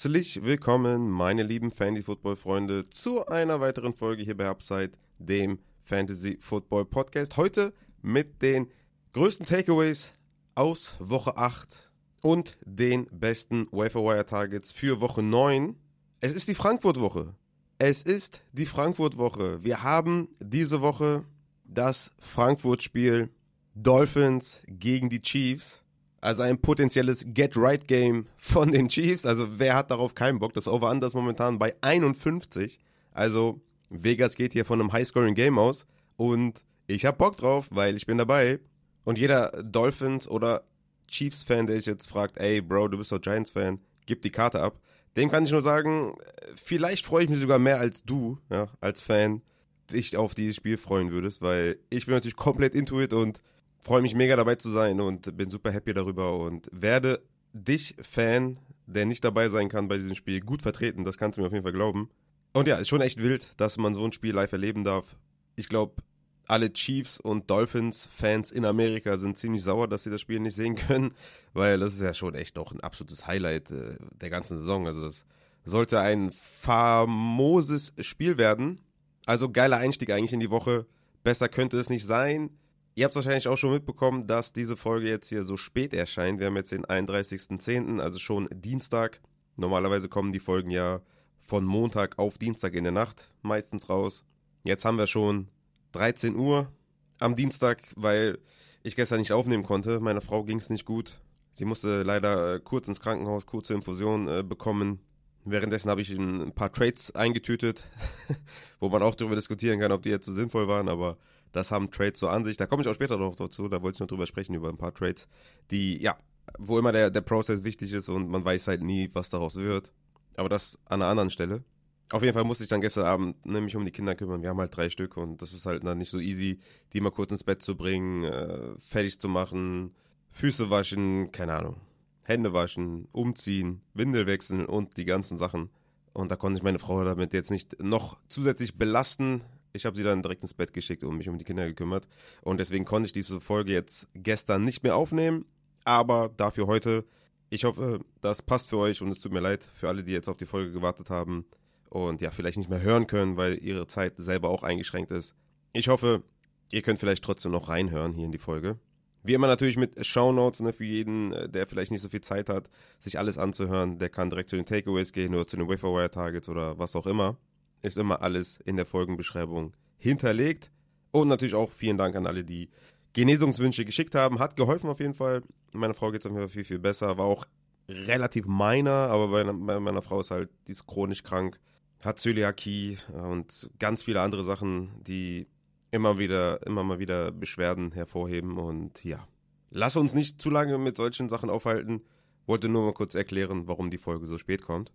Herzlich willkommen, meine lieben Fantasy-Football-Freunde, zu einer weiteren Folge hier bei Upside, dem Fantasy-Football-Podcast. Heute mit den größten Takeaways aus Woche 8 und den besten Wire-Targets für Woche 9. Es ist die Frankfurt-Woche. Es ist die Frankfurt-Woche. Wir haben diese Woche das Frankfurt-Spiel Dolphins gegen die Chiefs. Also ein potenzielles Get-Right-Game von den Chiefs. Also wer hat darauf keinen Bock? Das Over-Under ist momentan bei 51. Also Vegas geht hier von einem High-Scoring-Game aus. Und ich hab Bock drauf, weil ich bin dabei. Und jeder Dolphins- oder Chiefs-Fan, der sich jetzt fragt, ey Bro, du bist doch Giants-Fan, gib die Karte ab. Dem kann ich nur sagen, vielleicht freue ich mich sogar mehr als du, ja, als Fan, dich auf dieses Spiel freuen würdest, weil ich bin natürlich komplett into it und freue mich mega dabei zu sein und bin super happy darüber und werde dich, Fan, der nicht dabei sein kann bei diesem Spiel, gut vertreten. Das kannst du mir auf jeden Fall glauben. Und ja, ist schon echt wild, dass man so ein Spiel live erleben darf. Ich glaube, alle Chiefs und Dolphins-Fans in Amerika sind ziemlich sauer, dass sie das Spiel nicht sehen können, weil das ist ja schon echt doch ein absolutes Highlight äh, der ganzen Saison. Also das sollte ein famoses Spiel werden. Also geiler Einstieg eigentlich in die Woche. Besser könnte es nicht sein. Ihr habt wahrscheinlich auch schon mitbekommen, dass diese Folge jetzt hier so spät erscheint. Wir haben jetzt den 31.10., also schon Dienstag. Normalerweise kommen die Folgen ja von Montag auf Dienstag in der Nacht meistens raus. Jetzt haben wir schon 13 Uhr am Dienstag, weil ich gestern nicht aufnehmen konnte. Meiner Frau ging es nicht gut. Sie musste leider äh, kurz ins Krankenhaus, kurze Infusion äh, bekommen. Währenddessen habe ich ein paar Trades eingetütet, wo man auch darüber diskutieren kann, ob die jetzt so sinnvoll waren, aber das haben Trades so an sich. Da komme ich auch später noch dazu. Da wollte ich noch drüber sprechen, über ein paar Trades, die, ja, wo immer der, der Prozess wichtig ist und man weiß halt nie, was daraus wird. Aber das an einer anderen Stelle. Auf jeden Fall musste ich dann gestern Abend nämlich um die Kinder kümmern. Wir haben halt drei Stück und das ist halt dann nicht so easy, die mal kurz ins Bett zu bringen, äh, fertig zu machen, Füße waschen, keine Ahnung, Hände waschen, umziehen, Windel wechseln und die ganzen Sachen. Und da konnte ich meine Frau damit jetzt nicht noch zusätzlich belasten. Ich habe sie dann direkt ins Bett geschickt und mich um die Kinder gekümmert. Und deswegen konnte ich diese Folge jetzt gestern nicht mehr aufnehmen. Aber dafür heute. Ich hoffe, das passt für euch und es tut mir leid für alle, die jetzt auf die Folge gewartet haben und ja, vielleicht nicht mehr hören können, weil ihre Zeit selber auch eingeschränkt ist. Ich hoffe, ihr könnt vielleicht trotzdem noch reinhören hier in die Folge. Wie immer natürlich mit Shownotes, ne, für jeden, äh, der vielleicht nicht so viel Zeit hat, sich alles anzuhören. Der kann direkt zu den Takeaways gehen oder zu den Waferwire Targets oder was auch immer ist immer alles in der Folgenbeschreibung hinterlegt. Und natürlich auch vielen Dank an alle, die Genesungswünsche geschickt haben. Hat geholfen auf jeden Fall. Meiner Frau geht es auf jeden Fall viel, viel besser. War auch relativ meiner, aber bei, bei meiner Frau ist halt, die ist chronisch krank, hat Zöliakie und ganz viele andere Sachen, die immer wieder, immer mal wieder Beschwerden hervorheben. Und ja, lass uns nicht zu lange mit solchen Sachen aufhalten. Wollte nur mal kurz erklären, warum die Folge so spät kommt.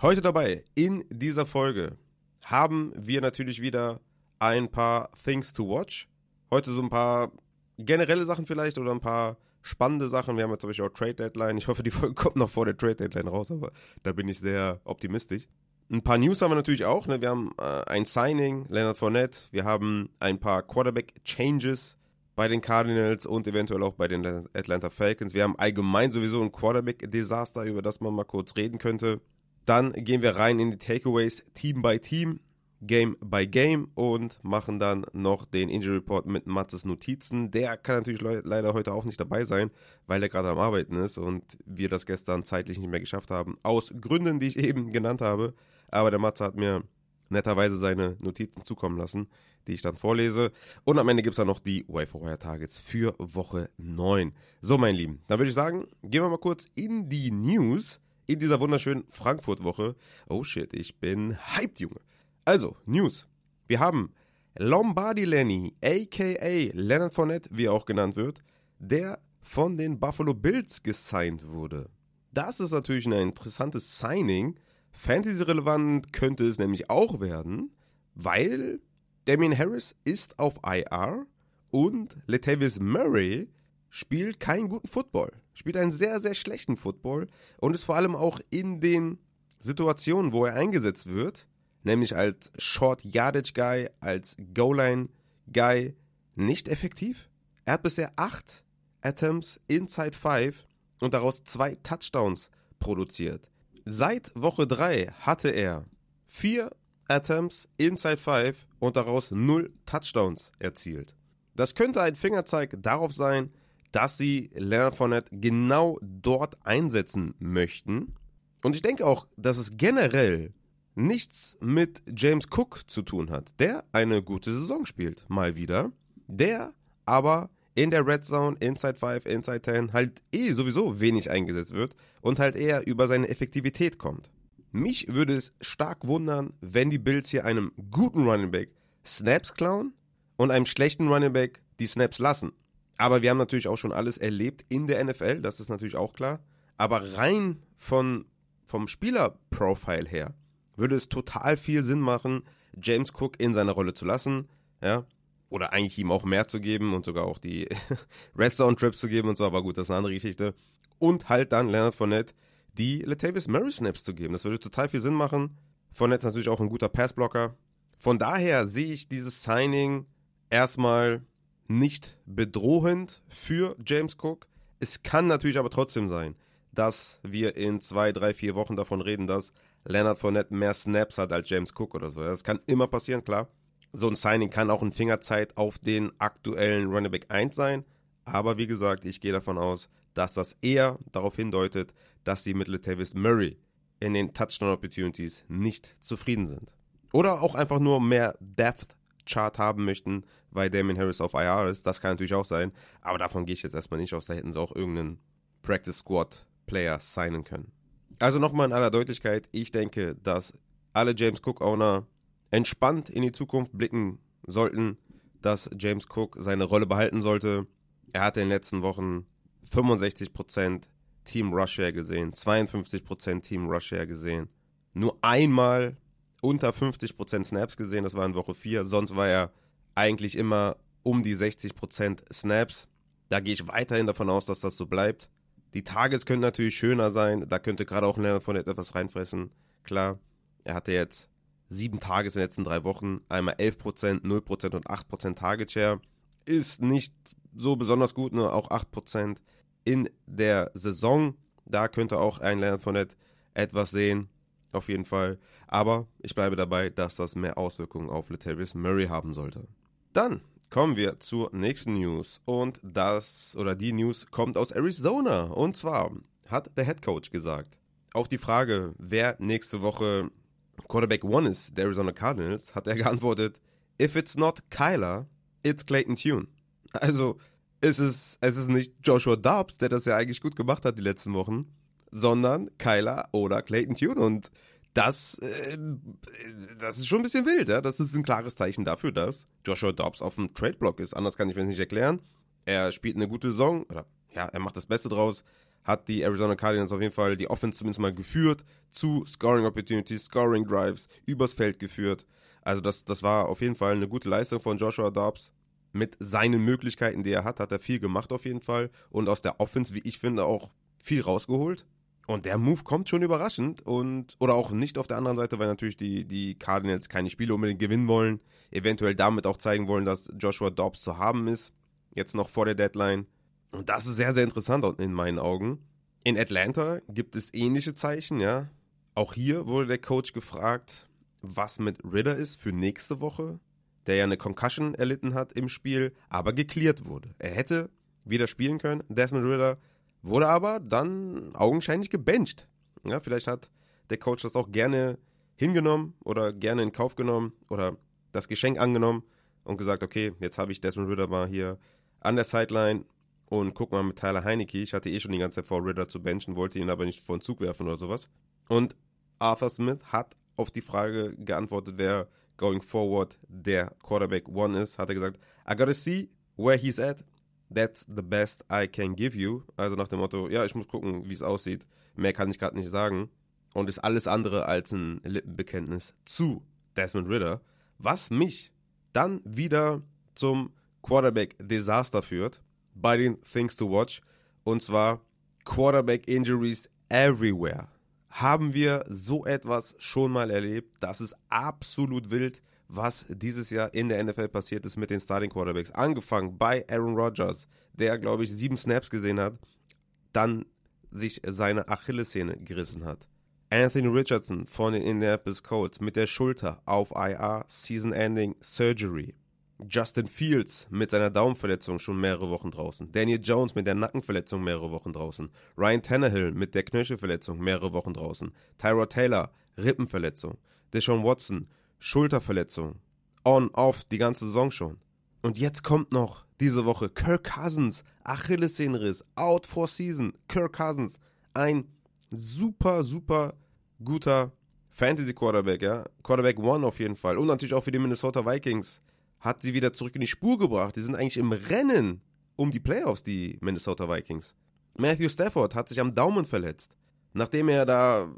Heute dabei in dieser Folge haben wir natürlich wieder ein paar Things to Watch. Heute so ein paar generelle Sachen vielleicht oder ein paar spannende Sachen. Wir haben jetzt zum Beispiel auch Trade Deadline. Ich hoffe, die Folge kommt noch vor der Trade Deadline raus, aber da bin ich sehr optimistisch. Ein paar News haben wir natürlich auch. Ne? Wir haben äh, ein Signing, Leonard Fournette. Wir haben ein paar Quarterback-Changes bei den Cardinals und eventuell auch bei den Atlanta Falcons. Wir haben allgemein sowieso ein Quarterback-Desaster, über das man mal kurz reden könnte. Dann gehen wir rein in die Takeaways Team by Team, Game by Game und machen dann noch den Injury Report mit Matzes Notizen. Der kann natürlich le leider heute auch nicht dabei sein, weil er gerade am Arbeiten ist und wir das gestern zeitlich nicht mehr geschafft haben. Aus Gründen, die ich eben genannt habe. Aber der Matze hat mir netterweise seine Notizen zukommen lassen, die ich dann vorlese. Und am Ende gibt es dann noch die Wire Targets für Woche 9. So, mein Lieben, dann würde ich sagen, gehen wir mal kurz in die News in dieser wunderschönen Frankfurt-Woche. Oh shit, ich bin hyped, Junge. Also, News. Wir haben Lombardi Lenny, aka Leonard Fournette, wie er auch genannt wird, der von den Buffalo Bills gesigned wurde. Das ist natürlich ein interessantes Signing. Fantasy-relevant könnte es nämlich auch werden, weil Damien Harris ist auf IR und Latavius Murray spielt keinen guten Football, spielt einen sehr, sehr schlechten Football und ist vor allem auch in den Situationen, wo er eingesetzt wird, nämlich als Short Yardage Guy, als Goal Line Guy, nicht effektiv. Er hat bisher acht Attempts inside five und daraus zwei Touchdowns produziert. Seit Woche 3 hatte er vier Attempts inside 5 und daraus null Touchdowns erzielt. Das könnte ein Fingerzeig darauf sein, dass sie Leonard Fournette genau dort einsetzen möchten. Und ich denke auch, dass es generell nichts mit James Cook zu tun hat, der eine gute Saison spielt, mal wieder, der aber in der Red Zone, Inside 5, Inside 10 halt eh sowieso wenig eingesetzt wird und halt eher über seine Effektivität kommt. Mich würde es stark wundern, wenn die Bills hier einem guten Running Back Snaps klauen und einem schlechten Running Back die Snaps lassen. Aber wir haben natürlich auch schon alles erlebt in der NFL, das ist natürlich auch klar. Aber rein von, vom Spielerprofile her würde es total viel Sinn machen, James Cook in seiner Rolle zu lassen, ja, oder eigentlich ihm auch mehr zu geben und sogar auch die Zone Trips zu geben und so, aber gut, das ist eine andere Geschichte. Und halt dann Leonard Fournette die Latavius Murray Snaps zu geben. Das würde total viel Sinn machen. Fournette ist natürlich auch ein guter Passblocker. Von daher sehe ich dieses Signing erstmal nicht bedrohend für James Cook. Es kann natürlich aber trotzdem sein, dass wir in zwei, drei, vier Wochen davon reden, dass Leonard Fournette mehr Snaps hat als James Cook oder so. Das kann immer passieren, klar. So ein Signing kann auch ein Fingerzeit auf den aktuellen Running Back 1 sein. Aber wie gesagt, ich gehe davon aus, dass das eher darauf hindeutet, dass sie mit Latavius Murray in den Touchdown Opportunities nicht zufrieden sind. Oder auch einfach nur mehr Depth Chart haben möchten, weil Damien Harris auf IR ist. Das kann natürlich auch sein. Aber davon gehe ich jetzt erstmal nicht aus. Da hätten sie auch irgendeinen Practice Squad Player signen können. Also nochmal in aller Deutlichkeit, ich denke, dass alle James Cook Owner entspannt in die Zukunft blicken sollten, dass James Cook seine Rolle behalten sollte. Er hatte in den letzten Wochen 65% Team Russia gesehen, 52% Team Russia gesehen, nur einmal unter 50% Snaps gesehen, das war in Woche 4, sonst war er eigentlich immer um die 60% Snaps. Da gehe ich weiterhin davon aus, dass das so bleibt. Die Targets können natürlich schöner sein, da könnte gerade auch Leonard von etwas reinfressen. Klar, er hatte jetzt sieben Tages in den letzten drei Wochen, einmal 11%, 0% und 8% Target Share. Ist nicht so besonders gut, nur auch 8% in der Saison. Da könnte auch ein Leonard Fournette etwas sehen, auf jeden Fall. Aber ich bleibe dabei, dass das mehr Auswirkungen auf Latavius Murray haben sollte. Dann kommen wir zur nächsten News. Und das oder die News kommt aus Arizona. Und zwar hat der Head Coach gesagt, auf die Frage, wer nächste Woche Quarterback One ist, der Arizona Cardinals, hat er geantwortet, if it's not Kyler, it's Clayton Tune. Also, es ist, es ist nicht Joshua Dobbs, der das ja eigentlich gut gemacht hat die letzten Wochen, sondern Kyler oder Clayton Tune. Und das, äh, das ist schon ein bisschen wild. Ja? Das ist ein klares Zeichen dafür, dass Joshua Dobbs auf dem Trade-Block ist. Anders kann ich mir das nicht erklären. Er spielt eine gute Saison, oder ja, er macht das Beste draus, hat die Arizona Cardinals auf jeden Fall die Offense zumindest mal geführt, zu Scoring Opportunities, Scoring Drives, übers Feld geführt. Also das, das war auf jeden Fall eine gute Leistung von Joshua Dobbs mit seinen Möglichkeiten, die er hat, hat er viel gemacht auf jeden Fall und aus der Offense, wie ich finde, auch viel rausgeholt. Und der Move kommt schon überraschend und oder auch nicht auf der anderen Seite, weil natürlich die, die Cardinals keine Spiele unbedingt gewinnen wollen, eventuell damit auch zeigen wollen, dass Joshua Dobbs zu haben ist, jetzt noch vor der Deadline. Und das ist sehr, sehr interessant in meinen Augen. In Atlanta gibt es ähnliche Zeichen, ja. Auch hier wurde der Coach gefragt, was mit Ritter ist für nächste Woche der ja eine Concussion erlitten hat im Spiel, aber geklärt wurde. Er hätte wieder spielen können, Desmond Ritter, wurde aber dann augenscheinlich gebencht. Ja, vielleicht hat der Coach das auch gerne hingenommen oder gerne in Kauf genommen oder das Geschenk angenommen und gesagt, okay, jetzt habe ich Desmond Ritter mal hier an der Sideline und guck mal mit Tyler Heinecke. Ich hatte eh schon die ganze Zeit vor, Ritter zu benchen, wollte ihn aber nicht vor den Zug werfen oder sowas. Und Arthur Smith hat auf die Frage geantwortet, wer going forward der Quarterback One ist, hat er gesagt, I gotta see where he's at. That's the best I can give you. Also nach dem Motto, ja, ich muss gucken, wie es aussieht. Mehr kann ich gerade nicht sagen. Und ist alles andere als ein Lippenbekenntnis zu Desmond Ritter. Was mich dann wieder zum Quarterback-Desaster führt bei den Things to Watch. Und zwar Quarterback-Injuries everywhere haben wir so etwas schon mal erlebt. Das ist absolut wild, was dieses Jahr in der NFL passiert ist mit den Starting Quarterbacks. Angefangen bei Aaron Rodgers, der, glaube ich, sieben Snaps gesehen hat. Dann sich seine Achillessehne gerissen hat. Anthony Richardson von den Indianapolis Colts mit der Schulter auf IR Season Ending Surgery. Justin Fields mit seiner Daumenverletzung schon mehrere Wochen draußen. Daniel Jones mit der Nackenverletzung mehrere Wochen draußen. Ryan Tannehill mit der Knöchelverletzung mehrere Wochen draußen. Tyrod Taylor, Rippenverletzung. Deshaun Watson, Schulterverletzung. On, off, die ganze Saison schon. Und jetzt kommt noch diese Woche Kirk Cousins, Achillessehnenriss, out for season. Kirk Cousins, ein super, super guter Fantasy Quarterback, ja. Quarterback One auf jeden Fall. Und natürlich auch für die Minnesota Vikings hat sie wieder zurück in die Spur gebracht. Die sind eigentlich im Rennen um die Playoffs, die Minnesota Vikings. Matthew Stafford hat sich am Daumen verletzt. Nachdem er da,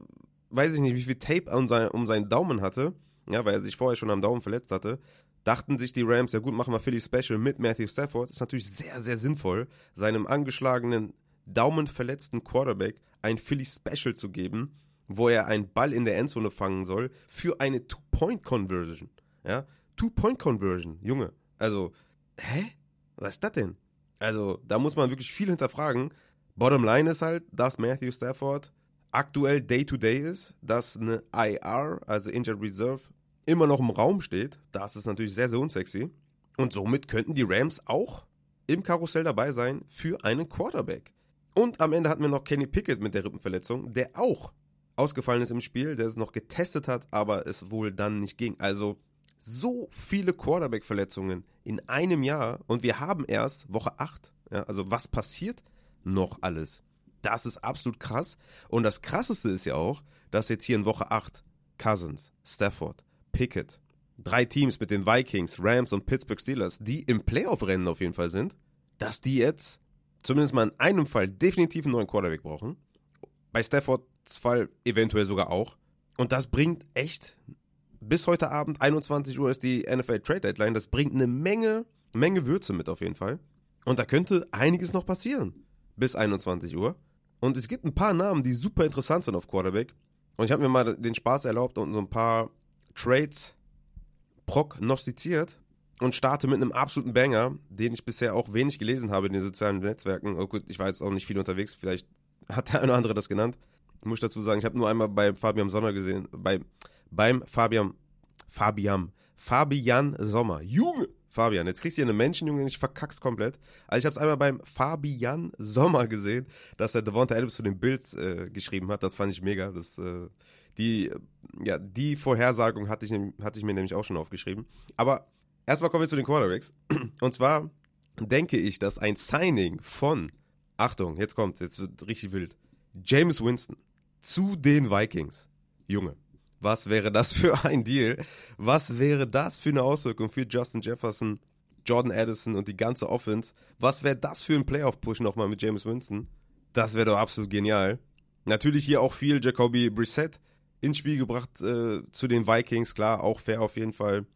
weiß ich nicht, wie viel Tape um, um seinen Daumen hatte, ja, weil er sich vorher schon am Daumen verletzt hatte, dachten sich die Rams, ja gut, machen wir Philly Special mit Matthew Stafford. Ist natürlich sehr, sehr sinnvoll, seinem angeschlagenen, daumenverletzten Quarterback ein Philly Special zu geben, wo er einen Ball in der Endzone fangen soll für eine Two-Point-Conversion. Ja, Two-Point-Conversion, Junge. Also, hä? Was ist das denn? Also, da muss man wirklich viel hinterfragen. Bottom line ist halt, dass Matthew Stafford aktuell Day-to-Day -Day ist, dass eine IR, also Injured Reserve, immer noch im Raum steht. Das ist natürlich sehr, sehr unsexy. Und somit könnten die Rams auch im Karussell dabei sein für einen Quarterback. Und am Ende hatten wir noch Kenny Pickett mit der Rippenverletzung, der auch ausgefallen ist im Spiel, der es noch getestet hat, aber es wohl dann nicht ging. Also so viele Quarterback-Verletzungen in einem Jahr und wir haben erst Woche 8. Ja, also was passiert noch alles? Das ist absolut krass. Und das Krasseste ist ja auch, dass jetzt hier in Woche 8 Cousins, Stafford, Pickett, drei Teams mit den Vikings, Rams und Pittsburgh Steelers, die im Playoff-Rennen auf jeden Fall sind, dass die jetzt zumindest mal in einem Fall definitiv einen neuen Quarterback brauchen. Bei Staffords Fall eventuell sogar auch. Und das bringt echt bis heute Abend, 21 Uhr ist die NFL Trade Deadline. Das bringt eine Menge, Menge Würze mit auf jeden Fall. Und da könnte einiges noch passieren. Bis 21 Uhr. Und es gibt ein paar Namen, die super interessant sind auf Quarterback. Und ich habe mir mal den Spaß erlaubt und so ein paar Trades prognostiziert und starte mit einem absoluten Banger, den ich bisher auch wenig gelesen habe in den sozialen Netzwerken. Oh gut, ich war jetzt auch nicht viel unterwegs, vielleicht hat der eine oder andere das genannt. Muss ich dazu sagen, ich habe nur einmal bei Fabian Sonner gesehen, bei beim Fabian, Fabian, Fabian Sommer. Junge! Fabian, jetzt kriegst du hier eine Menschenjunge, ich verkack's komplett. Also ich habe es einmal beim Fabian Sommer gesehen, dass der Devonta Adams zu den Bills äh, geschrieben hat. Das fand ich mega. Das, äh, die, ja, die Vorhersagung hatte ich, hatte ich mir nämlich auch schon aufgeschrieben. Aber erstmal kommen wir zu den Quarterbacks. Und zwar denke ich, dass ein Signing von, Achtung, jetzt kommt, jetzt wird richtig wild, James Winston zu den Vikings. Junge, was wäre das für ein Deal? Was wäre das für eine Auswirkung für Justin Jefferson, Jordan Addison und die ganze Offense? Was wäre das für ein Playoff-Push nochmal mit James Winston? Das wäre doch absolut genial. Natürlich hier auch viel Jacoby Brissett ins Spiel gebracht äh, zu den Vikings, klar, auch fair auf jeden Fall.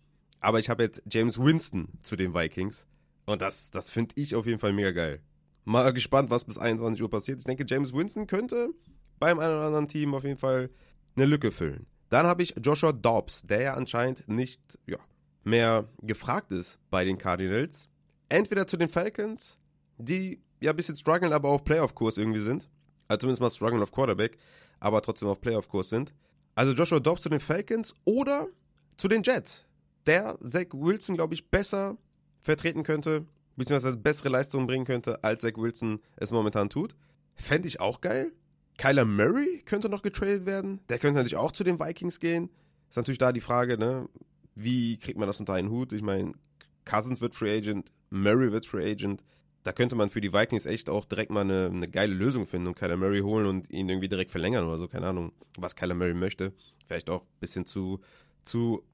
Aber ich habe jetzt James Winston zu den Vikings. Und das, das finde ich auf jeden Fall mega geil. Mal gespannt, was bis 21 Uhr passiert. Ich denke, James Winston könnte beim einen oder anderen Team auf jeden Fall eine Lücke füllen. Dann habe ich Joshua Dobbs, der ja anscheinend nicht ja, mehr gefragt ist bei den Cardinals. Entweder zu den Falcons, die ja ein bisschen strugglen, aber auf Playoff-Kurs irgendwie sind. Also zumindest mal strugglen auf Quarterback, aber trotzdem auf Playoff-Kurs sind. Also Joshua Dobbs zu den Falcons oder zu den Jets. Der Zach Wilson, glaube ich, besser vertreten könnte, beziehungsweise bessere Leistungen bringen könnte, als Zach Wilson es momentan tut. Fände ich auch geil. Kyler Murray könnte noch getradet werden. Der könnte natürlich auch zu den Vikings gehen. Ist natürlich da die Frage, ne? Wie kriegt man das unter einen Hut? Ich meine, Cousins wird Free Agent, Murray wird Free Agent. Da könnte man für die Vikings echt auch direkt mal eine, eine geile Lösung finden und Kyler Murray holen und ihn irgendwie direkt verlängern oder so. Keine Ahnung, was Kyler Murray möchte. Vielleicht auch ein bisschen zu, zu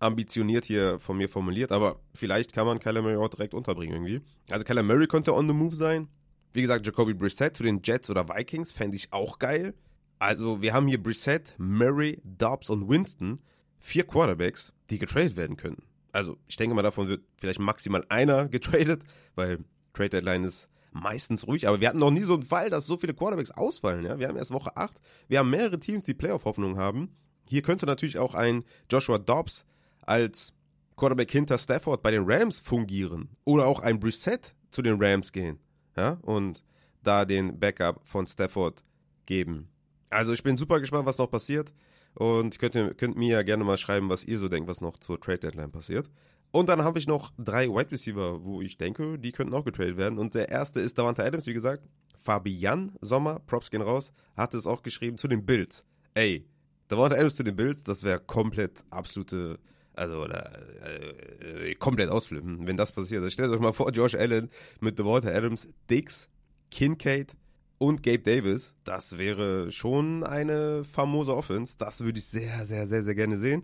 ambitioniert hier von mir formuliert, aber vielleicht kann man Kyler Murray auch direkt unterbringen irgendwie. Also Kyler Murray könnte on the move sein. Wie gesagt, Jacoby Brissett zu den Jets oder Vikings fände ich auch geil. Also, wir haben hier Brissett, Murray, Dobbs und Winston. Vier Quarterbacks, die getradet werden können. Also, ich denke mal, davon wird vielleicht maximal einer getradet, weil Trade Deadline ist meistens ruhig. Aber wir hatten noch nie so einen Fall, dass so viele Quarterbacks ausfallen. Ja? Wir haben erst Woche 8. Wir haben mehrere Teams, die Playoff-Hoffnung haben. Hier könnte natürlich auch ein Joshua Dobbs als Quarterback hinter Stafford bei den Rams fungieren. Oder auch ein Brissett zu den Rams gehen. Ja, und da den Backup von Stafford geben. Also ich bin super gespannt, was noch passiert. Und könnt, könnt mir ja gerne mal schreiben, was ihr so denkt, was noch zur Trade Deadline passiert. Und dann habe ich noch drei Wide Receiver, wo ich denke, die könnten auch getradet werden. Und der erste ist Davante Adams, wie gesagt. Fabian Sommer, Props gehen raus, hat es auch geschrieben zu den Bills. Ey, Davante Adams zu den Bills, das wäre komplett absolute, also äh, komplett ausflippen, wenn das passiert. Also stellt euch mal vor, Josh Allen mit Davante Adams, Dix, Kincaid und Gabe Davis. Das wäre schon eine famose Offense. Das würde ich sehr, sehr, sehr, sehr gerne sehen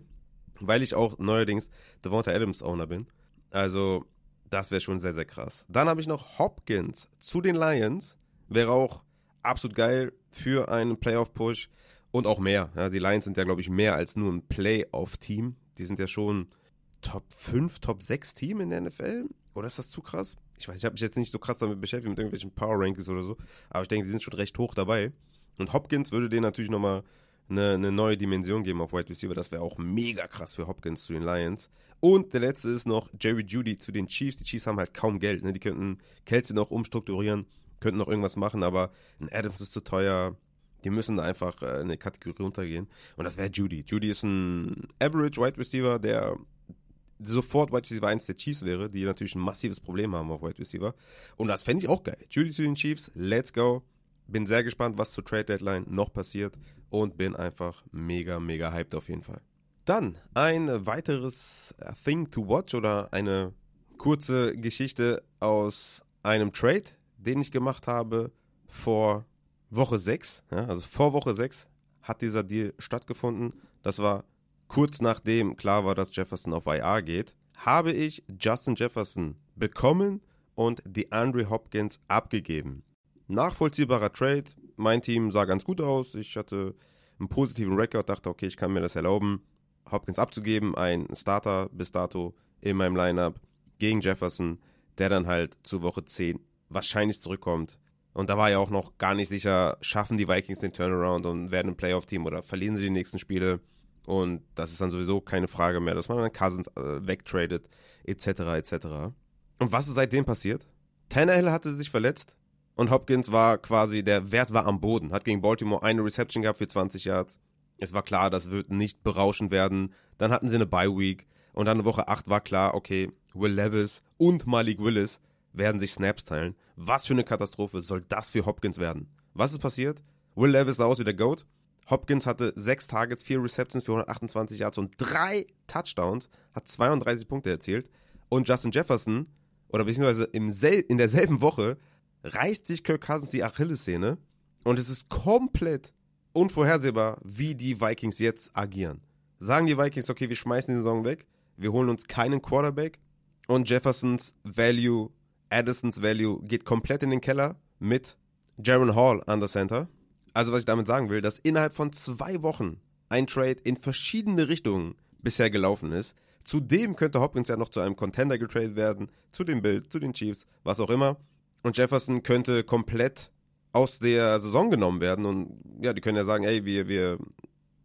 weil ich auch neuerdings Devonta Adams Owner bin. Also, das wäre schon sehr, sehr krass. Dann habe ich noch Hopkins zu den Lions. Wäre auch absolut geil für einen Playoff-Push und auch mehr. Ja, die Lions sind ja, glaube ich, mehr als nur ein Playoff-Team. Die sind ja schon Top 5, Top 6 Team in der NFL. Oder ist das zu krass? Ich weiß, ich habe mich jetzt nicht so krass damit beschäftigt, mit irgendwelchen Power Rankings oder so. Aber ich denke, sie sind schon recht hoch dabei. Und Hopkins würde den natürlich nochmal eine, eine neue Dimension geben auf Wide Receiver. Das wäre auch mega krass für Hopkins zu den Lions. Und der letzte ist noch Jerry Judy zu den Chiefs. Die Chiefs haben halt kaum Geld. Ne? Die könnten Kelsey noch umstrukturieren, könnten noch irgendwas machen, aber ein Adams ist zu teuer. Die müssen da einfach äh, eine Kategorie runtergehen. Und das wäre Judy. Judy ist ein Average Wide Receiver, der sofort Wide Receiver 1 der Chiefs wäre, die natürlich ein massives Problem haben auf Wide Receiver. Und das fände ich auch geil. Judy zu den Chiefs, let's go. Bin sehr gespannt, was zur Trade Deadline noch passiert und bin einfach mega, mega hyped auf jeden Fall. Dann ein weiteres Thing to Watch oder eine kurze Geschichte aus einem Trade, den ich gemacht habe vor Woche 6. Ja, also vor Woche 6 hat dieser Deal stattgefunden. Das war kurz nachdem klar war, dass Jefferson auf IR geht. Habe ich Justin Jefferson bekommen und die Andre Hopkins abgegeben. Nachvollziehbarer Trade, mein Team sah ganz gut aus. Ich hatte einen positiven Rekord, dachte, okay, ich kann mir das erlauben, Hopkins abzugeben, ein Starter bis dato in meinem Lineup gegen Jefferson, der dann halt zu Woche 10 wahrscheinlich zurückkommt. Und da war ja auch noch gar nicht sicher, schaffen die Vikings den Turnaround und werden ein Playoff-Team oder verlieren sie die nächsten Spiele. Und das ist dann sowieso keine Frage mehr, dass man dann Cousins äh, wegtradet, etc., etc. Und was ist seitdem passiert? Tannehill hatte sich verletzt, und Hopkins war quasi, der Wert war am Boden. Hat gegen Baltimore eine Reception gehabt für 20 Yards. Es war klar, das wird nicht berauschend werden. Dann hatten sie eine Bye Week. Und dann Woche 8 war klar, okay, Will Levis und Malik Willis werden sich Snaps teilen. Was für eine Katastrophe soll das für Hopkins werden? Was ist passiert? Will Levis sah aus wie der Goat. Hopkins hatte sechs Targets, vier Receptions für 128 Yards und drei Touchdowns, hat 32 Punkte erzielt. Und Justin Jefferson, oder beziehungsweise im in derselben Woche, reißt sich Kirk Cousins die Achillessehne und es ist komplett unvorhersehbar, wie die Vikings jetzt agieren. Sagen die Vikings, okay, wir schmeißen die Saison weg, wir holen uns keinen Quarterback und Jeffersons Value, Addisons Value geht komplett in den Keller mit Jaron Hall an der Center. Also was ich damit sagen will, dass innerhalb von zwei Wochen ein Trade in verschiedene Richtungen bisher gelaufen ist. Zudem könnte Hopkins ja noch zu einem Contender getradet werden, zu den Bills, zu den Chiefs, was auch immer. Und Jefferson könnte komplett aus der Saison genommen werden. Und ja, die können ja sagen, ey, wir, wir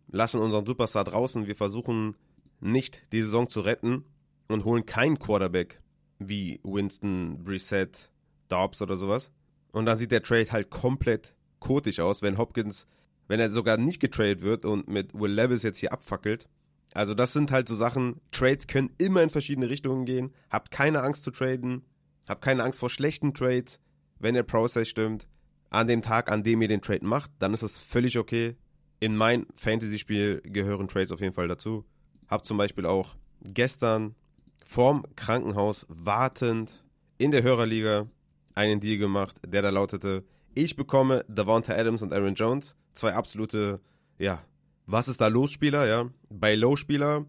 lassen unseren Superstar draußen, wir versuchen nicht die Saison zu retten und holen keinen Quarterback wie Winston, Brissett, Dobbs oder sowas. Und dann sieht der Trade halt komplett kotisch aus, wenn Hopkins, wenn er sogar nicht getradet wird und mit Will Levis jetzt hier abfackelt. Also das sind halt so Sachen, Trades können immer in verschiedene Richtungen gehen. Habt keine Angst zu traden. Hab keine Angst vor schlechten Trades. Wenn der Prozess stimmt, an dem Tag, an dem ihr den Trade macht, dann ist das völlig okay. In mein Fantasy-Spiel gehören Trades auf jeden Fall dazu. Hab zum Beispiel auch gestern vorm Krankenhaus wartend in der Hörerliga einen Deal gemacht, der da lautete, ich bekomme Davante Adams und Aaron Jones, zwei absolute, ja, was ist da los Spieler, ja, bei Low-Spieler,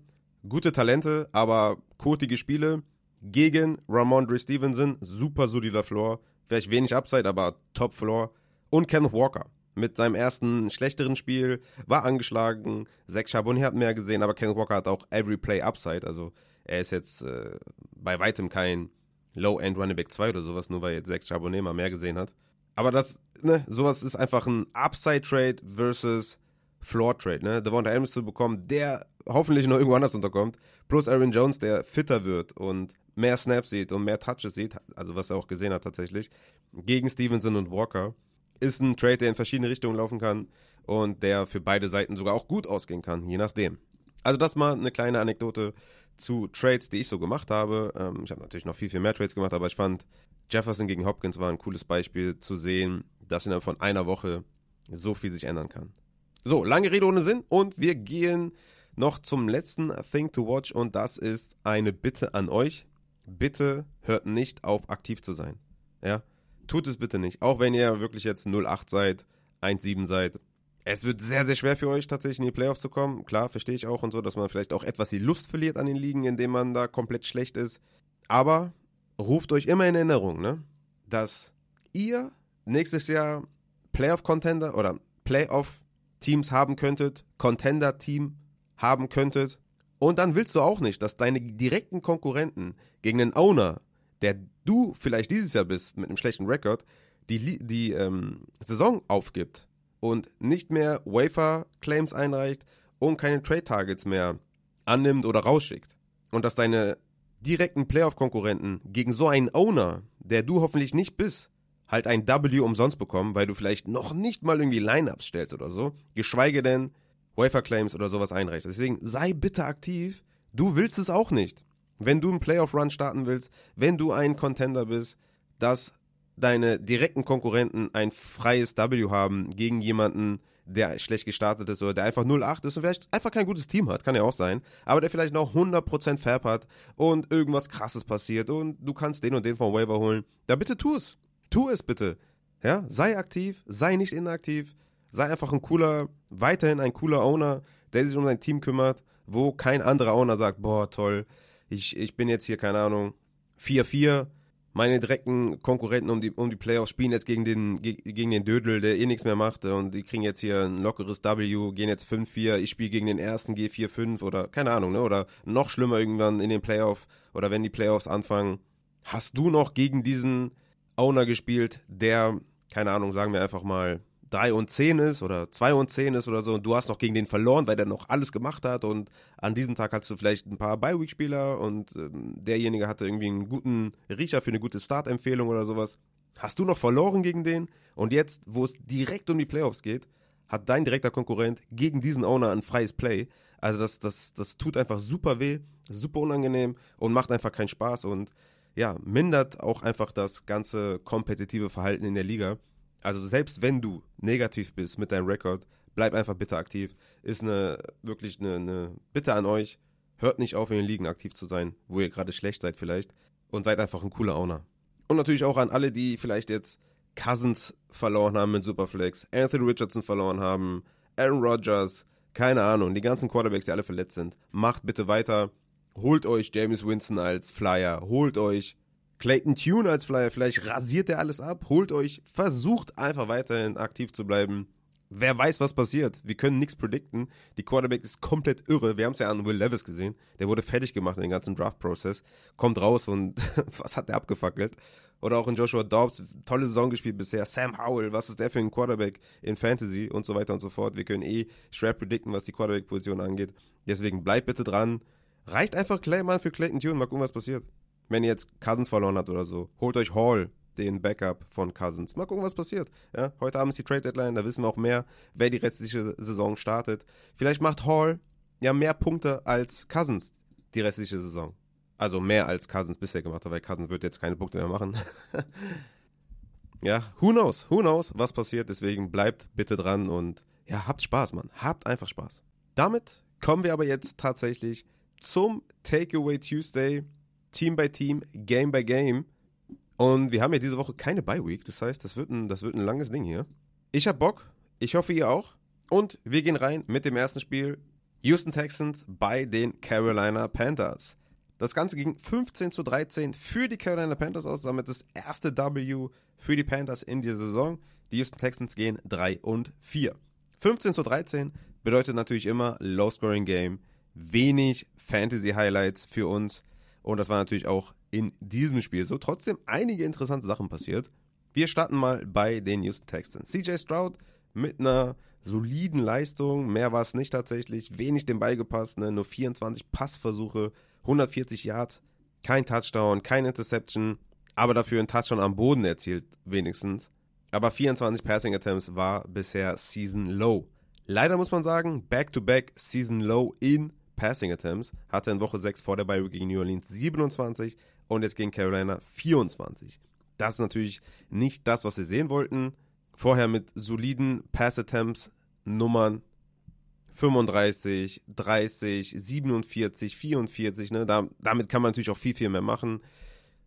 gute Talente, aber kotige Spiele, gegen Ramondre Stevenson, super solider Floor, vielleicht wenig Upside, aber Top Floor. Und Kenneth Walker mit seinem ersten schlechteren Spiel, war angeschlagen. Zach Charbonnet hat mehr gesehen, aber Kenneth Walker hat auch Every Play Upside. Also er ist jetzt äh, bei weitem kein Low-End Running Back 2 oder sowas, nur weil jetzt Zach Charbonnet mal mehr gesehen hat. Aber das, ne, sowas ist einfach ein Upside-Trade versus Floor-Trade, ne? Devonta Adams zu bekommen, der hoffentlich noch irgendwo anders unterkommt, plus Aaron Jones, der fitter wird und mehr Snaps sieht und mehr Touches sieht, also was er auch gesehen hat tatsächlich, gegen Stevenson und Walker, ist ein Trade, der in verschiedene Richtungen laufen kann und der für beide Seiten sogar auch gut ausgehen kann, je nachdem. Also das mal eine kleine Anekdote zu Trades, die ich so gemacht habe. Ähm, ich habe natürlich noch viel, viel mehr Trades gemacht, aber ich fand, Jefferson gegen Hopkins war ein cooles Beispiel zu sehen, dass innerhalb von einer Woche so viel sich ändern kann. So, lange Rede ohne Sinn und wir gehen noch zum letzten Thing to Watch und das ist eine Bitte an euch. Bitte hört nicht auf, aktiv zu sein. Ja, tut es bitte nicht. Auch wenn ihr wirklich jetzt 08 seid, 1,7 seid. Es wird sehr, sehr schwer für euch tatsächlich in die Playoffs zu kommen. Klar, verstehe ich auch und so, dass man vielleicht auch etwas die Lust verliert an den Ligen, indem man da komplett schlecht ist. Aber ruft euch immer in Erinnerung, ne, dass ihr nächstes Jahr Playoff-Contender oder Playoff-Teams haben könntet, Contender-Team haben könntet. Und dann willst du auch nicht, dass deine direkten Konkurrenten gegen einen Owner, der du vielleicht dieses Jahr bist, mit einem schlechten Rekord, die, die ähm, Saison aufgibt und nicht mehr Wafer-Claims einreicht und keine Trade-Targets mehr annimmt oder rausschickt. Und dass deine direkten Playoff-Konkurrenten gegen so einen Owner, der du hoffentlich nicht bist, halt ein W umsonst bekommen, weil du vielleicht noch nicht mal irgendwie Lineups stellst oder so, geschweige denn Wafer Claims oder sowas einreichst. Deswegen sei bitte aktiv. Du willst es auch nicht. Wenn du einen Playoff Run starten willst, wenn du ein Contender bist, dass deine direkten Konkurrenten ein freies W haben gegen jemanden, der schlecht gestartet ist oder der einfach 0-8 ist und vielleicht einfach kein gutes Team hat, kann ja auch sein, aber der vielleicht noch 100% Fab hat und irgendwas krasses passiert und du kannst den und den vom Waiver holen, da bitte tu es. Tu es bitte. Ja, sei aktiv, sei nicht inaktiv, sei einfach ein cooler, weiterhin ein cooler Owner, der sich um sein Team kümmert, wo kein anderer Owner sagt, boah, toll, ich, ich bin jetzt hier, keine Ahnung, 4-4, meine direkten Konkurrenten um die, um die Playoffs spielen jetzt gegen den, gegen den Dödel, der eh nichts mehr macht und die kriegen jetzt hier ein lockeres W, gehen jetzt 5-4, ich spiele gegen den ersten, gehe 4-5 oder keine Ahnung, ne? Oder noch schlimmer irgendwann in den Playoffs oder wenn die Playoffs anfangen. Hast du noch gegen diesen Owner gespielt, der, keine Ahnung, sagen wir einfach mal 3 und 10 ist oder 2 und 10 ist oder so und du hast noch gegen den verloren, weil der noch alles gemacht hat und an diesem Tag hast du vielleicht ein paar Bye-Week-Spieler und ähm, derjenige hatte irgendwie einen guten Riecher für eine gute Start-Empfehlung oder sowas. Hast du noch verloren gegen den und jetzt, wo es direkt um die Playoffs geht, hat dein direkter Konkurrent gegen diesen Owner ein freies Play. Also das, das, das tut einfach super weh, super unangenehm und macht einfach keinen Spaß und ja, mindert auch einfach das ganze kompetitive Verhalten in der Liga. Also selbst wenn du negativ bist mit deinem Rekord, bleib einfach bitte aktiv. Ist eine wirklich eine, eine Bitte an euch. Hört nicht auf, in den Ligen aktiv zu sein, wo ihr gerade schlecht seid vielleicht. Und seid einfach ein cooler Owner. Und natürlich auch an alle, die vielleicht jetzt Cousins verloren haben mit Superflex, Anthony Richardson verloren haben, Aaron Rodgers, keine Ahnung, die ganzen Quarterbacks, die alle verletzt sind. Macht bitte weiter. Holt euch James Winston als Flyer. Holt euch Clayton Tune als Flyer, vielleicht rasiert er alles ab, holt euch, versucht einfach weiterhin aktiv zu bleiben. Wer weiß, was passiert. Wir können nichts predikten. Die Quarterback ist komplett irre. Wir haben es ja an Will Levis gesehen. Der wurde fertig gemacht in den ganzen Draft-Prozess. Kommt raus und was hat der abgefackelt? Oder auch in Joshua Dobbs. Tolle Saison gespielt bisher. Sam Howell, was ist der für ein Quarterback in Fantasy und so weiter und so fort. Wir können eh schwer predikten, was die Quarterback-Position angeht. Deswegen bleibt bitte dran. Reicht einfach Clayman für Clayton Tune. Mal gucken, was passiert wenn ihr jetzt Cousins verloren habt oder so, holt euch Hall, den Backup von Cousins. Mal gucken, was passiert. Ja, heute Abend ist die Trade Deadline, da wissen wir auch mehr, wer die restliche Saison startet. Vielleicht macht Hall ja mehr Punkte als Cousins die restliche Saison. Also mehr als Cousins bisher gemacht hat, weil Cousins wird jetzt keine Punkte mehr machen. ja, who knows, who knows, was passiert. Deswegen bleibt bitte dran und ja, habt Spaß, Mann. Habt einfach Spaß. Damit kommen wir aber jetzt tatsächlich zum Takeaway Tuesday. Team by Team, Game by Game. Und wir haben ja diese Woche keine Bye Week, das heißt, das wird ein, das wird ein langes Ding hier. Ich hab Bock, ich hoffe ihr auch. Und wir gehen rein mit dem ersten Spiel. Houston Texans bei den Carolina Panthers. Das Ganze ging 15 zu 13 für die Carolina Panthers aus, damit das erste W für die Panthers in dieser Saison. Die Houston Texans gehen 3 und 4. 15 zu 13 bedeutet natürlich immer Low Scoring Game, wenig Fantasy Highlights für uns. Und das war natürlich auch in diesem Spiel so. Trotzdem einige interessante Sachen passiert. Wir starten mal bei den Houston Texans. CJ Stroud mit einer soliden Leistung, mehr war es nicht tatsächlich, wenig dem Ball gepasst, ne? nur 24 Passversuche, 140 Yards Kein Touchdown, kein Interception, aber dafür ein Touchdown am Boden erzielt, wenigstens. Aber 24 Passing Attempts war bisher Season Low. Leider muss man sagen, Back-to-Back -back Season Low in Passing Attempts. Hatte in Woche 6 vor der Bye gegen New Orleans 27 und jetzt gegen Carolina 24. Das ist natürlich nicht das, was wir sehen wollten. Vorher mit soliden Pass Attempts Nummern 35, 30, 47, 44. Ne? Da, damit kann man natürlich auch viel, viel mehr machen.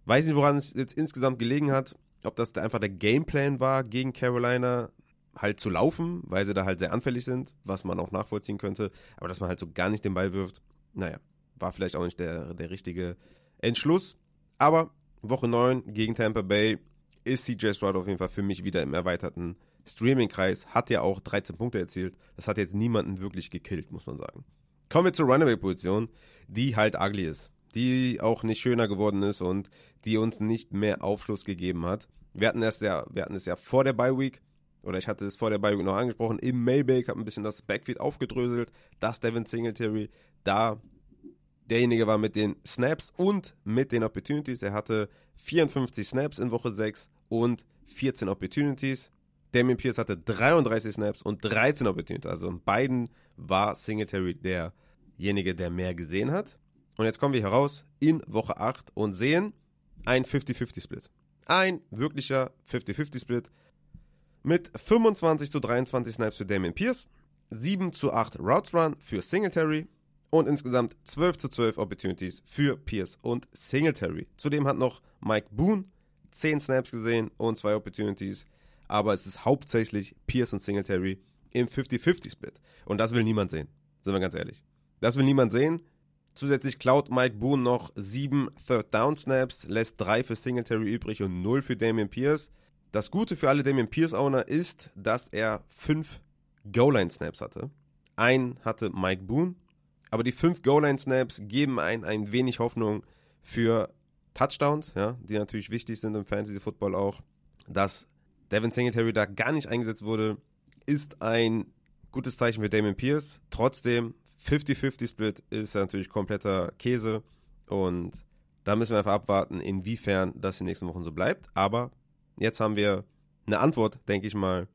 Weiß nicht, woran es jetzt insgesamt gelegen hat. Ob das einfach der Gameplan war gegen Carolina, halt zu laufen, weil sie da halt sehr anfällig sind, was man auch nachvollziehen könnte. Aber dass man halt so gar nicht den Ball wirft, naja, war vielleicht auch nicht der, der richtige Entschluss. Aber Woche 9 gegen Tampa Bay ist CJ Stroud auf jeden Fall für mich wieder im erweiterten Streaming-Kreis. Hat ja auch 13 Punkte erzielt. Das hat jetzt niemanden wirklich gekillt, muss man sagen. Kommen wir zur Runaway-Position, die halt ugly ist. Die auch nicht schöner geworden ist und die uns nicht mehr Aufschluss gegeben hat. Wir hatten, es ja, es ja vor der Bye-Week oder ich hatte es vor der Bye noch angesprochen, im Mailback, habe ein bisschen das Backfield aufgedröselt, dass Devin Singletary da derjenige war mit den Snaps und mit den Opportunities. Er hatte 54 Snaps in Woche 6 und 14 Opportunities. Damien Pierce hatte 33 Snaps und 13 Opportunities. Also in beiden war Singletary derjenige, der mehr gesehen hat. Und jetzt kommen wir heraus in Woche 8 und sehen ein 50-50-Split. Ein wirklicher 50-50-Split mit 25 zu 23 Snaps für Damien Pierce, 7 zu 8 Routes Run für Singletary und insgesamt 12 zu 12 Opportunities für Pierce und Singletary. Zudem hat noch Mike Boone 10 Snaps gesehen und 2 Opportunities, aber es ist hauptsächlich Pierce und Singletary im 50-50-Split. Und das will niemand sehen, sind wir ganz ehrlich. Das will niemand sehen. Zusätzlich klaut Mike Boone noch 7 Third Down Snaps, lässt 3 für Singletary übrig und 0 für Damien Pierce. Das Gute für alle Damien Pierce-Owner ist, dass er fünf Goal-Line-Snaps hatte. Einen hatte Mike Boone, aber die fünf Goal-Line-Snaps geben einen ein wenig Hoffnung für Touchdowns, ja, die natürlich wichtig sind im Fantasy-Football auch. Dass Devin Singletary da gar nicht eingesetzt wurde, ist ein gutes Zeichen für Damien Pierce. Trotzdem, 50-50-Split ist natürlich kompletter Käse und da müssen wir einfach abwarten, inwiefern das in den nächsten Wochen so bleibt. Aber Jetzt haben wir eine Antwort, denke ich mal,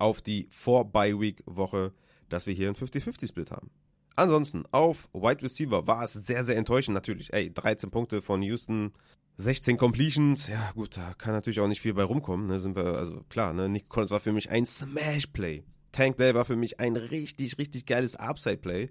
auf die Vor-Bye-Week-Woche, dass wir hier einen 50-50-Split haben. Ansonsten, auf Wide Receiver war es sehr, sehr enttäuschend natürlich. Ey, 13 Punkte von Houston, 16 Completions. Ja, gut, da kann natürlich auch nicht viel bei rumkommen. Ne, sind wir, also klar, ne, Nick Collins war für mich ein Smash-Play. Tank Dell war für mich ein richtig, richtig geiles Upside-Play.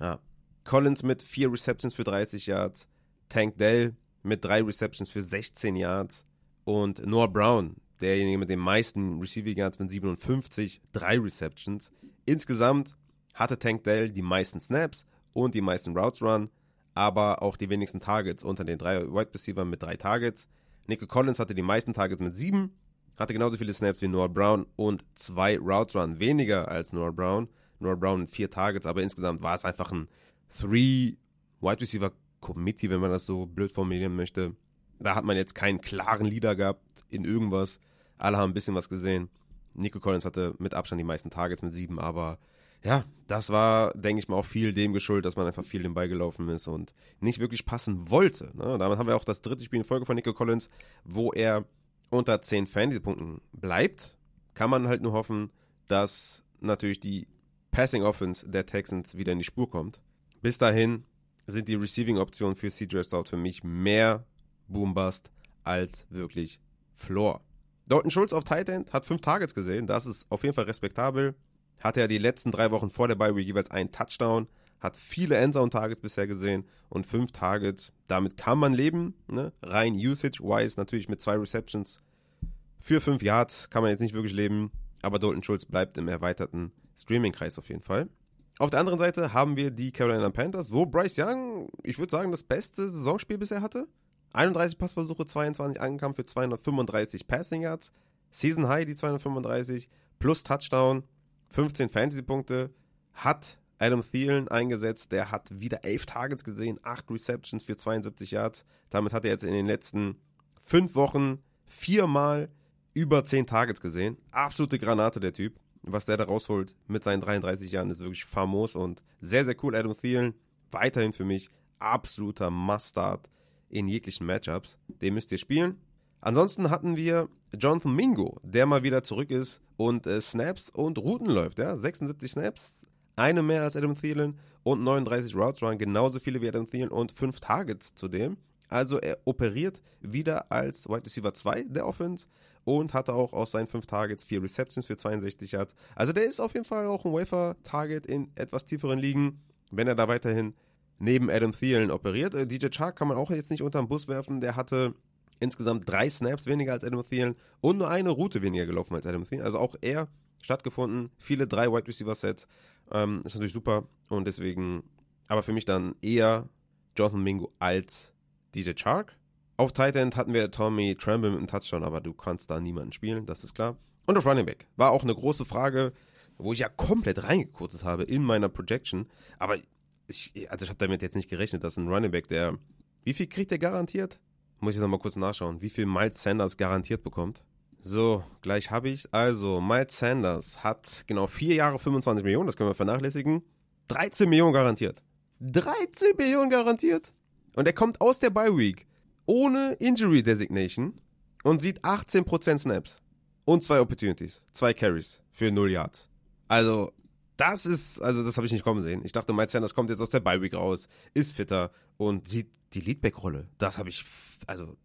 Ja. Collins mit 4 Receptions für 30 Yards. Tank Dell mit 3 Receptions für 16 Yards. Und Noah Brown, derjenige mit den meisten Receiving Yards mit 57, drei Receptions. Insgesamt hatte Tank Dell die meisten Snaps und die meisten Routes Run, aber auch die wenigsten Targets unter den drei Wide Receivers mit drei Targets. Nico Collins hatte die meisten Targets mit sieben, hatte genauso viele Snaps wie Noah Brown und zwei Routes Run weniger als Noah Brown. Noah Brown mit vier Targets, aber insgesamt war es einfach ein Three Wide Receiver Committee, wenn man das so blöd formulieren möchte. Da hat man jetzt keinen klaren Leader gehabt in irgendwas. Alle haben ein bisschen was gesehen. Nico Collins hatte mit Abstand die meisten Targets mit sieben, aber ja, das war, denke ich mal, auch viel dem geschuldet, dass man einfach viel den Ball gelaufen ist und nicht wirklich passen wollte. Ne? Damit haben wir auch das dritte Spiel in Folge von Nico Collins, wo er unter 10 Fantasy-Punkten bleibt. Kann man halt nur hoffen, dass natürlich die Passing Offense der Texans wieder in die Spur kommt. Bis dahin sind die Receiving-Optionen für CJ Stroud für mich mehr Boombust als wirklich Floor. Dalton Schulz auf Tight End hat fünf Targets gesehen. Das ist auf jeden Fall respektabel. Hatte er die letzten drei Wochen vor der Bye Week jeweils einen Touchdown. Hat viele Endzone-Targets bisher gesehen und fünf Targets. Damit kann man leben. Ne? Rein Usage-wise natürlich mit zwei Receptions. Für fünf Yards kann man jetzt nicht wirklich leben. Aber Dalton Schulz bleibt im erweiterten Streaming-Kreis auf jeden Fall. Auf der anderen Seite haben wir die Carolina Panthers, wo Bryce Young, ich würde sagen, das beste Saisonspiel bisher hatte. 31 Passversuche, 22 angekommen für 235 Passing Yards. Season High die 235 plus Touchdown, 15 Fantasy-Punkte. Hat Adam Thielen eingesetzt. Der hat wieder 11 Targets gesehen, 8 Receptions für 72 Yards. Damit hat er jetzt in den letzten 5 Wochen viermal über 10 Targets gesehen. Absolute Granate, der Typ. Was der da rausholt mit seinen 33 Jahren ist wirklich famos und sehr, sehr cool. Adam Thielen weiterhin für mich absoluter Mustard in jeglichen Matchups. Den müsst ihr spielen. Ansonsten hatten wir Jonathan Mingo, der mal wieder zurück ist und äh, Snaps und Routen läuft. Ja? 76 Snaps, eine mehr als Adam Thielen und 39 Routes Run, genauso viele wie Adam Thielen und 5 Targets zudem. Also er operiert wieder als Wide Receiver 2 der Offense und hatte auch aus seinen 5 Targets 4 Receptions für 62 Yards. Also der ist auf jeden Fall auch ein Wafer-Target in etwas tieferen Ligen, wenn er da weiterhin neben Adam Thielen operiert. Äh, DJ Chark kann man auch jetzt nicht unter den Bus werfen. Der hatte insgesamt drei Snaps weniger als Adam Thielen und nur eine Route weniger gelaufen als Adam Thielen. Also auch er stattgefunden. Viele drei Wide Receiver Sets. Ähm, ist natürlich super und deswegen, aber für mich dann eher Jonathan Mingo als DJ Chark. Auf Tight End hatten wir Tommy Tremble mit einem Touchdown, aber du kannst da niemanden spielen, das ist klar. Und auf Running Back war auch eine große Frage, wo ich ja komplett reingekurzet habe in meiner Projection. Aber ich, also ich habe damit jetzt nicht gerechnet, dass ein Running Back, der, wie viel kriegt der garantiert? Muss ich nochmal kurz nachschauen, wie viel Miles Sanders garantiert bekommt. So, gleich habe ich Also, Miles Sanders hat genau vier Jahre 25 Millionen, das können wir vernachlässigen. 13 Millionen garantiert. 13 Millionen garantiert. Und er kommt aus der Bye Week ohne Injury Designation und sieht 18% Snaps und zwei Opportunities, zwei Carries für 0 Yards. Also, das ist, also das habe ich nicht kommen sehen. Ich dachte, Miles Sanders kommt jetzt aus der Bye Week raus, ist fitter und sieht die Leadback-Rolle. Das habe ich, also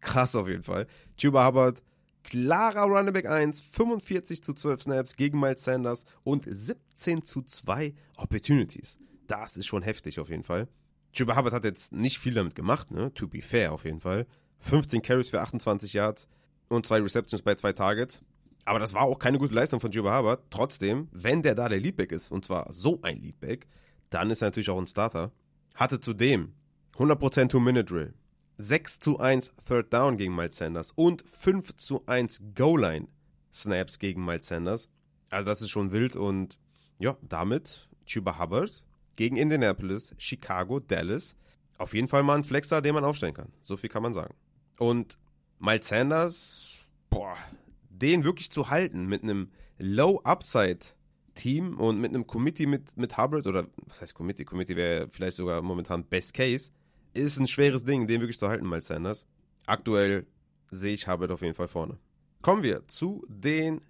krass auf jeden Fall. Tuba Hubbard, klarer Running Back 1, 45 zu 12 Snaps gegen Miles Sanders und 17 zu 2 Opportunities. Das ist schon heftig auf jeden Fall. Chuba Hubbard hat jetzt nicht viel damit gemacht, ne? To be fair auf jeden Fall. 15 Carries für 28 Yards und zwei Receptions bei zwei Targets. Aber das war auch keine gute Leistung von Chuba Hubbard. Trotzdem, wenn der da der Leadback ist, und zwar so ein Leadback, dann ist er natürlich auch ein Starter. Hatte zudem 100% Two-Minute-Drill, 6 zu 1 Third Down gegen Miles Sanders und 5 zu 1 Goal-Line Snaps gegen Miles Sanders. Also das ist schon wild und ja, damit Chuba Hubbard gegen Indianapolis, Chicago, Dallas. Auf jeden Fall mal ein Flexer, den man aufstellen kann. So viel kann man sagen. Und Miles Sanders, boah, den wirklich zu halten mit einem Low-Upside-Team und mit einem Committee mit, mit Hubbard, oder was heißt Committee? Committee wäre vielleicht sogar momentan Best Case, ist ein schweres Ding, den wirklich zu halten, Miles Sanders. Aktuell sehe ich Hubbard auf jeden Fall vorne. Kommen wir zu den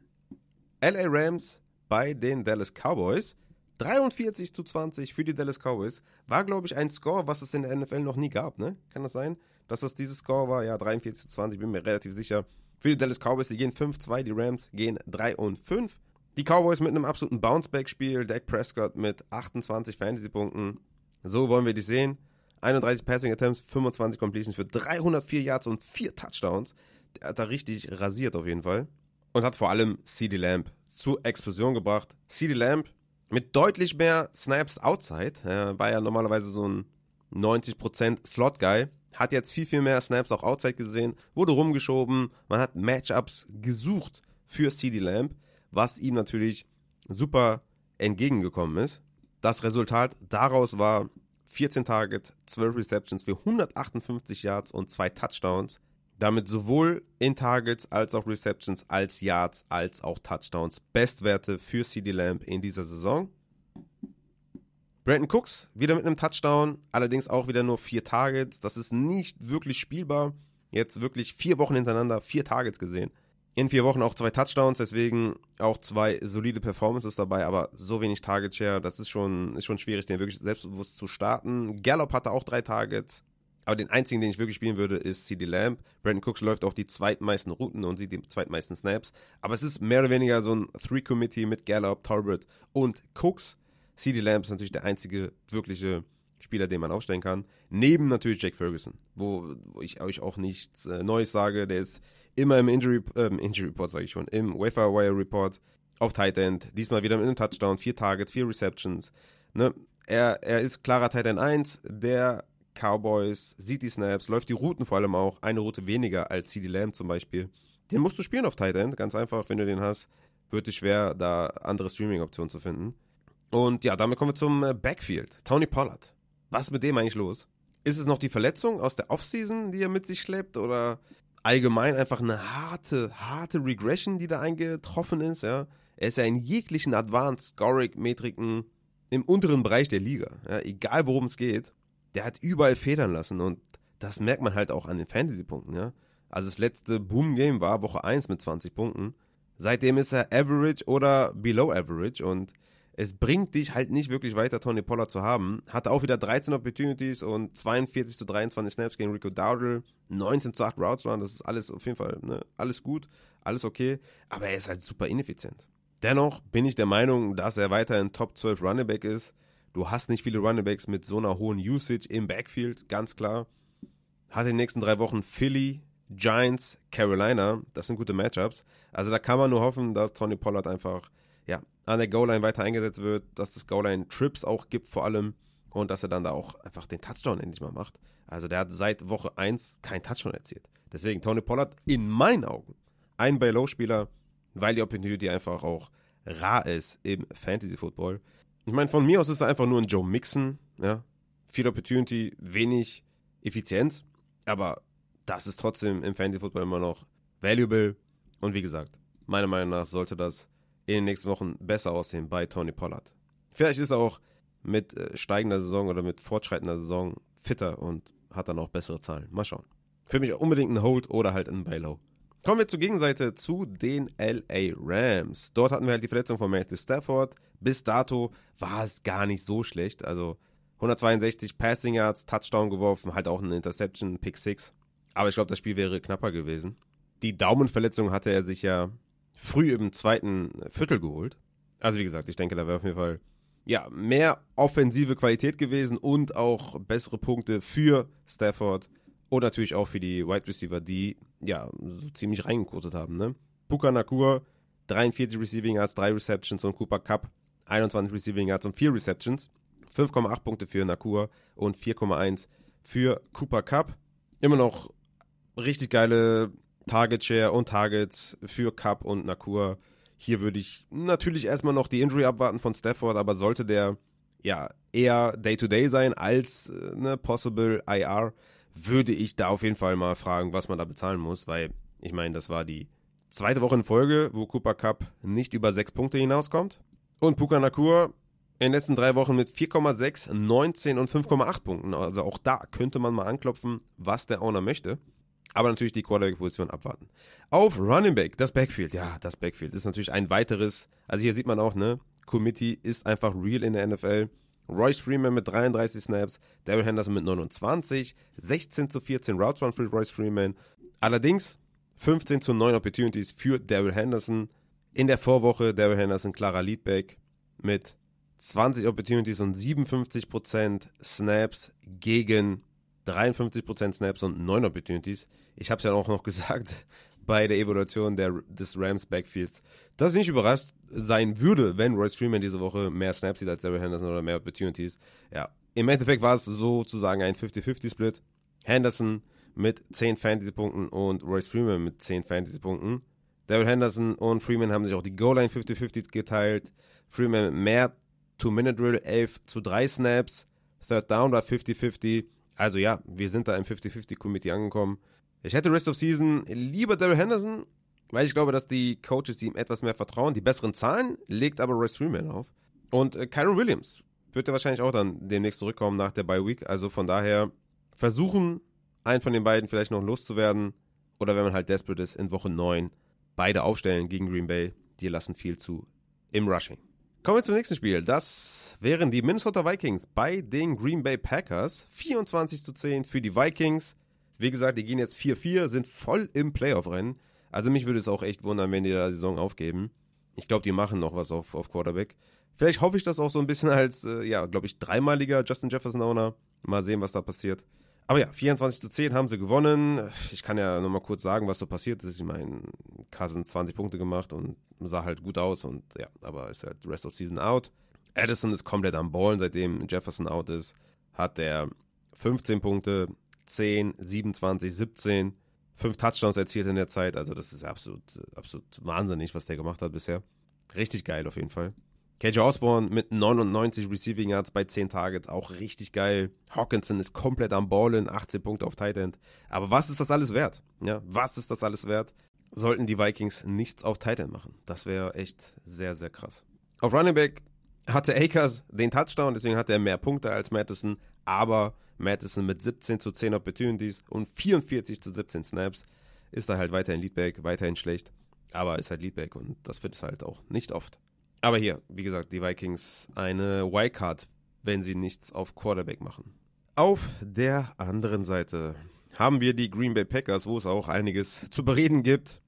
LA Rams bei den Dallas Cowboys. 43 zu 20 für die Dallas Cowboys. War, glaube ich, ein Score, was es in der NFL noch nie gab, ne? Kann das sein? Dass das dieses Score war? Ja, 43 zu 20, bin mir relativ sicher. Für die Dallas Cowboys, die gehen 5-2, die Rams gehen 3 und 5. Die Cowboys mit einem absoluten Bounceback-Spiel, Dak Prescott mit 28 Fantasy-Punkten. So wollen wir die sehen. 31 Passing Attempts, 25 Completions für 304 Yards und 4 Touchdowns. Der hat da richtig rasiert auf jeden Fall. Und hat vor allem CD Lamb zur Explosion gebracht. CD Lamb mit deutlich mehr Snaps outside. Er war ja normalerweise so ein 90% Slot-Guy. Hat jetzt viel, viel mehr Snaps auch outside gesehen. Wurde rumgeschoben. Man hat Matchups gesucht für CD Lamb, was ihm natürlich super entgegengekommen ist. Das Resultat daraus war 14 Targets, 12 Receptions für 158 Yards und 2 Touchdowns. Damit sowohl in Targets als auch Receptions, als Yards, als auch Touchdowns. Bestwerte für CD Lamb in dieser Saison. Brandon Cooks wieder mit einem Touchdown, allerdings auch wieder nur vier Targets. Das ist nicht wirklich spielbar. Jetzt wirklich vier Wochen hintereinander vier Targets gesehen. In vier Wochen auch zwei Touchdowns, deswegen auch zwei solide Performances dabei, aber so wenig Target Share, das ist schon, ist schon schwierig, den wirklich selbstbewusst zu starten. Gallup hatte auch drei Targets. Aber den einzigen, den ich wirklich spielen würde, ist CD Lamb. Brandon Cooks läuft auch die zweitmeisten Routen und sieht die zweitmeisten Snaps. Aber es ist mehr oder weniger so ein Three-Committee mit Gallup, Talbot und Cooks. CD Lamb ist natürlich der einzige wirkliche Spieler, den man aufstellen kann. Neben natürlich Jake Ferguson, wo, wo ich euch auch nichts äh, Neues sage. Der ist immer im Injury, äh, Injury Report, sage ich schon, im Waiver Wire Report auf Tight End. Diesmal wieder mit einem Touchdown, vier Targets, vier Receptions. Ne? Er, er ist klarer Tight End 1, der Cowboys, sieht die Snaps, läuft die Routen vor allem auch, eine Route weniger als CD Lamb zum Beispiel. Den musst du spielen auf Tight End, ganz einfach, wenn du den hast, wird es schwer, da andere Streaming-Optionen zu finden. Und ja, damit kommen wir zum äh, Backfield. Tony Pollard. Was ist mit dem eigentlich los? Ist es noch die Verletzung aus der Offseason, die er mit sich schleppt? Oder allgemein einfach eine harte, harte Regression, die da eingetroffen ist? Ja? Er ist ja in jeglichen Advanced Scoring-Metriken im unteren Bereich der Liga. Ja? Egal worum es geht der hat überall federn lassen und das merkt man halt auch an den Fantasy-Punkten, ja. Also das letzte Boom-Game war Woche 1 mit 20 Punkten. Seitdem ist er average oder below average und es bringt dich halt nicht wirklich weiter, Tony Pollard zu haben. Hatte auch wieder 13 Opportunities und 42 zu 23 Snaps gegen Rico Dowdle, 19 zu 8 Routes Run, das ist alles auf jeden Fall, ne, alles gut, alles okay, aber er ist halt super ineffizient. Dennoch bin ich der Meinung, dass er weiterhin Top 12 Running Back ist. Du hast nicht viele Running Backs mit so einer hohen Usage im Backfield, ganz klar. Hat in den nächsten drei Wochen Philly, Giants, Carolina. Das sind gute Matchups. Also da kann man nur hoffen, dass Tony Pollard einfach ja, an der Goal-Line weiter eingesetzt wird, dass es Goal-Line-Trips auch gibt vor allem und dass er dann da auch einfach den Touchdown endlich mal macht. Also der hat seit Woche 1 keinen Touchdown erzielt. Deswegen Tony Pollard in meinen Augen ein Buy-Low-Spieler, weil die Opportunity einfach auch rar ist im Fantasy-Football. Ich meine, von mir aus ist er einfach nur ein Joe Mixon, ja. Viel Opportunity, wenig Effizienz, aber das ist trotzdem im Fantasy-Football immer noch valuable. Und wie gesagt, meiner Meinung nach sollte das in den nächsten Wochen besser aussehen bei Tony Pollard. Vielleicht ist er auch mit äh, steigender Saison oder mit fortschreitender Saison fitter und hat dann auch bessere Zahlen. Mal schauen. Für mich unbedingt ein Hold oder halt ein Buy-Low. Kommen wir zur Gegenseite zu den LA Rams. Dort hatten wir halt die Verletzung von Matthew Stafford. Bis dato war es gar nicht so schlecht. Also 162 Passing Yards, Touchdown geworfen, halt auch eine Interception, Pick 6. Aber ich glaube, das Spiel wäre knapper gewesen. Die Daumenverletzung hatte er sich ja früh im zweiten Viertel geholt. Also wie gesagt, ich denke, da wäre auf jeden Fall ja, mehr offensive Qualität gewesen und auch bessere Punkte für Stafford und natürlich auch für die Wide Receiver, die ja so ziemlich reingekotet haben. Ne? Puka Nakur, 43 Receiving Yards, 3 Receptions und Cooper Cup, 21 Receiving Yards und 4 Receptions. 5,8 Punkte für Nakur und 4,1 für Cooper Cup. Immer noch richtig geile Target Share und Targets für Cup und Nakur. Hier würde ich natürlich erstmal noch die Injury abwarten von Stafford, aber sollte der ja eher Day-to-Day -Day sein als äh, ne, Possible IR, würde ich da auf jeden Fall mal fragen, was man da bezahlen muss, weil ich meine, das war die zweite Woche in Folge, wo Cooper Cup nicht über sechs Punkte hinauskommt. Und Puka Nakur in den letzten drei Wochen mit 4,6, 19 und 5,8 Punkten. Also auch da könnte man mal anklopfen, was der Owner möchte. Aber natürlich die Quarterback-Position abwarten. Auf Running Back, das Backfield. Ja, das Backfield ist natürlich ein weiteres. Also hier sieht man auch, ne? Committee ist einfach real in der NFL. Royce Freeman mit 33 Snaps, Daryl Henderson mit 29, 16 zu 14 Routes Run für Royce Freeman. Allerdings 15 zu 9 Opportunities für Daryl Henderson. In der Vorwoche Daryl Henderson klarer Leadback mit 20 Opportunities und 57% Snaps gegen 53% Snaps und 9 Opportunities. Ich habe es ja auch noch gesagt bei der Evaluation der, des Rams Backfields, dass ich nicht überrascht sein würde, wenn Royce Freeman diese Woche mehr Snaps sieht als Daryl Henderson oder mehr Opportunities. Ja, im Endeffekt war es sozusagen ein 50-50-Split. Henderson mit 10 Fantasy-Punkten und Royce Freeman mit 10 Fantasy-Punkten. Daryl Henderson und Freeman haben sich auch die Goal-Line 50-50 geteilt. Freeman mit mehr Two-Minute-Drill, 11 zu 3 Snaps. Third Down war 50-50. Also ja, wir sind da im 50-50-Committee angekommen. Ich hätte Rest of Season lieber Daryl Henderson, weil ich glaube, dass die Coaches ihm etwas mehr vertrauen. Die besseren Zahlen legt aber Royce Freeman auf. Und äh, Kyron Williams wird ja wahrscheinlich auch dann demnächst zurückkommen nach der Bye Week. Also von daher versuchen, einen von den beiden vielleicht noch loszuwerden. Oder wenn man halt desperate ist, in Woche 9 beide aufstellen gegen Green Bay. Die lassen viel zu im Rushing. Kommen wir zum nächsten Spiel. Das wären die Minnesota Vikings bei den Green Bay Packers. 24 zu 10 für die Vikings. Wie gesagt, die gehen jetzt 4-4, sind voll im Playoff-Rennen. Also mich würde es auch echt wundern, wenn die da die Saison aufgeben. Ich glaube, die machen noch was auf, auf Quarterback. Vielleicht hoffe ich das auch so ein bisschen als, äh, ja, glaube ich, dreimaliger Justin Jefferson-Owner. Mal sehen, was da passiert. Aber ja, 24 zu 10 haben sie gewonnen. Ich kann ja nochmal kurz sagen, was so passiert ist. Ich meine, Cousins 20 Punkte gemacht und sah halt gut aus und ja, aber ist halt Rest of Season out. Addison ist komplett am Ballen, seitdem Jefferson out ist, hat er 15 Punkte, 10, 27, 17, 5 Touchdowns erzielt in der Zeit. Also das ist absolut, absolut wahnsinnig, was der gemacht hat bisher. Richtig geil auf jeden Fall. KJ Osborne mit 99 Receiving Yards bei 10 Targets, auch richtig geil. Hawkinson ist komplett am Ballen, 18 Punkte auf Tight End. Aber was ist das alles wert? Ja, was ist das alles wert? Sollten die Vikings nichts auf Tight End machen. Das wäre echt sehr, sehr krass. Auf Running Back hatte Akers den Touchdown, deswegen hatte er mehr Punkte als Madison, aber Madison mit 17 zu 10 Opportunities und 44 zu 17 Snaps. Ist da halt weiterhin Leadback, weiterhin schlecht. Aber ist halt Leadback und das wird es halt auch nicht oft. Aber hier, wie gesagt, die Vikings eine Wildcard, wenn sie nichts auf Quarterback machen. Auf der anderen Seite haben wir die Green Bay Packers, wo es auch einiges zu bereden gibt.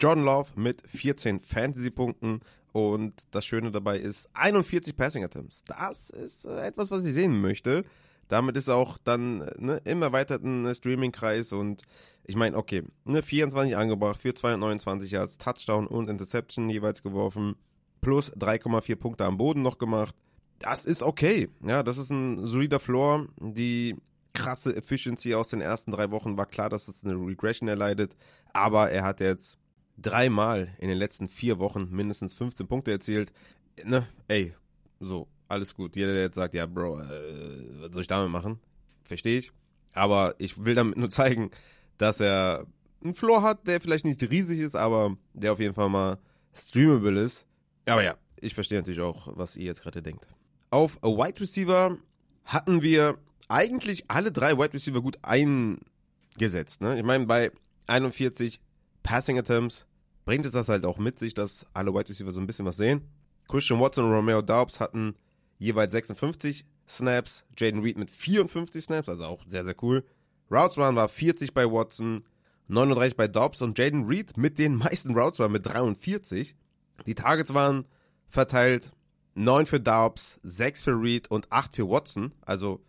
John Love mit 14 Fantasy-Punkten und das Schöne dabei ist 41 Passing Attempts. Das ist äh, etwas, was ich sehen möchte. Damit ist auch dann ne, im erweiterten Streaming-Kreis und ich meine, okay, ne, 24 angebracht für 229 Yards, Touchdown und Interception jeweils geworfen, plus 3,4 Punkte am Boden noch gemacht. Das ist okay. Ja, das ist ein solider Floor. Die krasse Efficiency aus den ersten drei Wochen war klar, dass es eine Regression erleidet, aber er hat jetzt dreimal in den letzten vier Wochen mindestens 15 Punkte erzielt. Ne, ey, so, alles gut. Jeder, der jetzt sagt, ja, Bro, äh, was soll ich damit machen? Verstehe ich. Aber ich will damit nur zeigen, dass er einen Floor hat, der vielleicht nicht riesig ist, aber der auf jeden Fall mal streamable ist. Aber ja, ich verstehe natürlich auch, was ihr jetzt gerade denkt. Auf Wide Receiver hatten wir eigentlich alle drei Wide Receiver gut eingesetzt. Ne? Ich meine, bei 41 Passing Attempts bringt es das halt auch mit sich, dass alle Wide Receiver so ein bisschen was sehen. Christian Watson und Romeo Daubs hatten jeweils 56 Snaps, Jaden Reed mit 54 Snaps, also auch sehr, sehr cool. Routes Run war 40 bei Watson, 39 bei Dobbs und Jaden Reed mit den meisten Routes Run mit 43. Die Targets waren verteilt 9 für Dobbs, 6 für Reed und 8 für Watson. Also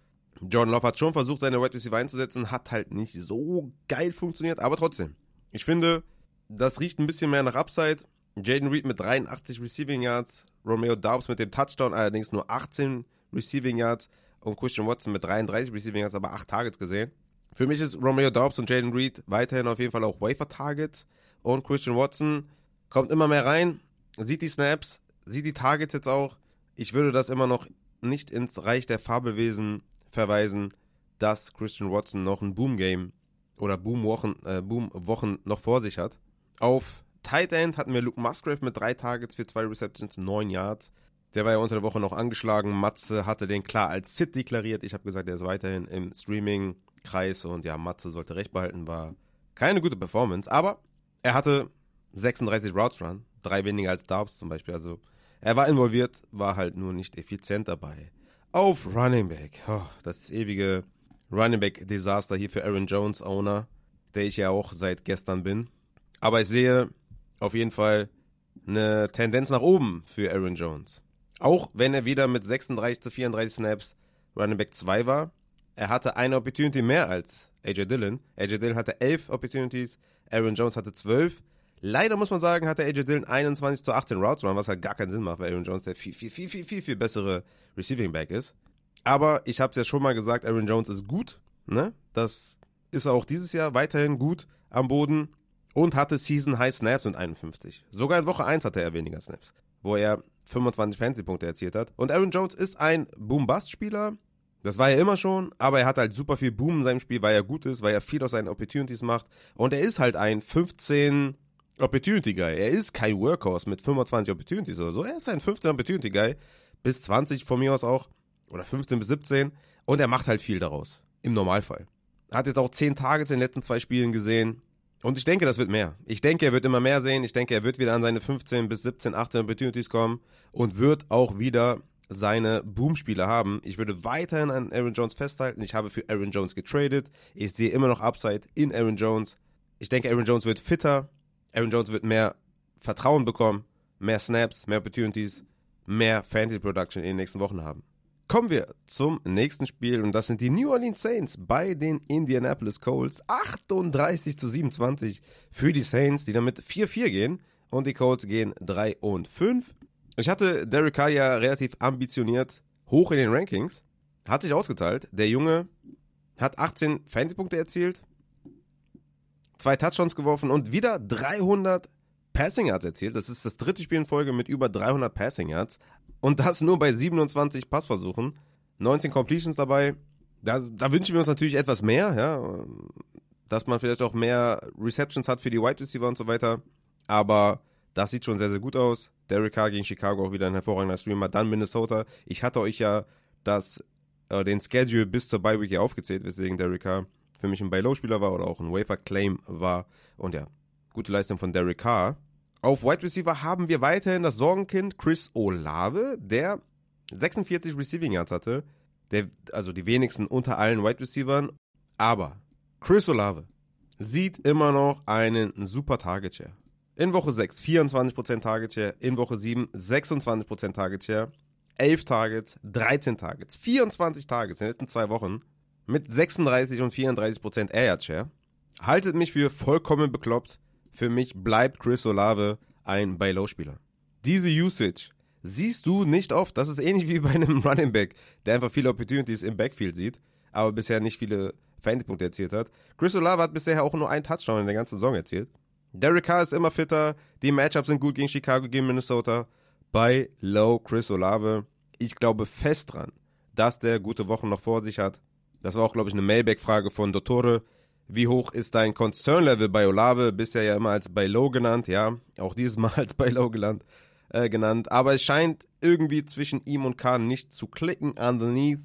John Love hat schon versucht, seine Wide Receiver einzusetzen, hat halt nicht so geil funktioniert, aber trotzdem. Ich finde, das riecht ein bisschen mehr nach Upside. Jaden Reed mit 83 Receiving Yards, Romeo Dobbs mit dem Touchdown allerdings nur 18 Receiving Yards und Christian Watson mit 33 Receiving Yards, aber 8 Targets gesehen. Für mich ist Romeo Dobbs und Jaden Reed weiterhin auf jeden Fall auch Wafer-Targets und Christian Watson kommt immer mehr rein, sieht die Snaps, sieht die Targets jetzt auch. Ich würde das immer noch nicht ins Reich der Fabelwesen verweisen, dass Christian Watson noch ein Boom-Game oder Boom-Wochen äh, Boom noch vor sich hat. Auf Tight End hatten wir Luke Musgrave mit drei Targets für zwei Receptions, neun Yards. Der war ja unter der Woche noch angeschlagen. Matze hatte den klar als Sit deklariert. Ich habe gesagt, er ist weiterhin im Streaming-Kreis und ja, Matze sollte recht behalten. War keine gute Performance, aber er hatte 36 Routes Run, drei weniger als Darbs zum Beispiel. Also er war involviert, war halt nur nicht effizient dabei. Auf Running Back, oh, das ewige Running Back Desaster hier für Aaron Jones Owner, der ich ja auch seit gestern bin. Aber ich sehe auf jeden Fall eine Tendenz nach oben für Aaron Jones. Auch wenn er wieder mit 36 zu 34 Snaps Running Back 2 war. Er hatte eine Opportunity mehr als AJ Dillon. AJ Dillon hatte 11 Opportunities, Aaron Jones hatte 12. Leider muss man sagen, hatte AJ Dillon 21 zu 18 Routes run, was halt gar keinen Sinn macht, weil Aaron Jones der viel, viel, viel, viel, viel, viel bessere Receiving Back ist. Aber ich habe es ja schon mal gesagt, Aaron Jones ist gut. Ne? Das ist auch dieses Jahr weiterhin gut am Boden und hatte Season High Snaps mit 51. Sogar in Woche 1 hatte er weniger Snaps, wo er 25 Fantasy-Punkte erzielt hat. Und Aaron Jones ist ein Boom-Bust-Spieler. Das war er immer schon, aber er hat halt super viel Boom in seinem Spiel, weil er gut ist, weil er viel aus seinen Opportunities macht. Und er ist halt ein 15 Opportunity Guy. Er ist kein Workhorse mit 25 Opportunities oder so. Er ist ein 15 Opportunity Guy. Bis 20 von mir aus auch. Oder 15 bis 17. Und er macht halt viel daraus. Im Normalfall. Er hat jetzt auch 10 Tages in den letzten zwei Spielen gesehen. Und ich denke, das wird mehr. Ich denke, er wird immer mehr sehen. Ich denke, er wird wieder an seine 15 bis 17, 18 Opportunities kommen und wird auch wieder seine Boom-Spiele haben. Ich würde weiterhin an Aaron Jones festhalten. Ich habe für Aaron Jones getradet. Ich sehe immer noch Upside in Aaron Jones. Ich denke, Aaron Jones wird fitter. Aaron Jones wird mehr Vertrauen bekommen, mehr Snaps, mehr Opportunities, mehr Fantasy Production in den nächsten Wochen haben. Kommen wir zum nächsten Spiel und das sind die New Orleans Saints bei den Indianapolis Colts. 38 zu 27 für die Saints, die damit 4-4 gehen und die Colts gehen 3 und 5. Ich hatte Derek Carr ja relativ ambitioniert hoch in den Rankings, hat sich ausgeteilt. Der Junge hat 18 Fantasy-Punkte erzielt, zwei Touchdowns geworfen und wieder 300 Passing Yards erzielt. Das ist das dritte Spiel in Folge mit über 300 Passing Yards. Und das nur bei 27 Passversuchen. 19 Completions dabei. Da, da wünschen wir uns natürlich etwas mehr, ja. Dass man vielleicht auch mehr Receptions hat für die Wide Receiver und so weiter. Aber das sieht schon sehr, sehr gut aus. Derek Carr gegen Chicago auch wieder ein hervorragender Streamer. Dann Minnesota. Ich hatte euch ja das äh, den Schedule bis zur Bye Week hier aufgezählt, weswegen Derek Carr für mich ein Buy-Low-Spieler war oder auch ein Wafer-Claim war. Und ja, gute Leistung von Derek Carr. Auf Wide Receiver haben wir weiterhin das Sorgenkind Chris Olave, der 46 Receiving Yards hatte. Der, also die wenigsten unter allen Wide Receivern. Aber Chris Olave sieht immer noch einen super Target Share. In Woche 6 24% Target Share, in Woche 7 26% Target Share, 11 Targets, 13 Targets, 24 Targets in den letzten zwei Wochen mit 36 und 34% Air Yard Share. Haltet mich für vollkommen bekloppt. Für mich bleibt Chris Olave ein Buy-Low-Spieler. Diese Usage siehst du nicht oft. Das ist ähnlich wie bei einem Running Back, der einfach viele Opportunities im Backfield sieht, aber bisher nicht viele Fantasy-Punkte erzielt hat. Chris Olave hat bisher auch nur einen Touchdown in der ganzen Saison erzielt. Derek Carr ist immer fitter. Die Matchups sind gut gegen Chicago, gegen Minnesota. Bei Low Chris Olave. Ich glaube fest dran, dass der gute Wochen noch vor sich hat. Das war auch, glaube ich, eine Mailback-Frage von Dottore. Wie hoch ist dein Concern-Level bei Olave? Bisher ja immer als bei Low genannt, ja. Auch dieses Mal als bei Low genannt. Äh, genannt. Aber es scheint irgendwie zwischen ihm und Khan nicht zu klicken. Underneath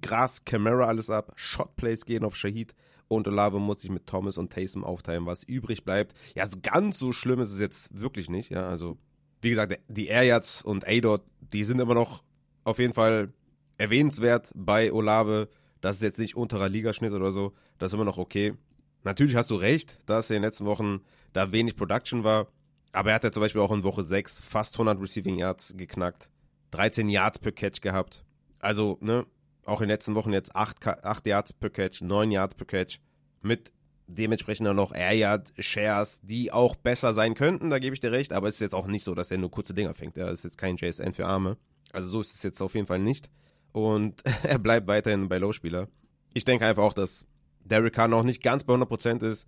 Gras, Camera alles ab. Shotplays gehen auf Shahid. Und Olave muss sich mit Thomas und Taysom aufteilen, was übrig bleibt. Ja, so ganz so schlimm ist es jetzt wirklich nicht. Ja, also, wie gesagt, die Air Yards und A-Dot, die sind immer noch auf jeden Fall erwähnenswert bei Olave. Das ist jetzt nicht unterer Ligaschnitt oder so. Das ist immer noch okay. Natürlich hast du recht, dass in den letzten Wochen da wenig Production war. Aber er hat ja zum Beispiel auch in Woche 6 fast 100 Receiving Yards geknackt. 13 Yards per Catch gehabt. Also, ne, auch in den letzten Wochen jetzt 8, 8 Yards per Catch, 9 Yards per Catch. Mit dementsprechend auch noch Air Yard Shares, die auch besser sein könnten, da gebe ich dir recht. Aber es ist jetzt auch nicht so, dass er nur kurze Dinger fängt. Er ist jetzt kein JSN für Arme. Also so ist es jetzt auf jeden Fall nicht und er bleibt weiterhin bei Low-Spieler. Ich denke einfach auch, dass Derek Carr noch nicht ganz bei 100% ist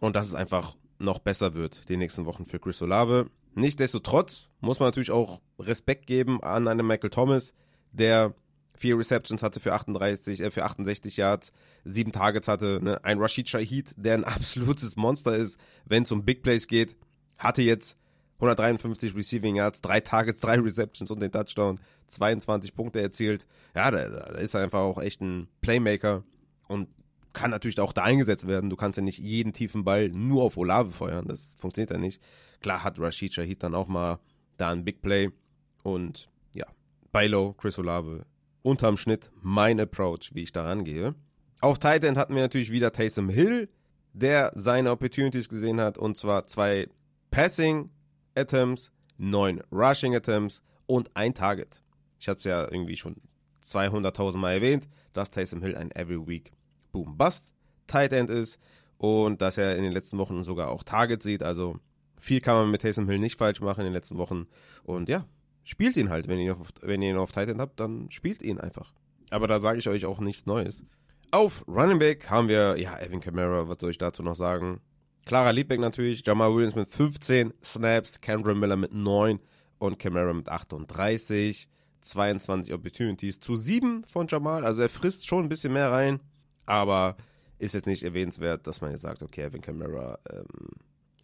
und dass es einfach noch besser wird die nächsten Wochen für Chris Olave. Nichtsdestotrotz muss man natürlich auch Respekt geben an einen Michael Thomas, der vier Receptions hatte für 38, äh, für 68 Yards, sieben Targets hatte, ne? ein Rashid Shahid, der ein absolutes Monster ist, wenn es um Big Plays geht, hatte jetzt 153 Receiving Yards, drei Targets, drei Receptions und den Touchdown, 22 Punkte erzielt. Ja, da, da ist er einfach auch echt ein Playmaker und kann natürlich auch da eingesetzt werden. Du kannst ja nicht jeden tiefen Ball nur auf Olave feuern. Das funktioniert ja nicht. Klar hat Rashid Shahid dann auch mal da ein Big Play. Und ja, bei Low, Chris Olave, unterm Schnitt mein Approach, wie ich da rangehe. Auf Tight End hatten wir natürlich wieder Taysom Hill, der seine Opportunities gesehen hat. Und zwar zwei Passing Attempts, neun Rushing Attempts und ein Target. Ich habe es ja irgendwie schon 200.000 Mal erwähnt, dass Taysom Hill ein Every Week Boom Bust Tight End ist und dass er in den letzten Wochen sogar auch Target sieht. Also viel kann man mit Taysom Hill nicht falsch machen in den letzten Wochen. Und ja, spielt ihn halt. Wenn ihr auf, wenn ihr ihn auf Tight End habt, dann spielt ihn einfach. Aber da sage ich euch auch nichts Neues. Auf Running Back haben wir, ja, Evan Kamara, was soll ich dazu noch sagen? Clara Liebbeck natürlich, Jamal Williams mit 15 Snaps, Cameron Miller mit 9 und Camara mit 38. 22 Opportunities zu 7 von Jamal. Also er frisst schon ein bisschen mehr rein, aber ist jetzt nicht erwähnenswert, dass man jetzt sagt, okay, Evan Camara ähm,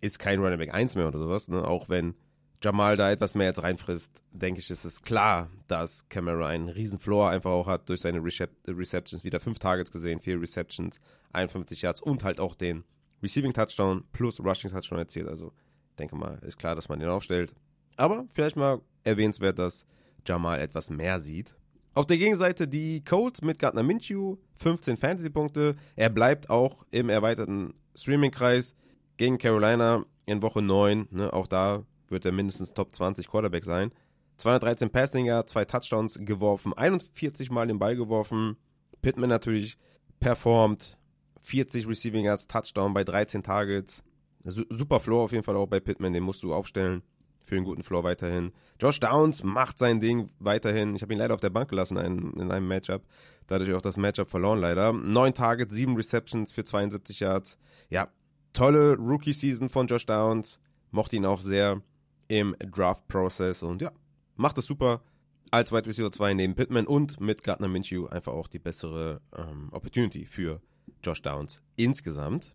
ist kein Running Back 1 mehr oder sowas. Ne? Auch wenn Jamal da etwas mehr jetzt reinfrisst, denke ich, ist es klar, dass Camara einen riesen Floor einfach auch hat durch seine Recep Receptions. Wieder 5 Targets gesehen, 4 Receptions, 51 Yards und halt auch den Receiving Touchdown plus Rushing Touchdown erzielt. Also denke mal, ist klar, dass man den aufstellt. Aber vielleicht mal erwähnenswert, dass Jamal etwas mehr sieht. Auf der Gegenseite die Colts mit Gardner Minshew, 15 Fantasy-Punkte. Er bleibt auch im erweiterten Streaming-Kreis gegen Carolina in Woche 9. Ne, auch da wird er mindestens Top 20 Quarterback sein. 213 Passinger, zwei Touchdowns geworfen, 41 Mal den Ball geworfen. Pittman natürlich performt, 40 Receiving Yards, Touchdown bei 13 Targets. Super Floor auf jeden Fall auch bei Pittman, den musst du aufstellen. Für einen guten Floor weiterhin. Josh Downs macht sein Ding weiterhin. Ich habe ihn leider auf der Bank gelassen in, in einem Matchup. Dadurch auch das Matchup verloren leider. Neun Targets, sieben Receptions für 72 Yards. Ja, tolle Rookie-Season von Josh Downs. Mochte ihn auch sehr im Draft-Prozess und ja, macht es super als Wide Receiver 2 neben Pittman und mit Gardner Minshew einfach auch die bessere ähm, Opportunity für Josh Downs insgesamt.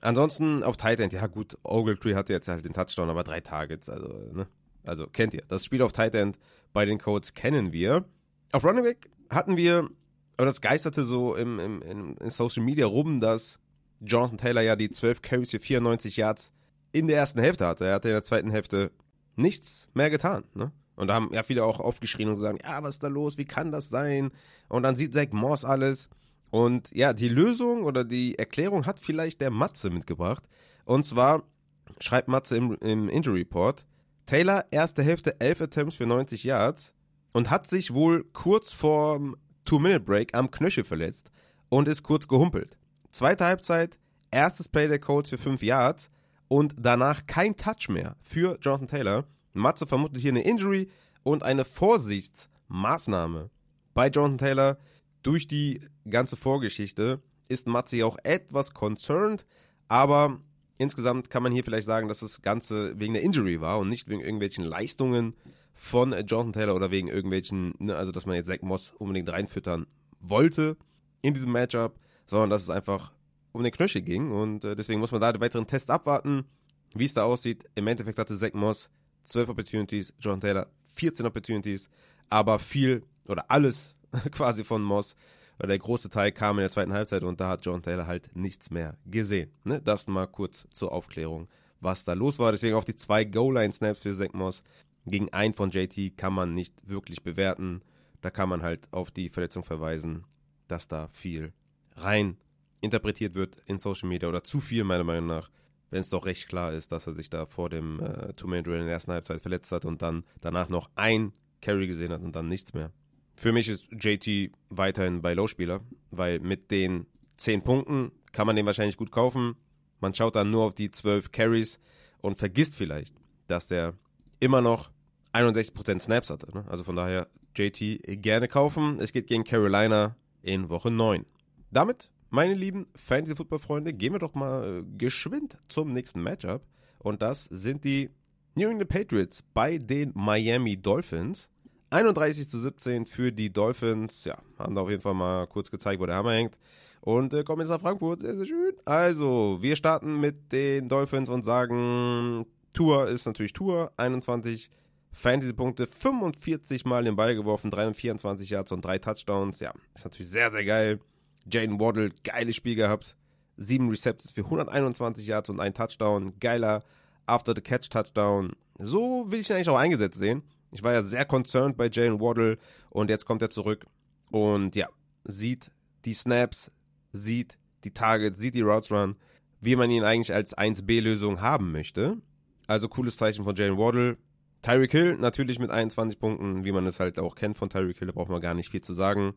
Ansonsten auf Tight End, ja gut, Ogletree hatte jetzt halt den Touchdown, aber drei Targets, also, ne? Also kennt ihr. Das Spiel auf Tight End bei den Codes kennen wir. Auf Running Back hatten wir aber das geisterte so im, im, im, in Social Media rum, dass Jonathan Taylor ja die 12 Carries für 94 Yards in der ersten Hälfte hatte. Er hatte in der zweiten Hälfte nichts mehr getan. Ne? Und da haben ja viele auch aufgeschrien und gesagt, ja, was ist da los? Wie kann das sein? Und dann sieht Zach Moss alles. Und ja, die Lösung oder die Erklärung hat vielleicht der Matze mitgebracht. Und zwar schreibt Matze im, im Injury Report, Taylor erste Hälfte 11 Attempts für 90 Yards und hat sich wohl kurz vorm Two-Minute-Break am Knöchel verletzt und ist kurz gehumpelt. Zweite Halbzeit, erstes Play der Colts für 5 Yards und danach kein Touch mehr für Jonathan Taylor. Matze vermutet hier eine Injury und eine Vorsichtsmaßnahme bei Jonathan Taylor. Durch die ganze Vorgeschichte ist Matze auch etwas concerned, aber insgesamt kann man hier vielleicht sagen, dass das Ganze wegen der Injury war und nicht wegen irgendwelchen Leistungen von Jonathan Taylor oder wegen irgendwelchen, ne, also dass man jetzt Zach Moss unbedingt reinfüttern wollte in diesem Matchup, sondern dass es einfach um den Knöchel ging und äh, deswegen muss man da den weiteren Test abwarten, wie es da aussieht. Im Endeffekt hatte Zach Moss 12 Opportunities, Jonathan Taylor 14 Opportunities, aber viel oder alles quasi von Moss weil der große Teil kam in der zweiten Halbzeit und da hat John Taylor halt nichts mehr gesehen. Ne? Das mal kurz zur Aufklärung, was da los war. Deswegen auch die zwei Goal-Line-Snaps für Zach Moss gegen einen von JT kann man nicht wirklich bewerten. Da kann man halt auf die Verletzung verweisen, dass da viel rein interpretiert wird in Social Media oder zu viel meiner Meinung nach, wenn es doch recht klar ist, dass er sich da vor dem äh, Two-Man-Drill in der ersten Halbzeit verletzt hat und dann danach noch ein Carry gesehen hat und dann nichts mehr. Für mich ist JT weiterhin bei Low-Spieler, weil mit den 10 Punkten kann man den wahrscheinlich gut kaufen. Man schaut dann nur auf die 12 Carries und vergisst vielleicht, dass der immer noch 61% Snaps hatte. Ne? Also von daher JT gerne kaufen. Es geht gegen Carolina in Woche 9. Damit, meine lieben Fantasy-Football-Freunde, gehen wir doch mal äh, geschwind zum nächsten Matchup. Und das sind die New England Patriots bei den Miami Dolphins. 31 zu 17 für die Dolphins. Ja, haben da auf jeden Fall mal kurz gezeigt, wo der Hammer hängt. Und äh, kommen jetzt nach Frankfurt. Sehr, sehr schön. Also, wir starten mit den Dolphins und sagen, Tour ist natürlich Tour. 21 Fantasy-Punkte, 45 Mal den Ball geworfen, 324 Yards und 3 Touchdowns. Ja, ist natürlich sehr, sehr geil. Jaden Waddle, geiles Spiel gehabt. 7 Receptions für 121 Yards und ein Touchdown. Geiler After-the-Catch-Touchdown. So will ich ihn eigentlich auch eingesetzt sehen. Ich war ja sehr concerned bei Jalen Waddle und jetzt kommt er zurück und ja, sieht die Snaps, sieht die Targets, sieht die Routes Run, wie man ihn eigentlich als 1B-Lösung haben möchte. Also cooles Zeichen von Jalen Waddle. Tyreek Hill natürlich mit 21 Punkten, wie man es halt auch kennt von Tyreek Hill, da braucht man gar nicht viel zu sagen.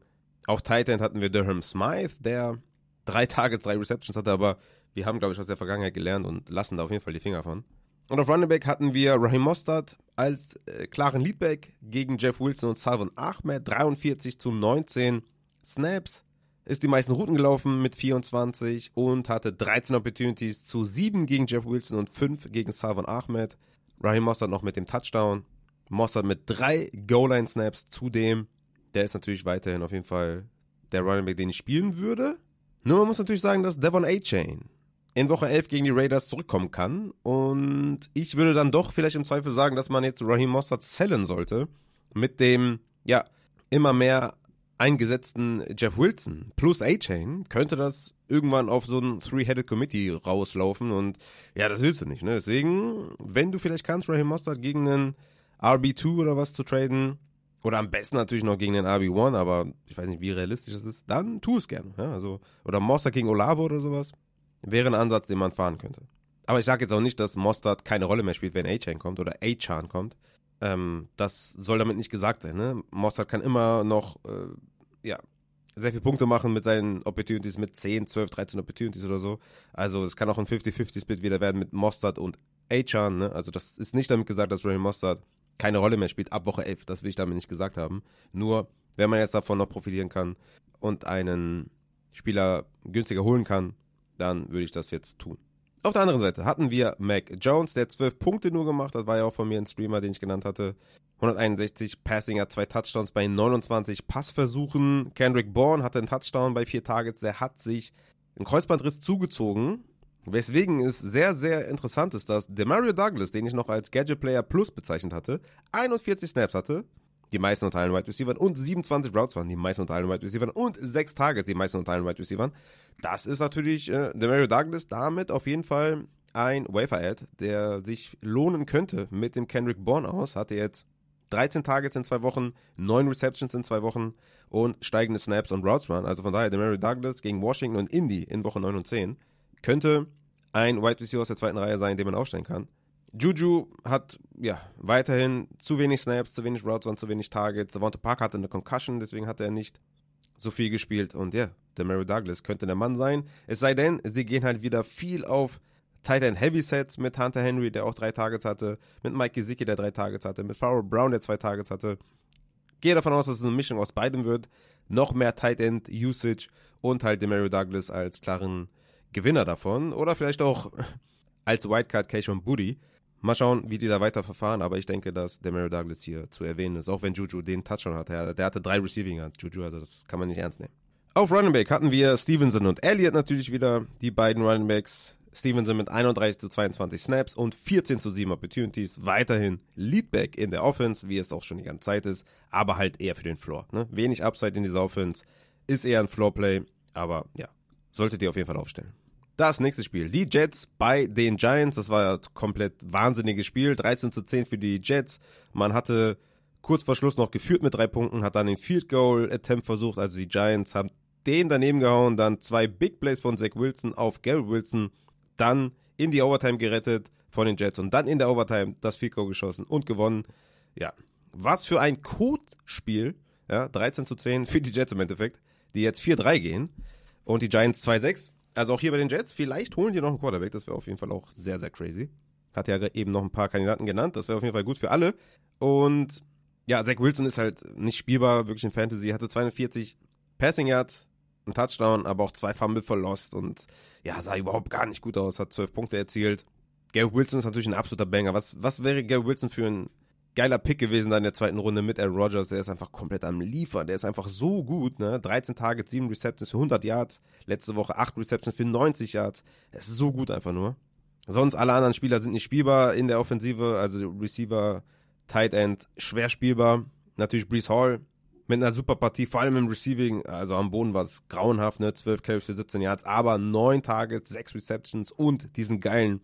Auf Tight End hatten wir Durham Smythe, der drei Targets, drei Receptions hatte, aber wir haben, glaube ich, aus der Vergangenheit gelernt und lassen da auf jeden Fall die Finger von. Und auf Running Back hatten wir Raheem Mostert als äh, klaren Leadback gegen Jeff Wilson und Salvon Ahmed. 43 zu 19 Snaps. Ist die meisten Routen gelaufen mit 24 und hatte 13 Opportunities zu 7 gegen Jeff Wilson und 5 gegen Salvon Ahmed. Raheem Mostert noch mit dem Touchdown. Mostert mit 3 Goal-Line-Snaps zudem. Der ist natürlich weiterhin auf jeden Fall der Running Back, den ich spielen würde. Nur man muss natürlich sagen, dass Devon A-Chain in Woche 11 gegen die Raiders zurückkommen kann. Und ich würde dann doch vielleicht im Zweifel sagen, dass man jetzt Raheem Mossad zählen sollte. Mit dem, ja, immer mehr eingesetzten Jeff Wilson plus A-Chain könnte das irgendwann auf so ein Three-Headed Committee rauslaufen. Und ja, das willst du nicht. Ne? Deswegen, wenn du vielleicht kannst, Raheem Mossad gegen einen RB2 oder was zu traden, oder am besten natürlich noch gegen den RB1, aber ich weiß nicht, wie realistisch das ist, dann tu es gerne. Ja? Also, oder Mossad gegen Olavo oder sowas wäre ein Ansatz, den man fahren könnte. Aber ich sage jetzt auch nicht, dass Mostard keine Rolle mehr spielt, wenn A-Chain kommt oder A-Chan kommt. Ähm, das soll damit nicht gesagt sein. Ne? Mostard kann immer noch äh, ja, sehr viele Punkte machen mit seinen Opportunities, mit 10, 12, 13 Opportunities oder so. Also es kann auch ein 50-50-Split wieder werden mit Mostard und A-Chan. Ne? Also das ist nicht damit gesagt, dass Ray Mostard keine Rolle mehr spielt ab Woche 11. Das will ich damit nicht gesagt haben. Nur, wenn man jetzt davon noch profitieren kann und einen Spieler günstiger holen kann, dann würde ich das jetzt tun. Auf der anderen Seite hatten wir Mac Jones, der 12 Punkte nur gemacht hat, war ja auch von mir ein Streamer, den ich genannt hatte. 161 Passing hat zwei Touchdowns bei 29 Passversuchen. Kendrick Bourne hatte einen Touchdown bei vier Targets, der hat sich einen Kreuzbandriss zugezogen. Weswegen es sehr, sehr interessant ist, dass Demario Douglas, den ich noch als Gadget Player Plus bezeichnet hatte, 41 Snaps hatte, die meisten unter allen Wide Receivers und 27 Routes waren die meisten unter allen Wide Receivers und 6 Targets die meisten unter allen Wide Receivers. Das ist natürlich äh, der Mario Douglas damit auf jeden Fall ein Wafer-Ad, der sich lohnen könnte mit dem Kendrick Bourne aus. Hatte jetzt 13 Targets in zwei Wochen, 9 Receptions in zwei Wochen und steigende Snaps und Routes Run. Also von daher, der Mary Douglas gegen Washington und Indy in Woche 9 und 10 könnte ein Wide Receiver aus der zweiten Reihe sein, den man aufstellen kann. Juju hat ja weiterhin zu wenig Snaps, zu wenig Routes und zu wenig Targets. Devonta Park hatte eine Concussion, deswegen hat er nicht so viel gespielt. Und ja, der Mary Douglas könnte der Mann sein. Es sei denn, sie gehen halt wieder viel auf Tight End Heavy Set mit Hunter Henry, der auch drei Targets hatte, mit Mike Gesicki, der drei Targets hatte, mit Farrell Brown, der zwei Targets hatte. Gehe davon aus, dass es eine Mischung aus beidem wird. Noch mehr Tight End Usage und halt Demario Douglas als klaren Gewinner davon. Oder vielleicht auch als Wildcard und Booty. Mal schauen, wie die da weiter verfahren, aber ich denke, dass Demario Douglas hier zu erwähnen ist, auch wenn Juju den Touchdown hatte. Der hatte drei Receiving Yards, Juju, also das kann man nicht ernst nehmen. Auf Running Back hatten wir Stevenson und Elliott natürlich wieder, die beiden Running Backs. Stevenson mit 31 zu 22 Snaps und 14 zu 7 Opportunities. Weiterhin Leadback in der Offense, wie es auch schon die ganze Zeit ist, aber halt eher für den Floor. Ne? Wenig Upside in dieser Offense, ist eher ein Floorplay, aber ja, solltet ihr auf jeden Fall aufstellen. Das nächste Spiel, die Jets bei den Giants. Das war ja komplett wahnsinniges Spiel. 13 zu 10 für die Jets. Man hatte kurz vor Schluss noch geführt mit drei Punkten, hat dann den Field Goal Attempt versucht. Also die Giants haben den daneben gehauen. Dann zwei Big Plays von Zach Wilson auf Gary Wilson dann in die Overtime gerettet von den Jets und dann in der Overtime das Field Goal geschossen und gewonnen. Ja, was für ein Code-Spiel. Ja, 13 zu 10 für die Jets im Endeffekt, die jetzt 4-3 gehen und die Giants 2-6. Also auch hier bei den Jets, vielleicht holen die noch einen Quarterback, das wäre auf jeden Fall auch sehr, sehr crazy. Hat ja eben noch ein paar Kandidaten genannt, das wäre auf jeden Fall gut für alle. Und ja, Zach Wilson ist halt nicht spielbar, wirklich in Fantasy, hatte 240 Passing Yards, ein Touchdown, aber auch zwei Fumble verlost und ja, sah überhaupt gar nicht gut aus, hat zwölf Punkte erzielt. Gary Wilson ist natürlich ein absoluter Banger. Was, was wäre Gary Wilson für ein geiler Pick gewesen da in der zweiten Runde mit Aaron Rodgers? Der ist einfach komplett am Liefern. Der ist einfach so gut, ne? 13 Targets, 7 Receptions für 100 Yards. Letzte Woche 8 Receptions für 90 Yards. Es ist so gut einfach nur. Sonst alle anderen Spieler sind nicht spielbar in der Offensive, also Receiver, Tight End, schwer spielbar. Natürlich Brees Hall, mit einer super Partie, vor allem im Receiving, also am Boden war es grauenhaft, ne? 12 Carries für 17 Yards, aber 9 Targets, 6 Receptions und diesen geilen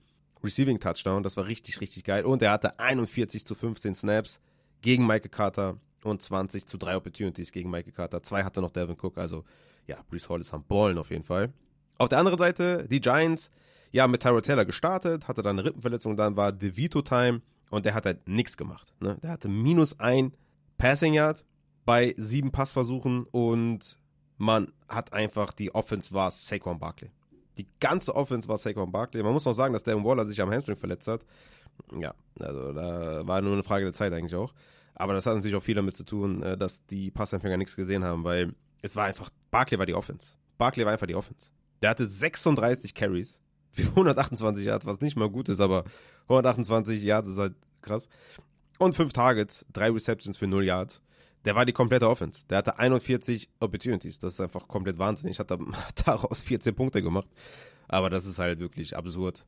Receiving Touchdown, das war richtig, richtig geil. Und er hatte 41 zu 15 Snaps gegen Michael Carter und 20 zu 3 Opportunities gegen Michael Carter. Zwei hatte noch Devin Cook, also ja, Brees Hall ist am Ballen auf jeden Fall. Auf der anderen Seite, die Giants, ja, mit Tyrod Taylor gestartet, hatte dann eine Rippenverletzung, dann war DeVito Time und der hat halt nichts gemacht. Ne? Der hatte minus ein Passing Yard bei sieben Passversuchen und man hat einfach, die Offense war Saquon Barkley. Die ganze Offense war Saquon Barkley. Man muss noch sagen, dass Darren Waller sich am Hamstring verletzt hat. Ja, also da war nur eine Frage der Zeit eigentlich auch. Aber das hat natürlich auch viel damit zu tun, äh, dass die Passempfänger nichts gesehen haben, weil es war einfach, Barkley war die Offense. Barkley war einfach die Offense. Der hatte 36 Carries für 128 Yards, was nicht mal gut ist, aber 128 Yards ist halt krass. Und fünf Targets, drei Receptions für 0 Yards der war die komplette Offense. Der hatte 41 Opportunities. Das ist einfach komplett wahnsinnig. Hat daraus 14 Punkte gemacht. Aber das ist halt wirklich absurd.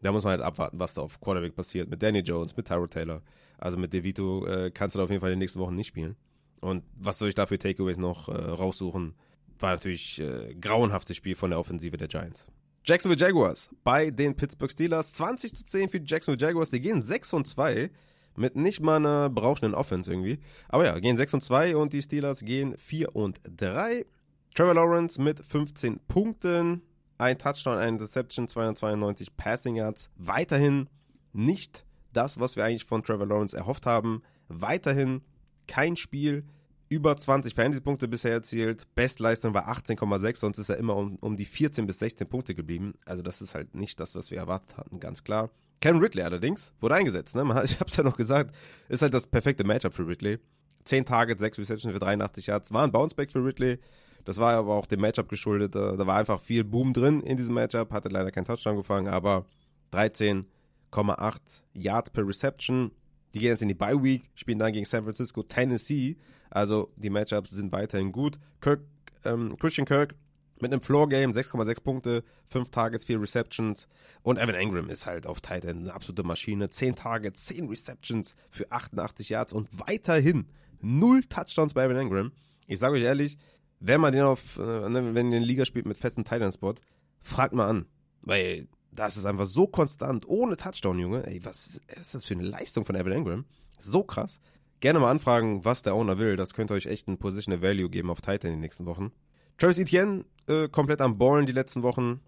Da muss man halt abwarten, was da auf Quarterback passiert. Mit Danny Jones, mit Tyrod Taylor. Also mit DeVito äh, kannst du da auf jeden Fall in den nächsten Wochen nicht spielen. Und was soll ich da für Takeaways noch äh, raussuchen? War natürlich äh, grauenhaftes Spiel von der Offensive der Giants. Jacksonville Jaguars bei den Pittsburgh Steelers. 20 zu 10 für die Jacksonville Jaguars. Die gehen 6 und 2 mit nicht mal einer berauschenden Offense irgendwie. Aber ja, gehen 6 und 2 und die Steelers gehen 4 und 3. Trevor Lawrence mit 15 Punkten, ein Touchdown, ein Interception, 292 Passing Yards. Weiterhin nicht das, was wir eigentlich von Trevor Lawrence erhofft haben. Weiterhin kein Spiel über 20 Fantasy-Punkte bisher erzielt. Bestleistung war 18,6, sonst ist er immer um, um die 14 bis 16 Punkte geblieben. Also das ist halt nicht das, was wir erwartet hatten, ganz klar. Kevin Ridley allerdings wurde eingesetzt. Ne? Ich habe es ja noch gesagt, ist halt das perfekte Matchup für Ridley. 10 Targets, 6 Receptions für 83 Yards. War ein Bounceback für Ridley. Das war aber auch dem Matchup geschuldet. Da war einfach viel Boom drin in diesem Matchup. Hatte leider keinen Touchdown gefangen, aber 13,8 Yards per Reception. Die gehen jetzt in die Bye Week, spielen dann gegen San Francisco, Tennessee. Also die Matchups sind weiterhin gut. Kirk, ähm, Christian Kirk mit einem Floor-Game, 6,6 Punkte, 5 Targets, 4 Receptions. Und Evan Engram ist halt auf Tight End eine absolute Maschine. 10 Targets, 10 Receptions für 88 Yards und weiterhin, Null Touchdowns bei Evan Engram. Ich sage euch ehrlich, wenn man den auf, äh, ne, wenn ihr in Liga spielt mit festem Titan-Spot, fragt mal an. Weil das ist einfach so konstant, ohne Touchdown, Junge. Ey, was ist das für eine Leistung von Evan Engram? So krass. Gerne mal anfragen, was der Owner will. Das könnte euch echt ein Positional Value geben auf Titan in den nächsten Wochen. Travis Etienne äh, komplett am Ballen die letzten Wochen.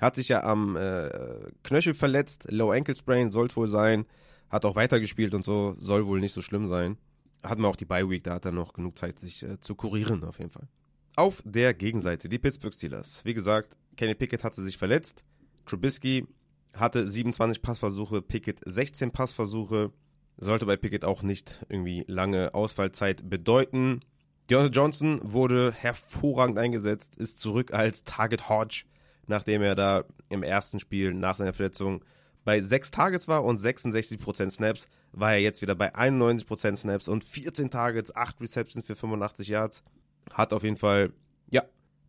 Hat sich ja am äh, Knöchel verletzt. Low Ankle Sprain sollte wohl sein. Hat auch weitergespielt und so. Soll wohl nicht so schlimm sein. Hatten wir auch die Bye Week, da hat er noch genug Zeit, sich äh, zu kurieren, auf jeden Fall. Auf der Gegenseite, die Pittsburgh Steelers. Wie gesagt, Kenny Pickett hatte sich verletzt. Trubisky hatte 27 Passversuche, Pickett 16 Passversuche. Sollte bei Pickett auch nicht irgendwie lange Ausfallzeit bedeuten. Deontay Johnson wurde hervorragend eingesetzt, ist zurück als Target Hodge, nachdem er da im ersten Spiel nach seiner Verletzung bei 6 Targets war und 66% Snaps, war er jetzt wieder bei 91% Snaps und 14 Targets, 8 Receptions für 85 Yards. Hat auf jeden Fall, ja,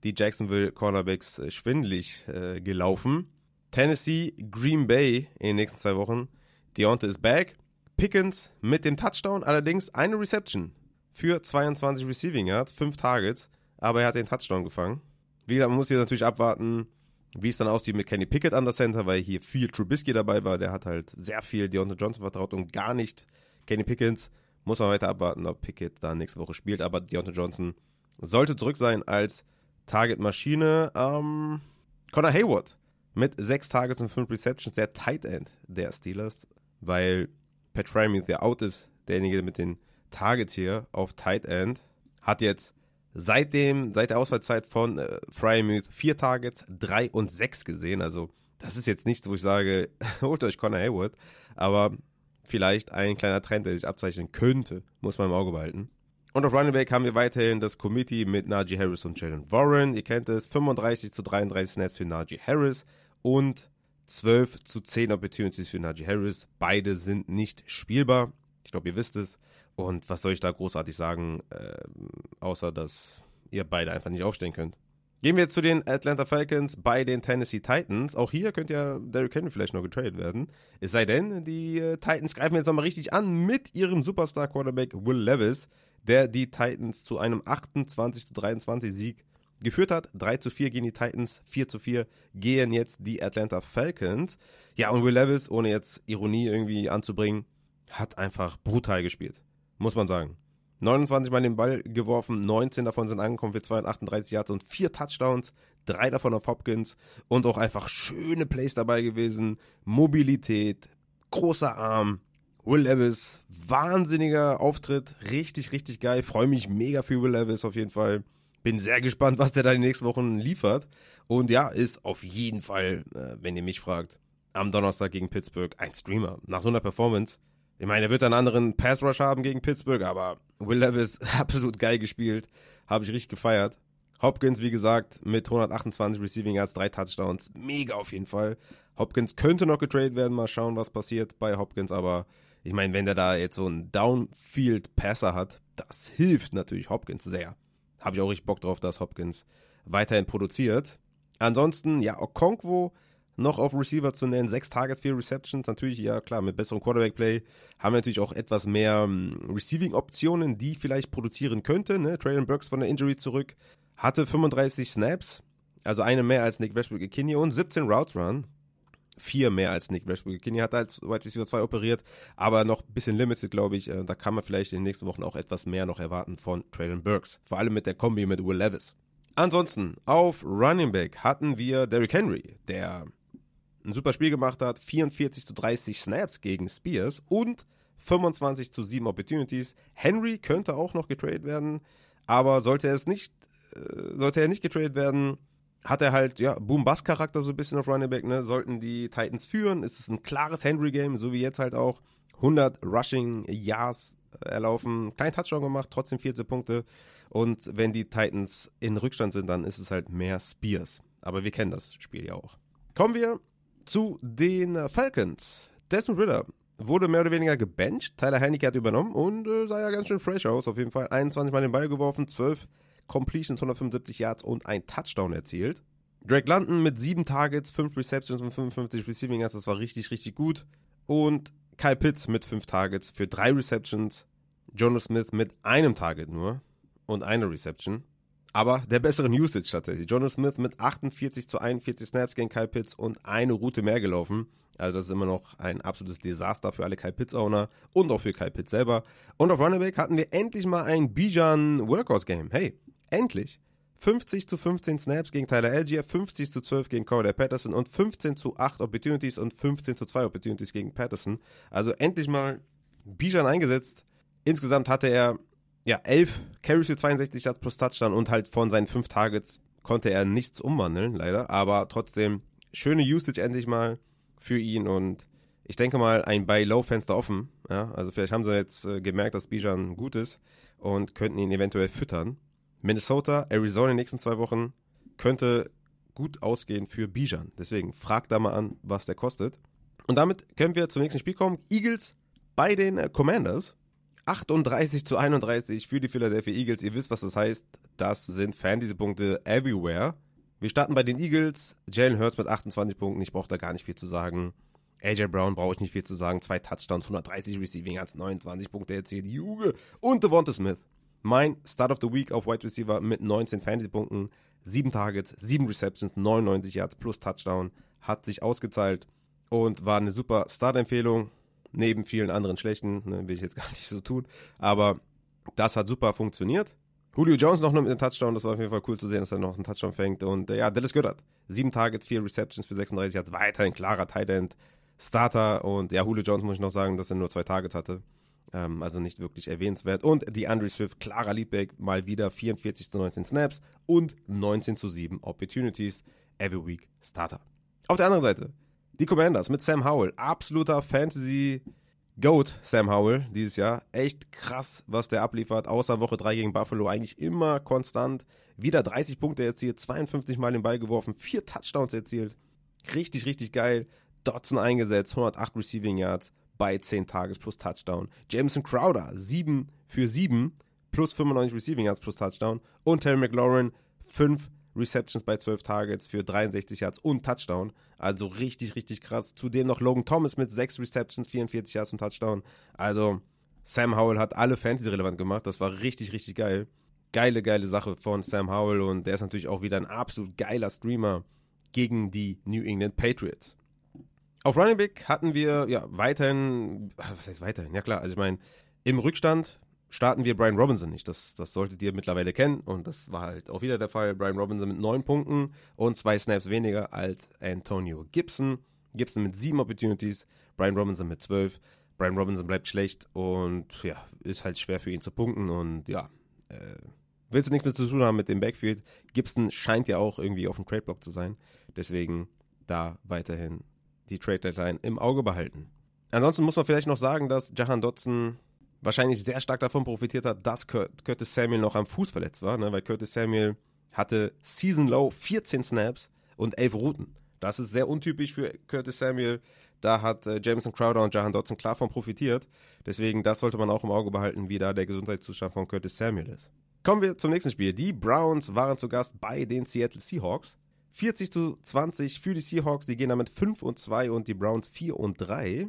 die Jacksonville Cornerbacks äh, schwindelig äh, gelaufen. Tennessee, Green Bay in den nächsten zwei Wochen. Deontay ist back. Pickens mit dem Touchdown, allerdings eine Reception für 22 Receiving Yards, 5 Targets, aber er hat den Touchdown gefangen. Wie gesagt, man muss hier natürlich abwarten, wie es dann aussieht mit Kenny Pickett an der Center, weil hier viel Trubisky dabei war. Der hat halt sehr viel Deontay Johnson vertraut und gar nicht Kenny Pickens. Muss man weiter abwarten, ob Pickett da nächste Woche spielt. Aber Deontay Johnson sollte zurück sein als Target-Maschine. Ähm, Connor Hayward mit sechs Targets und fünf Receptions, der Tight End der Steelers, weil Pat Frymuth ja out ist, derjenige mit den Targets hier auf Tight End, hat jetzt seitdem, seit der Ausfallzeit von äh, Frymuth vier Targets, drei und sechs gesehen. Also das ist jetzt nichts, wo ich sage, holt euch Connor Hayward, aber vielleicht ein kleiner Trend, der sich abzeichnen könnte, muss man im Auge behalten. Und auf Running Back haben wir weiterhin das Committee mit Najee Harris und Jalen Warren. Ihr kennt es, 35 zu 33 Snaps für Najee Harris und 12 zu 10 Opportunities für Najee Harris. Beide sind nicht spielbar. Ich glaube, ihr wisst es. Und was soll ich da großartig sagen, äh, außer dass ihr beide einfach nicht aufstehen könnt. Gehen wir jetzt zu den Atlanta Falcons bei den Tennessee Titans. Auch hier könnte ja Derrick Henry vielleicht noch getradet werden. Es sei denn, die äh, Titans greifen jetzt nochmal richtig an mit ihrem Superstar-Quarterback Will Levis, der die Titans zu einem 28 zu 23 Sieg geführt hat. 3 zu 4 gegen die Titans, 4 zu 4 gehen jetzt die Atlanta Falcons. Ja, und Will Levis, ohne jetzt Ironie irgendwie anzubringen, hat einfach brutal gespielt. Muss man sagen. 29 Mal den Ball geworfen, 19 davon sind angekommen für 238 Yards und 4 Touchdowns, 3 davon auf Hopkins und auch einfach schöne Plays dabei gewesen. Mobilität, großer Arm, Will Levis, wahnsinniger Auftritt, richtig, richtig geil. Freue mich mega für Will Levis auf jeden Fall. Bin sehr gespannt, was der da die nächsten Wochen liefert. Und ja, ist auf jeden Fall, äh, wenn ihr mich fragt, am Donnerstag gegen Pittsburgh ein Streamer. Nach so einer Performance. Ich meine, er wird einen anderen Pass Rush haben gegen Pittsburgh, aber Will Levis absolut geil gespielt. Habe ich richtig gefeiert. Hopkins, wie gesagt, mit 128 Receiving Yards, drei Touchdowns. Mega auf jeden Fall. Hopkins könnte noch getradet werden. Mal schauen, was passiert bei Hopkins. Aber ich meine, wenn der da jetzt so einen Downfield-Passer hat, das hilft natürlich Hopkins sehr habe ich auch richtig Bock drauf, dass Hopkins weiterhin produziert. Ansonsten, ja, Okonkwo noch auf Receiver zu nennen, sechs Targets, vier Receptions, natürlich, ja klar, mit besserem Quarterback-Play haben wir natürlich auch etwas mehr hm, Receiving-Optionen, die vielleicht produzieren könnte. Ne? Traylon Burks von der Injury zurück, hatte 35 Snaps, also eine mehr als Nick Westbrook-Ikinye und 17 Routes Run vier mehr als Nick Westbrook. hat als Wide Receiver 2 operiert, aber noch ein bisschen limited, glaube ich. Äh, da kann man vielleicht in den nächsten Wochen auch etwas mehr noch erwarten von Traylon Burks. Vor allem mit der Kombi mit Will Levis. Ansonsten, auf Running Back hatten wir Derrick Henry, der ein super Spiel gemacht hat. 44 zu 30 Snaps gegen Spears und 25 zu 7 Opportunities. Henry könnte auch noch getradet werden, aber sollte es nicht, äh, sollte er nicht getradet werden, hat er halt, ja, Boom-Bass-Charakter so ein bisschen auf Running Back, ne? Sollten die Titans führen, ist es ein klares Henry-Game, so wie jetzt halt auch. 100 Rushing Yards erlaufen, kein Touchdown gemacht, trotzdem 14 Punkte. Und wenn die Titans in Rückstand sind, dann ist es halt mehr Spears. Aber wir kennen das Spiel ja auch. Kommen wir zu den Falcons. Desmond Ritter wurde mehr oder weniger gebencht. Tyler Heineke hat übernommen und äh, sah ja ganz schön fresh aus, auf jeden Fall. 21 Mal den Ball geworfen, 12 Completions, 175 Yards und ein Touchdown erzielt. Drake London mit 7 Targets, 5 Receptions und 55 Receiving Yards, das war richtig, richtig gut. Und Kyle Pitts mit 5 Targets für 3 Receptions, Jonas Smith mit einem Target nur und einer Reception. Aber der besseren Usage tatsächlich. Jonas Smith mit 48 zu 41 Snaps gegen Kyle Pitts und eine Route mehr gelaufen. Also das ist immer noch ein absolutes Desaster für alle Kyle Pitts-Owner und auch für Kyle Pitts selber. Und auf Running hatten wir endlich mal ein Bijan Workhorse-Game. Hey, endlich. 50 zu 15 Snaps gegen Tyler Algier, 50 zu 12 gegen Corey Patterson und 15 zu 8 Opportunities und 15 zu 2 Opportunities gegen Patterson. Also endlich mal Bijan eingesetzt. Insgesamt hatte er ja 11 Carries für 62 Yards plus Touchdown und halt von seinen 5 Targets konnte er nichts umwandeln, leider. Aber trotzdem schöne Usage endlich mal für ihn und ich denke mal ein Buy-Low-Fenster offen. Ja? Also vielleicht haben sie jetzt äh, gemerkt, dass Bijan gut ist und könnten ihn eventuell füttern. Minnesota, Arizona in den nächsten zwei Wochen könnte gut ausgehen für Bijan. Deswegen frag da mal an, was der kostet. Und damit können wir zum nächsten Spiel kommen. Eagles bei den äh, Commanders. 38 zu 31 für die Philadelphia Eagles. Ihr wisst, was das heißt. Das sind Fantasy-Punkte everywhere. Wir starten bei den Eagles. Jalen Hurts mit 28 Punkten. Ich brauche da gar nicht viel zu sagen. AJ Brown brauche ich nicht viel zu sagen. Zwei Touchdowns, 130 Receiving, als 29 Punkte erzielt. Juge. Und Devonta Smith mein Start of the Week auf Wide Receiver mit 19 Fantasy-Punkten, 7 Targets, 7 Receptions, 99 Yards plus Touchdown. Hat sich ausgezahlt und war eine super Start-Empfehlung. Neben vielen anderen schlechten, ne, will ich jetzt gar nicht so tun. Aber das hat super funktioniert. Julio Jones noch mit einem Touchdown, das war auf jeden Fall cool zu sehen, dass er noch einen Touchdown fängt. Und äh, ja, Dallas Goddard. 7 Targets, 4 Receptions für 36 Yards. Weiterhin klarer Tight End. Starter. Und ja, Julio Jones muss ich noch sagen, dass er nur zwei Targets hatte. Ähm, also nicht wirklich erwähnenswert. Und die Andre Swift, klarer Leadback, mal wieder 44 zu 19 Snaps und 19 zu 7 Opportunities. Every Week Starter. Auf der anderen Seite, die Commanders mit Sam Howell. Absoluter Fantasy Goat Sam Howell dieses Jahr. Echt krass, was der abliefert. Außer Woche 3 gegen Buffalo eigentlich immer konstant. Wieder 30 Punkte erzielt, 52 Mal den Ball geworfen, 4 Touchdowns erzielt. Richtig, richtig geil. Dotson eingesetzt, 108 Receiving Yards bei 10 Tages plus Touchdown. Jameson Crowder 7 für 7 plus 95 Receiving Yards plus Touchdown. Und Terry McLaurin 5 Receptions bei 12 Targets für 63 Yards und Touchdown. Also richtig, richtig krass. Zudem noch Logan Thomas mit 6 Receptions, 44 Yards und Touchdown. Also Sam Howell hat alle Fantasy relevant gemacht. Das war richtig, richtig geil. Geile, geile Sache von Sam Howell und der ist natürlich auch wieder ein absolut geiler Streamer gegen die New England Patriots. Auf Running Back hatten wir ja weiterhin, was heißt weiterhin? Ja klar, also ich meine, im Rückstand starten wir Brian Robinson nicht. Das, das solltet ihr mittlerweile kennen und das war halt auch wieder der Fall. Brian Robinson mit neun Punkten und zwei Snaps weniger als Antonio Gibson. Gibson mit sieben Opportunities, Brian Robinson mit zwölf. Brian Robinson bleibt schlecht und ja, ist halt schwer für ihn zu punkten und ja, äh, willst du nichts mehr zu tun haben mit dem Backfield. Gibson scheint ja auch irgendwie auf dem Trade-Block zu sein. Deswegen da weiterhin die Trade Deadline im Auge behalten. Ansonsten muss man vielleicht noch sagen, dass Jahan Dotson wahrscheinlich sehr stark davon profitiert hat, dass Curtis Samuel noch am Fuß verletzt war, ne? weil Curtis Samuel hatte Season Low 14 Snaps und 11 Routen. Das ist sehr untypisch für Curtis Samuel. Da hat äh, Jameson Crowder und Jahan Dotson klar von profitiert. Deswegen, das sollte man auch im Auge behalten, wie da der Gesundheitszustand von Curtis Samuel ist. Kommen wir zum nächsten Spiel. Die Browns waren zu Gast bei den Seattle Seahawks. 40 zu 20 für die Seahawks, die gehen damit 5 und 2 und die Browns 4 und 3.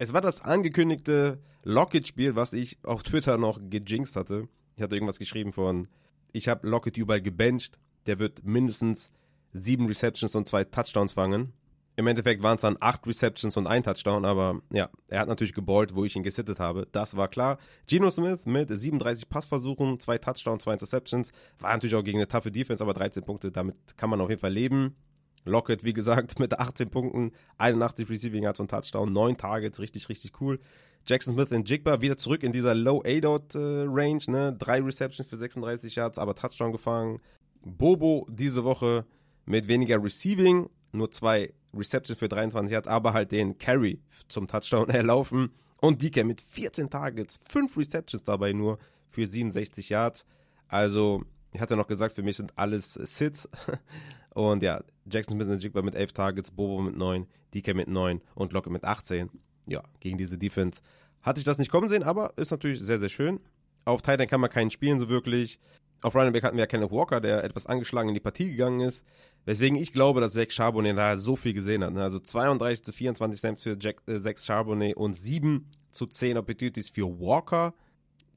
Es war das angekündigte Lockett-Spiel, was ich auf Twitter noch gejinxt hatte. Ich hatte irgendwas geschrieben von, ich habe Lockett überall gebencht, der wird mindestens 7 Receptions und 2 Touchdowns fangen. Im Endeffekt waren es dann acht Receptions und ein Touchdown, aber ja, er hat natürlich geballt, wo ich ihn gesittet habe. Das war klar. Geno Smith mit 37 Passversuchen, zwei Touchdowns, zwei Interceptions. War natürlich auch gegen eine taffe Defense, aber 13 Punkte, damit kann man auf jeden Fall leben. Lockett, wie gesagt, mit 18 Punkten, 81 Receiving Yards und Touchdown, 9 Targets, richtig, richtig cool. Jackson Smith und Jigba wieder zurück in dieser Low A-Dot-Range, äh, ne? Drei Receptions für 36 Yards, aber Touchdown gefangen. Bobo diese Woche mit weniger Receiving, nur zwei Reception für 23 Yards, aber halt den Carry zum Touchdown erlaufen. Und DK mit 14 Targets, 5 Receptions dabei nur für 67 Yards. Also, ich hatte noch gesagt, für mich sind alles Sits. Und ja, Jackson Smith und Jigba mit 11 Targets, Bobo mit 9, DK mit 9 und Locke mit 18. Ja, gegen diese Defense hatte ich das nicht kommen sehen, aber ist natürlich sehr, sehr schön. Auf Titan kann man keinen spielen so wirklich. Auf Running Back hatten wir ja Kenneth Walker, der etwas angeschlagen in die Partie gegangen ist. Weswegen ich glaube, dass Zach Charbonnet da so viel gesehen hat. Ne? Also 32 zu 24 Snaps für Jack, äh, Zach Charbonnet und 7 zu 10 Opportunities für Walker.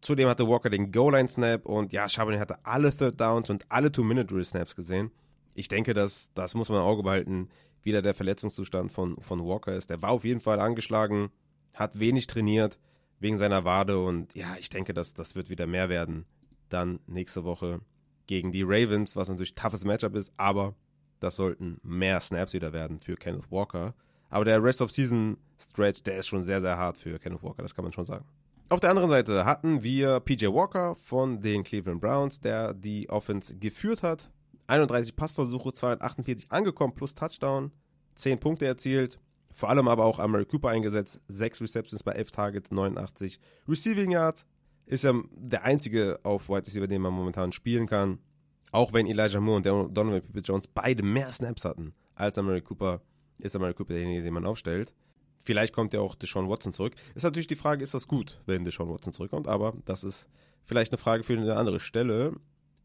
Zudem hatte Walker den Goal-Line-Snap und ja, Charbonnet hatte alle Third Downs und alle Two-Minute-Drill-Snaps gesehen. Ich denke, das, das muss man im Auge behalten, wie da der Verletzungszustand von, von Walker ist. Der war auf jeden Fall angeschlagen, hat wenig trainiert wegen seiner Wade und ja, ich denke, das, das wird wieder mehr werden. Dann nächste Woche gegen die Ravens, was natürlich ein toughes Matchup ist, aber das sollten mehr Snaps wieder werden für Kenneth Walker. Aber der Rest of Season Stretch, der ist schon sehr, sehr hart für Kenneth Walker, das kann man schon sagen. Auf der anderen Seite hatten wir PJ Walker von den Cleveland Browns, der die Offense geführt hat. 31 Passversuche, 248 angekommen plus Touchdown, 10 Punkte erzielt. Vor allem aber auch Amari Cooper eingesetzt, 6 Receptions bei 11 Targets, 89 Receiving Yards. Ist ja der einzige auf Wide Receiver, den man momentan spielen kann. Auch wenn Elijah Moore und Donovan People Jones beide mehr Snaps hatten als Amari Cooper, ist Amari Cooper derjenige, den man aufstellt. Vielleicht kommt ja auch Deshaun Watson zurück. Ist natürlich die Frage, ist das gut, wenn Deshaun Watson zurückkommt? Aber das ist vielleicht eine Frage für eine andere Stelle.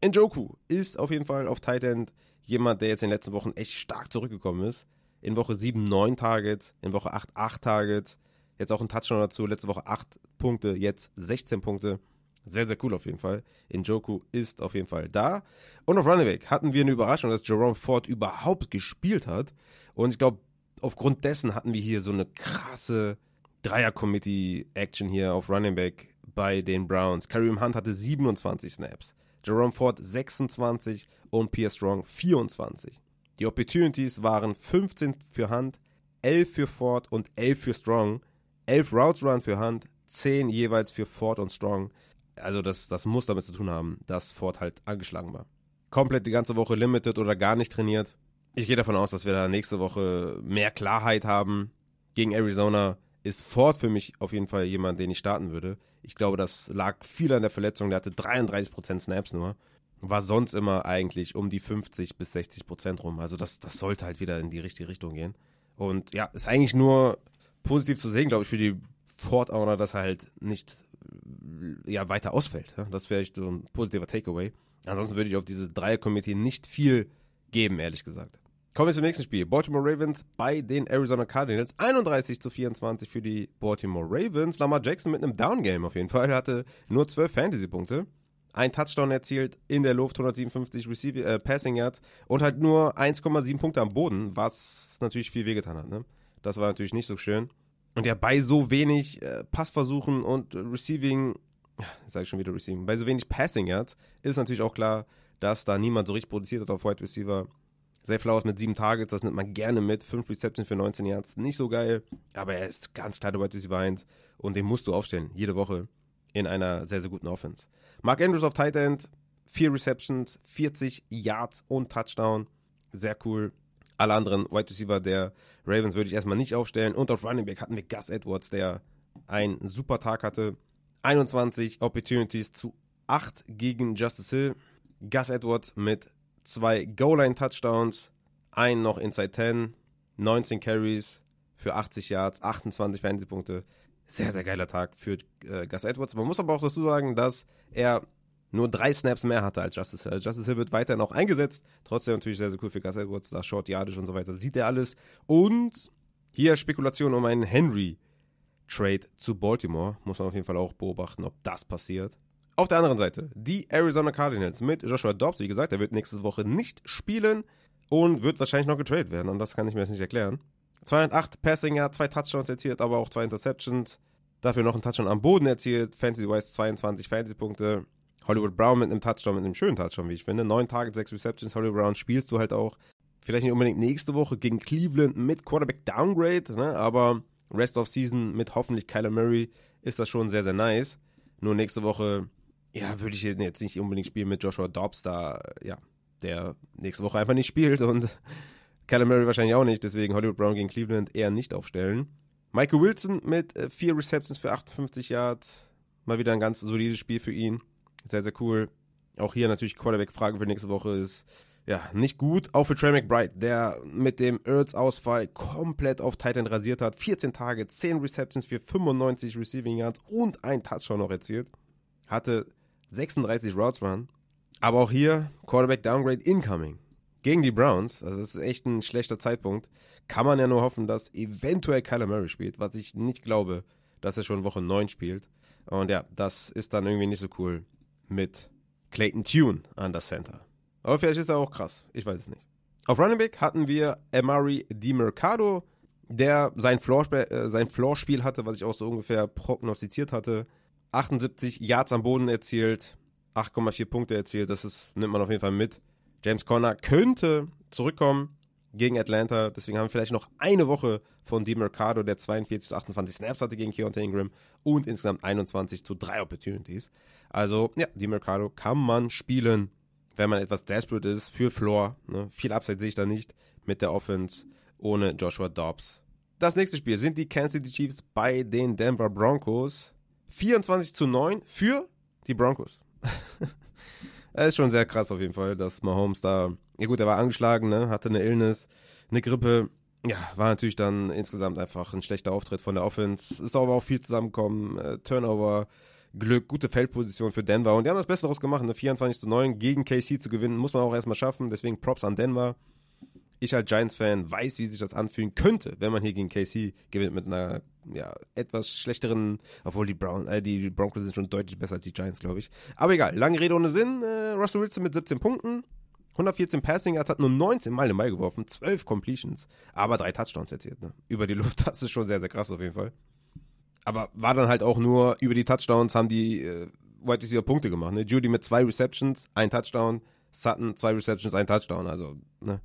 Njoku ist auf jeden Fall auf Tight End jemand, der jetzt in den letzten Wochen echt stark zurückgekommen ist. In Woche 7 9 Targets, in Woche 8 8 Targets. Jetzt auch ein Touchdown dazu. Letzte Woche 8 Punkte, jetzt 16 Punkte. Sehr, sehr cool auf jeden Fall. Njoku ist auf jeden Fall da. Und auf Running Back hatten wir eine Überraschung, dass Jerome Ford überhaupt gespielt hat. Und ich glaube, aufgrund dessen hatten wir hier so eine krasse Dreier-Committee-Action hier auf Running Back bei den Browns. Kareem Hunt hatte 27 Snaps, Jerome Ford 26 und Pierre Strong 24. Die Opportunities waren 15 für Hunt, 11 für Ford und 11 für Strong. 11 Routes Run für Hunt, 10 jeweils für Ford und Strong. Also das, das muss damit zu tun haben, dass Ford halt angeschlagen war. Komplett die ganze Woche limited oder gar nicht trainiert. Ich gehe davon aus, dass wir da nächste Woche mehr Klarheit haben. Gegen Arizona ist Ford für mich auf jeden Fall jemand, den ich starten würde. Ich glaube, das lag viel an der Verletzung. Der hatte 33% Snaps nur. War sonst immer eigentlich um die 50 bis 60% rum. Also das, das sollte halt wieder in die richtige Richtung gehen. Und ja, ist eigentlich nur positiv zu sehen, glaube ich, für die Ford-Owner, dass er halt nicht ja, weiter ausfällt. Das wäre so ein positiver Takeaway. Ansonsten würde ich auf diese Dreier-Committee nicht viel geben, ehrlich gesagt. Kommen wir zum nächsten Spiel. Baltimore Ravens bei den Arizona Cardinals. 31 zu 24 für die Baltimore Ravens. Lamar Jackson mit einem Down-Game auf jeden Fall. Er hatte nur 12 Fantasy-Punkte. Ein Touchdown erzielt in der Luft, 157 Receiving, äh, Passing Yards und halt nur 1,7 Punkte am Boden, was natürlich viel wehgetan hat. Ne? Das war natürlich nicht so schön. Und ja, bei so wenig äh, Passversuchen und Receiving, sage ich schon wieder Receiving, bei so wenig Passing Yards ist natürlich auch klar, dass da niemand so richtig produziert hat auf Wide Receiver. Zay Flowers mit sieben Targets, das nimmt man gerne mit. Fünf Receptions für 19 Yards, nicht so geil. Aber er ist ganz klar der Wide Receiver 1 und den musst du aufstellen, jede Woche in einer sehr, sehr guten Offense. Mark Andrews auf Tight End, vier Receptions, 40 Yards und Touchdown. Sehr cool. Alle anderen Wide Receiver der Ravens würde ich erstmal nicht aufstellen. Und auf Running Back hatten wir Gus Edwards, der einen super Tag hatte. 21 Opportunities zu 8 gegen Justice Hill. Gus Edwards mit zwei Goal-Line-Touchdowns, einen noch Inside 10, 19 Carries für 80 Yards, 28 Fantasy-Punkte. Sehr, sehr geiler Tag für äh, Gus Edwards. Man muss aber auch dazu sagen, dass er nur drei Snaps mehr hatte als Justice Hill. Also Justice Hill wird weiterhin auch eingesetzt. Trotzdem natürlich sehr, sehr cool für Gus Edwards, da Short Yardish und so weiter. Sieht er alles. Und hier Spekulation um einen Henry-Trade zu Baltimore. Muss man auf jeden Fall auch beobachten, ob das passiert. Auf der anderen Seite, die Arizona Cardinals mit Joshua Dobbs, wie gesagt, der wird nächste Woche nicht spielen und wird wahrscheinlich noch getradet werden. Und das kann ich mir jetzt nicht erklären. 208 Passing, ja, zwei Touchdowns erzielt, aber auch zwei Interceptions. Dafür noch ein Touchdown am Boden erzielt. Fantasy-wise 22 Fantasy-Punkte. Hollywood Brown mit einem Touchdown, mit einem schönen Touchdown, wie ich finde. Neun Targets, sechs Receptions. Hollywood Brown spielst du halt auch. Vielleicht nicht unbedingt nächste Woche gegen Cleveland mit Quarterback Downgrade, ne? aber Rest of Season mit hoffentlich Kyler Murray ist das schon sehr, sehr nice. Nur nächste Woche ja, würde ich jetzt nicht unbedingt spielen mit Joshua Dobbs, da, ja, der nächste Woche einfach nicht spielt und Callum Murray wahrscheinlich auch nicht, deswegen Hollywood Brown gegen Cleveland eher nicht aufstellen. Michael Wilson mit äh, vier Receptions für 58 Yards. Mal wieder ein ganz solides Spiel für ihn. Sehr, sehr cool. Auch hier natürlich Quarterback-Frage für nächste Woche ist ja nicht gut. Auch für Trey McBride, der mit dem Earths-Ausfall komplett auf Titan rasiert hat. 14 Tage, 10 Receptions für 95 Receiving Yards und ein Touchdown noch erzielt. Hatte 36 Routes Run. Aber auch hier Quarterback Downgrade incoming. Gegen die Browns, also das ist echt ein schlechter Zeitpunkt, kann man ja nur hoffen, dass eventuell Kyler Murray spielt, was ich nicht glaube, dass er schon Woche 9 spielt. Und ja, das ist dann irgendwie nicht so cool mit Clayton Tune an der Center. Aber vielleicht ist er auch krass. Ich weiß es nicht. Auf Running Back hatten wir Amari DiMercado, der sein, Floor, äh, sein Floorspiel hatte, was ich auch so ungefähr prognostiziert hatte. 78 Yards am Boden erzielt, 8,4 Punkte erzielt. Das ist, nimmt man auf jeden Fall mit. James Conner könnte zurückkommen gegen Atlanta. Deswegen haben wir vielleicht noch eine Woche von DiMercado, der 42 zu 28 Snaps hatte gegen Keontae Ingram und insgesamt 21 zu 3 Opportunities. Also, ja, DiMercado kann man spielen, wenn man etwas desperate ist für Floor. Ne? Viel Upside sehe ich da nicht mit der Offense ohne Joshua Dobbs. Das nächste Spiel sind die Kansas City Chiefs bei den Denver Broncos. 24 zu 9 für die Broncos. Ist schon sehr krass auf jeden Fall, dass Mahomes da, ja gut, er war angeschlagen, ne, hatte eine Illness, eine Grippe. Ja, war natürlich dann insgesamt einfach ein schlechter Auftritt von der Offense. Ist aber auch viel zusammengekommen. Äh, Turnover, Glück, gute Feldposition für Denver. Und die haben das Beste daraus gemacht, eine 24 zu 9 gegen KC zu gewinnen. Muss man auch erstmal schaffen. Deswegen Props an Denver ich als Giants-Fan weiß, wie sich das anfühlen könnte, wenn man hier gegen KC gewinnt mit einer ja, etwas schlechteren, obwohl die, Brown, äh, die Broncos sind schon deutlich besser als die Giants, glaube ich. Aber egal, lange Rede ohne Sinn. Äh, Russell Wilson mit 17 Punkten, 114 Passing Yards, hat nur 19 Mal den Ball geworfen, 12 Completions, aber drei Touchdowns erzielt. Ne? Über die Luft, das ist schon sehr, sehr krass auf jeden Fall. Aber war dann halt auch nur über die Touchdowns haben die äh, White Receiver Punkte gemacht. Ne? Judy mit zwei Receptions, ein Touchdown, Sutton zwei Receptions, ein Touchdown. Also, ne?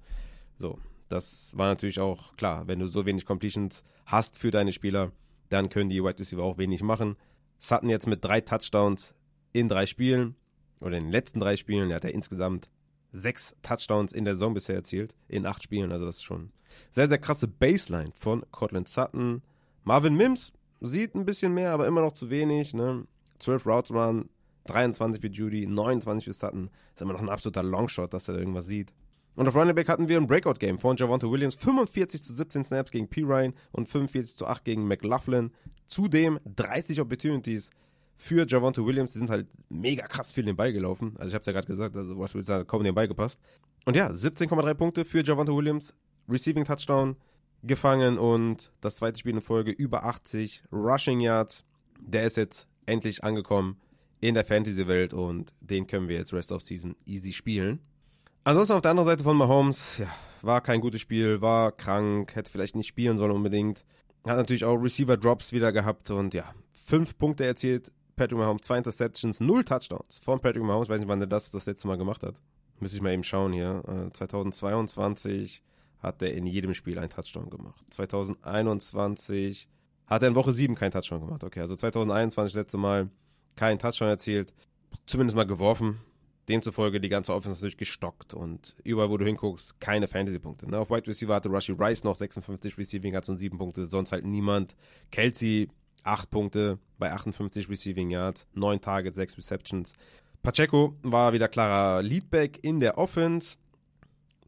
So, das war natürlich auch klar. Wenn du so wenig Completions hast für deine Spieler, dann können die Wide Receiver auch wenig machen. Sutton jetzt mit drei Touchdowns in drei Spielen oder in den letzten drei Spielen, er hat er insgesamt sechs Touchdowns in der Saison bisher erzielt, in acht Spielen. Also das ist schon sehr, sehr krasse Baseline von Cortland Sutton. Marvin Mims sieht ein bisschen mehr, aber immer noch zu wenig. Ne? 12 Routes Run, 23 für Judy, 29 für Sutton. Ist immer noch ein absoluter Longshot, dass er da irgendwas sieht. Und auf Running Back hatten wir ein Breakout-Game von Javonte Williams. 45 zu 17 Snaps gegen P. Ryan und 45 zu 8 gegen McLaughlin. Zudem 30 Opportunities für Javonte Williams. Die sind halt mega krass viel den Ball gelaufen. Also ich habe es ja gerade gesagt, also was will sagen, kaum den Ball gepasst. Und ja, 17,3 Punkte für Javonte Williams. Receiving Touchdown gefangen und das zweite Spiel in Folge über 80 Rushing Yards. Der ist jetzt endlich angekommen in der Fantasy-Welt und den können wir jetzt Rest of Season easy spielen. Ansonsten auf der anderen Seite von Mahomes, ja, war kein gutes Spiel, war krank, hätte vielleicht nicht spielen sollen unbedingt. Hat natürlich auch Receiver-Drops wieder gehabt und ja, fünf Punkte erzielt. Patrick Mahomes, zwei Interceptions, null Touchdowns von Patrick Mahomes. Ich weiß nicht, wann er das das letzte Mal gemacht hat. Müsste ich mal eben schauen hier. 2022 äh, hat er in jedem Spiel einen Touchdown gemacht. 2021 hat er in Woche 7 keinen Touchdown gemacht. Okay, also 2021 letzte Mal keinen Touchdown erzielt. Zumindest mal geworfen. Demzufolge die ganze Offense natürlich gestockt und überall, wo du hinguckst, keine Fantasy-Punkte. Ne? Auf Wide Receiver hatte Rushy Rice noch 56 Receiving Yards und 7 Punkte, sonst halt niemand. Kelsey 8 Punkte bei 58 Receiving Yards, 9 Targets, 6 Receptions. Pacheco war wieder klarer Leadback in der Offense.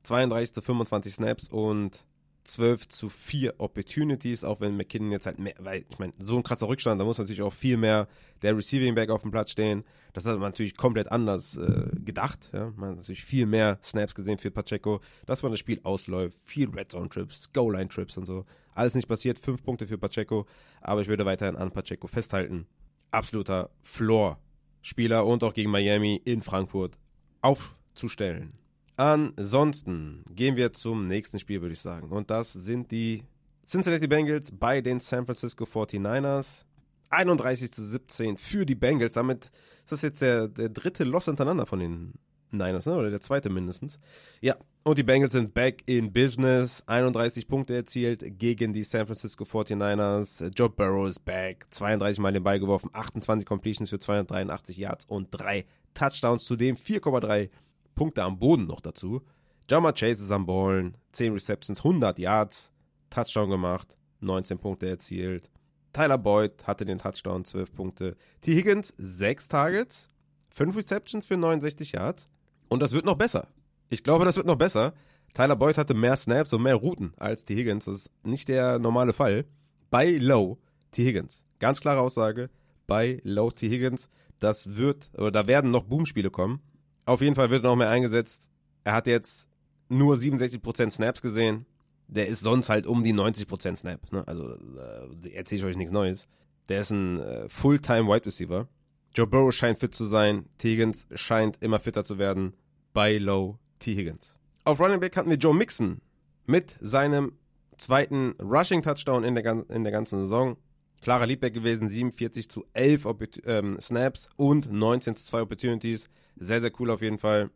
32 zu 25 Snaps und 12 zu 4 Opportunities, auch wenn McKinnon jetzt halt mehr, weil ich meine, so ein krasser Rückstand, da muss natürlich auch viel mehr der Receiving Back auf dem Platz stehen. Das hat man natürlich komplett anders äh, gedacht. Ja? Man hat natürlich viel mehr Snaps gesehen für Pacheco, dass man das Spiel ausläuft, viel Red Zone Trips, Goal Line Trips und so. Alles nicht passiert, 5 Punkte für Pacheco, aber ich würde weiterhin an Pacheco festhalten. Absoluter Floor-Spieler und auch gegen Miami in Frankfurt aufzustellen. Ansonsten gehen wir zum nächsten Spiel, würde ich sagen. Und das sind die Cincinnati Bengals bei den San Francisco 49ers. 31 zu 17 für die Bengals. Damit ist das jetzt der, der dritte Loss hintereinander von den Niners, ne? oder der zweite mindestens. Ja, und die Bengals sind back in business. 31 Punkte erzielt gegen die San Francisco 49ers. Joe Burrow ist back. 32 Mal den Ball geworfen, 28 Completions für 283 Yards und 3 Touchdowns. Zudem 4,3 Punkte am Boden noch dazu. Jama Chase ist am Ballen, 10 Receptions, 100 Yards, Touchdown gemacht, 19 Punkte erzielt. Tyler Boyd hatte den Touchdown, 12 Punkte. T. Higgins, 6 Targets, 5 Receptions für 69 Yards. Und das wird noch besser. Ich glaube, das wird noch besser. Tyler Boyd hatte mehr Snaps und mehr Routen als T. Higgins. Das ist nicht der normale Fall. Bei Low T. Higgins. Ganz klare Aussage. Bei Low T. Higgins. Das wird, oder da werden noch Boomspiele kommen. Auf jeden Fall wird er noch mehr eingesetzt. Er hat jetzt nur 67% Snaps gesehen. Der ist sonst halt um die 90% Snap. Ne? Also äh, erzähle ich euch nichts Neues. Der ist ein äh, Fulltime Wide Receiver. Joe Burrow scheint fit zu sein. T. Higgins scheint immer fitter zu werden. Bei Low T. Higgins. Auf Running Back hatten wir Joe Mixon mit seinem zweiten Rushing Touchdown in der, in der ganzen Saison. Klarer Leadback gewesen, 47 zu 11 ähm, Snaps und 19 zu 2 Opportunities. Sehr, sehr cool auf jeden Fall.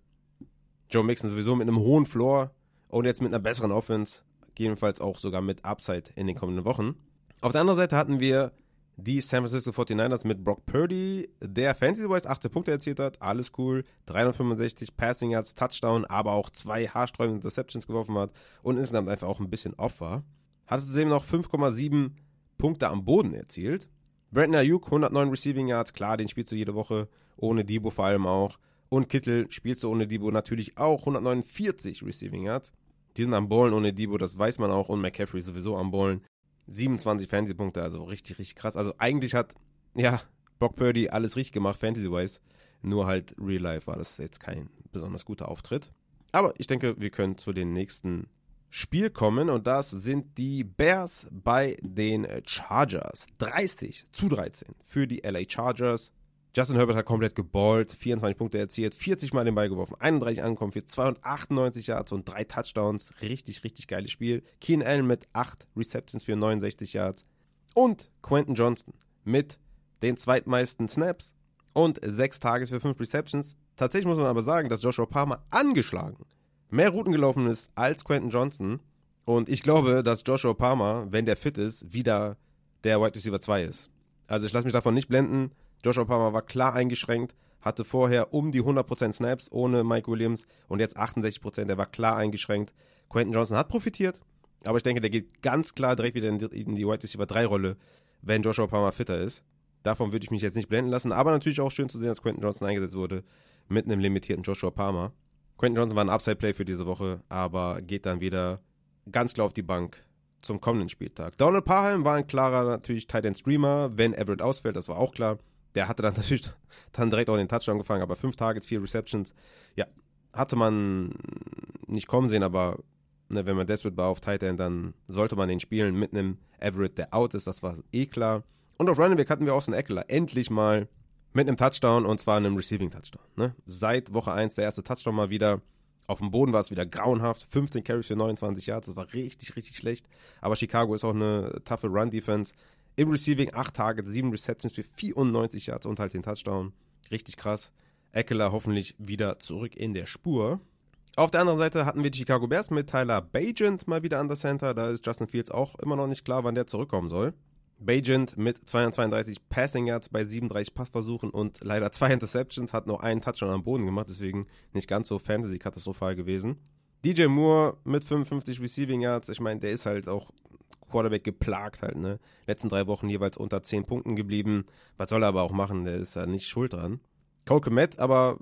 Joe Mixon sowieso mit einem hohen Floor und jetzt mit einer besseren Offense. Jedenfalls auch sogar mit Upside in den kommenden Wochen. Auf der anderen Seite hatten wir die San Francisco 49ers mit Brock Purdy, der Fantasy-wise 18 Punkte erzielt hat. Alles cool. 365 Passing Yards, Touchdown, aber auch zwei haarsträubende Interceptions geworfen hat und insgesamt einfach auch ein bisschen off war. Hatte zudem noch 5,7 Punkte am Boden erzielt. Brandon Ayuk, 109 Receiving Yards, klar, den spielst du jede Woche, ohne Debo vor allem auch. Und Kittel spielst du ohne Debo natürlich auch, 149 Receiving Yards. Die sind am Ballen ohne Debo, das weiß man auch. Und McCaffrey sowieso am Ballen. 27 Fantasy-Punkte, also richtig, richtig krass. Also eigentlich hat, ja, Brock Purdy alles richtig gemacht, Fantasy-wise. Nur halt Real Life war das jetzt kein besonders guter Auftritt. Aber ich denke, wir können zu den nächsten Spiel kommen und das sind die Bears bei den Chargers. 30 zu 13 für die LA Chargers. Justin Herbert hat komplett geballt, 24 Punkte erzielt, 40 Mal den Ball geworfen, 31 angekommen für 298 Yards und drei Touchdowns. Richtig, richtig geiles Spiel. Keen Allen mit 8 Receptions für 69 Yards und Quentin Johnston mit den zweitmeisten Snaps und 6 Tages für 5 Receptions. Tatsächlich muss man aber sagen, dass Joshua Palmer angeschlagen mehr Routen gelaufen ist als Quentin Johnson. Und ich glaube, dass Joshua Palmer, wenn der fit ist, wieder der Wide Receiver 2 ist. Also ich lasse mich davon nicht blenden. Joshua Palmer war klar eingeschränkt, hatte vorher um die 100% Snaps ohne Mike Williams und jetzt 68%, der war klar eingeschränkt. Quentin Johnson hat profitiert, aber ich denke, der geht ganz klar direkt wieder in die, Wide Receiver 3 Rolle, wenn Joshua Palmer fitter ist. Davon würde ich mich jetzt nicht blenden lassen, aber natürlich auch schön zu sehen, dass Quentin Johnson eingesetzt wurde mit einem limitierten Joshua Palmer. Quentin Johnson war ein Upside-Play für diese Woche, aber geht dann wieder ganz klar auf die Bank zum kommenden Spieltag. Donald Parham war ein klarer natürlich Tight End Streamer, wenn Everett ausfällt, das war auch klar. Der hatte dann natürlich dann direkt auch den Touchdown gefangen, aber fünf Targets, vier Receptions, ja, hatte man nicht kommen sehen, aber ne, wenn man desperate war auf Tight End, dann sollte man den spielen mit einem Everett, der out ist, das war eh klar. Und auf Running Back hatten wir auch einen Eckler, endlich mal mit einem Touchdown und zwar einem Receiving Touchdown. Ne? Seit Woche 1 der erste Touchdown mal wieder. Auf dem Boden war es wieder grauenhaft. 15 Carries für 29 Yards. Das war richtig, richtig schlecht. Aber Chicago ist auch eine taffe Run-Defense. Im Receiving 8 Targets, 7 Receptions für 94 Yards und halt den Touchdown. Richtig krass. Eckler hoffentlich wieder zurück in der Spur. Auf der anderen Seite hatten wir die Chicago Bears mit Tyler Bagent mal wieder an der Center. Da ist Justin Fields auch immer noch nicht klar, wann der zurückkommen soll. Bajent mit 232 Passing Yards bei 37 Passversuchen und leider zwei Interceptions, hat nur einen Touchdown am Boden gemacht, deswegen nicht ganz so Fantasy-katastrophal gewesen. DJ Moore mit 55 Receiving Yards, ich meine, der ist halt auch Quarterback geplagt halt, ne? Letzten drei Wochen jeweils unter 10 Punkten geblieben. Was soll er aber auch machen, der ist da nicht schuld dran. Cole Komet aber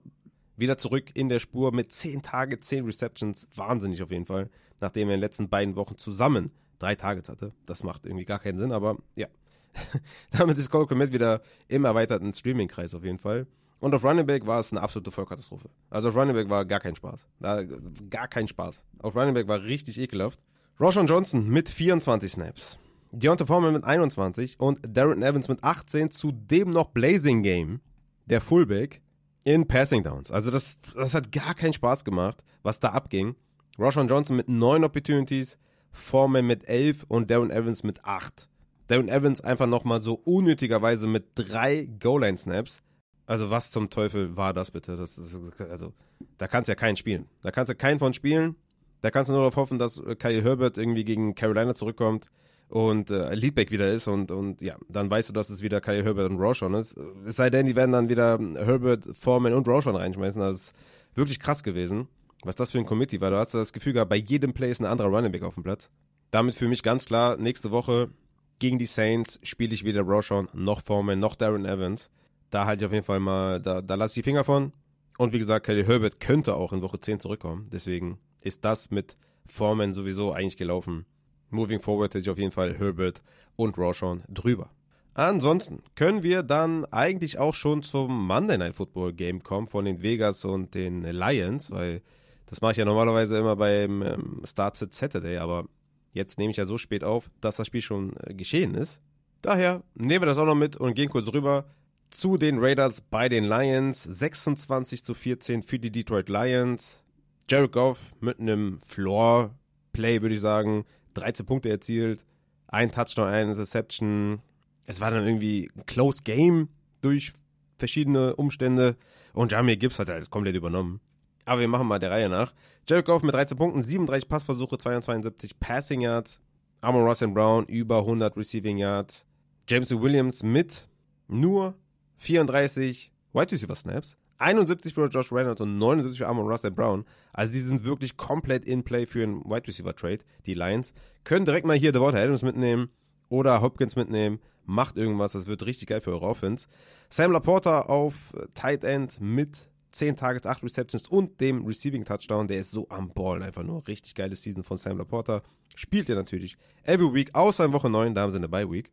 wieder zurück in der Spur mit 10 Tage, 10 Receptions, wahnsinnig auf jeden Fall, nachdem er in den letzten beiden Wochen zusammen drei Targets hatte. Das macht irgendwie gar keinen Sinn, aber ja. Damit ist Cole Komet wieder im erweiterten Streaming-Kreis auf jeden Fall. Und auf Running Back war es eine absolute Vollkatastrophe. Also auf Running Back war gar kein Spaß. Gar kein Spaß. Auf Running Back war richtig ekelhaft. Roshan Johnson mit 24 Snaps. Deontay Foreman mit 21 und Darren Evans mit 18. Zudem noch Blazing Game, der Fullback, in Passing Downs. Also das, das hat gar keinen Spaß gemacht, was da abging. Roshan Johnson mit 9 Opportunities, Foreman mit 11 und Darren Evans mit 8. Darren Evans einfach nochmal so unnötigerweise mit drei Goal-Line-Snaps. Also was zum Teufel war das bitte? Das ist, also, da kannst du ja keinen spielen. Da kannst du keinen von spielen. Da kannst du nur darauf hoffen, dass Kyle Herbert irgendwie gegen Carolina zurückkommt und äh, Leadback wieder ist und, und ja, dann weißt du, dass es wieder Kyle Herbert und Roshan ist. Es sei denn, die werden dann wieder Herbert, Foreman und Roshan reinschmeißen. Das ist wirklich krass gewesen was das für ein Committee war. Du hast das Gefühl gehabt, bei jedem Play ist ein anderer Running Back auf dem Platz. Damit für mich ganz klar, nächste Woche gegen die Saints spiele ich weder Roshan noch Foreman noch Darren Evans. Da halte ich auf jeden Fall mal, da, da lasse ich die Finger von. Und wie gesagt, Kelly Herbert könnte auch in Woche 10 zurückkommen. Deswegen ist das mit Foreman sowieso eigentlich gelaufen. Moving forward hätte ich auf jeden Fall Herbert und Roshan drüber. Ansonsten können wir dann eigentlich auch schon zum Monday Night Football Game kommen von den Vegas und den Lions, weil das mache ich ja normalerweise immer beim ähm, Start Sit Saturday, aber jetzt nehme ich ja so spät auf, dass das Spiel schon äh, geschehen ist. Daher nehmen wir das auch noch mit und gehen kurz rüber zu den Raiders bei den Lions. 26 zu 14 für die Detroit Lions. Jared Goff mit einem Floor-Play, würde ich sagen. 13 Punkte erzielt, ein Touchdown, eine Interception. Es war dann irgendwie ein Close Game durch verschiedene Umstände und Jamie Gibbs hat halt komplett übernommen. Aber wir machen mal der Reihe nach. Jared Goff mit 13 Punkten, 37 Passversuche, 272 Passing Yards. Amon Ross Brown über 100 Receiving Yards. James Williams mit nur 34 Wide Receiver Snaps. 71 für Josh Reynolds und 79 für Amon Russell Brown. Also die sind wirklich komplett in Play für einen Wide Receiver Trade. Die Lions können direkt mal hier Devonta Adams mitnehmen oder Hopkins mitnehmen. Macht irgendwas, das wird richtig geil für eure Offense. Sam Laporta auf Tight End mit 10 Targets, 8 Receptions und dem Receiving Touchdown. Der ist so am Ballen, einfach nur richtig geiles Season von Sam Laporta. Spielt er natürlich every week, außer in Woche 9, da haben sie eine Bye Week.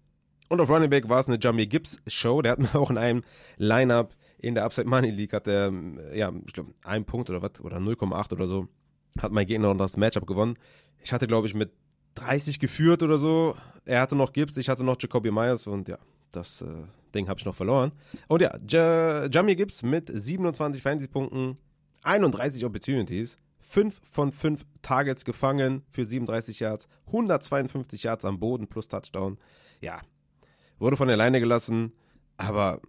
Und auf Running Back war es eine Jamie Gibbs Show. Der hat mir auch in einem Lineup in der Upside Money League hat er, ja, ich glaube, einen Punkt oder was, oder 0,8 oder so, hat mein Gegner noch das Matchup gewonnen. Ich hatte, glaube ich, mit 30 geführt oder so. Er hatte noch Gibbs, ich hatte noch Jacoby Myers und ja, das äh, Ding habe ich noch verloren. Und ja, ja Jamie Gibbs mit 27 Fantasy-Punkten, 31 Opportunities, 5 von 5 Targets gefangen für 37 Yards, 152 Yards am Boden plus Touchdown. Ja, wurde von der Leine gelassen, aber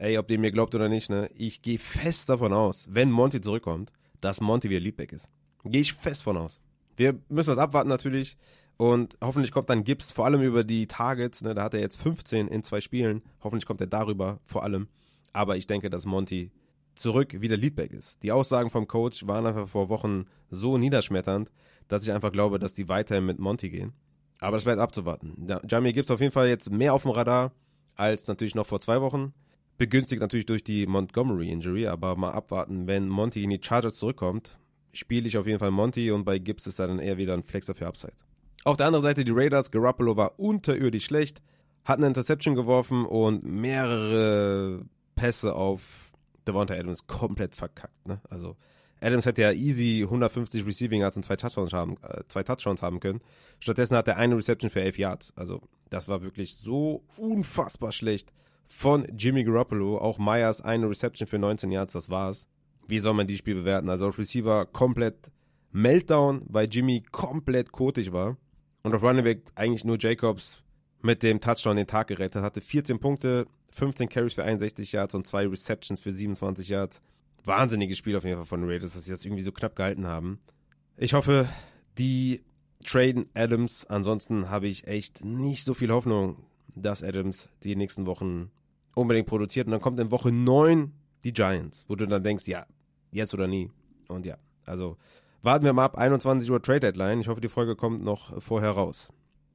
ey, ob ihr mir glaubt oder nicht, ne, ich gehe fest davon aus, wenn Monty zurückkommt, dass Monty wieder Leadback ist. Gehe ich fest von aus. Wir müssen das abwarten natürlich und hoffentlich kommt dann Gibbs vor allem über die Targets, ne, da hat er jetzt 15 in zwei Spielen, hoffentlich kommt er darüber vor allem, aber ich denke, dass Monty zurück wieder Leadback ist. Die Aussagen vom Coach waren einfach vor Wochen so niederschmetternd, dass ich einfach glaube, dass die weiterhin mit Monty gehen. Aber das bleibt abzuwarten. Jamie Gibbs auf jeden Fall jetzt mehr auf dem Radar als natürlich noch vor zwei Wochen. Begünstigt natürlich durch die Montgomery-Injury, aber mal abwarten, wenn Monty in die Chargers zurückkommt, spiele ich auf jeden Fall Monty und bei Gibbs ist er dann eher wieder ein Flexer für Upside. Auf der anderen Seite die Raiders, Garoppolo war unterirdisch schlecht, hat eine Interception geworfen und mehrere Pässe auf Devonta Adams komplett verkackt. Ne? Also Adams hätte ja easy 150 Receiving Yards und zwei Touchdowns haben, äh, zwei Touchdowns haben können. Stattdessen hat er eine Reception für 11 Yards. Also das war wirklich so unfassbar schlecht von Jimmy Garoppolo. Auch Myers eine Reception für 19 Yards, das war's. Wie soll man die Spiel bewerten? Also auf Receiver komplett Meltdown, weil Jimmy komplett kotig war. Und auf Running Back eigentlich nur Jacobs mit dem Touchdown den Tag gerettet. Hatte 14 Punkte, 15 Carries für 61 Yards und zwei Receptions für 27 Yards. Wahnsinniges Spiel auf jeden Fall von Raiders, dass sie das irgendwie so knapp gehalten haben. Ich hoffe, die traden Adams. Ansonsten habe ich echt nicht so viel Hoffnung, dass Adams die nächsten Wochen unbedingt produziert. Und dann kommt in Woche 9 die Giants, wo du dann denkst, ja, jetzt oder nie. Und ja, also warten wir mal ab, 21 Uhr Trade Deadline. Ich hoffe, die Folge kommt noch vorher raus.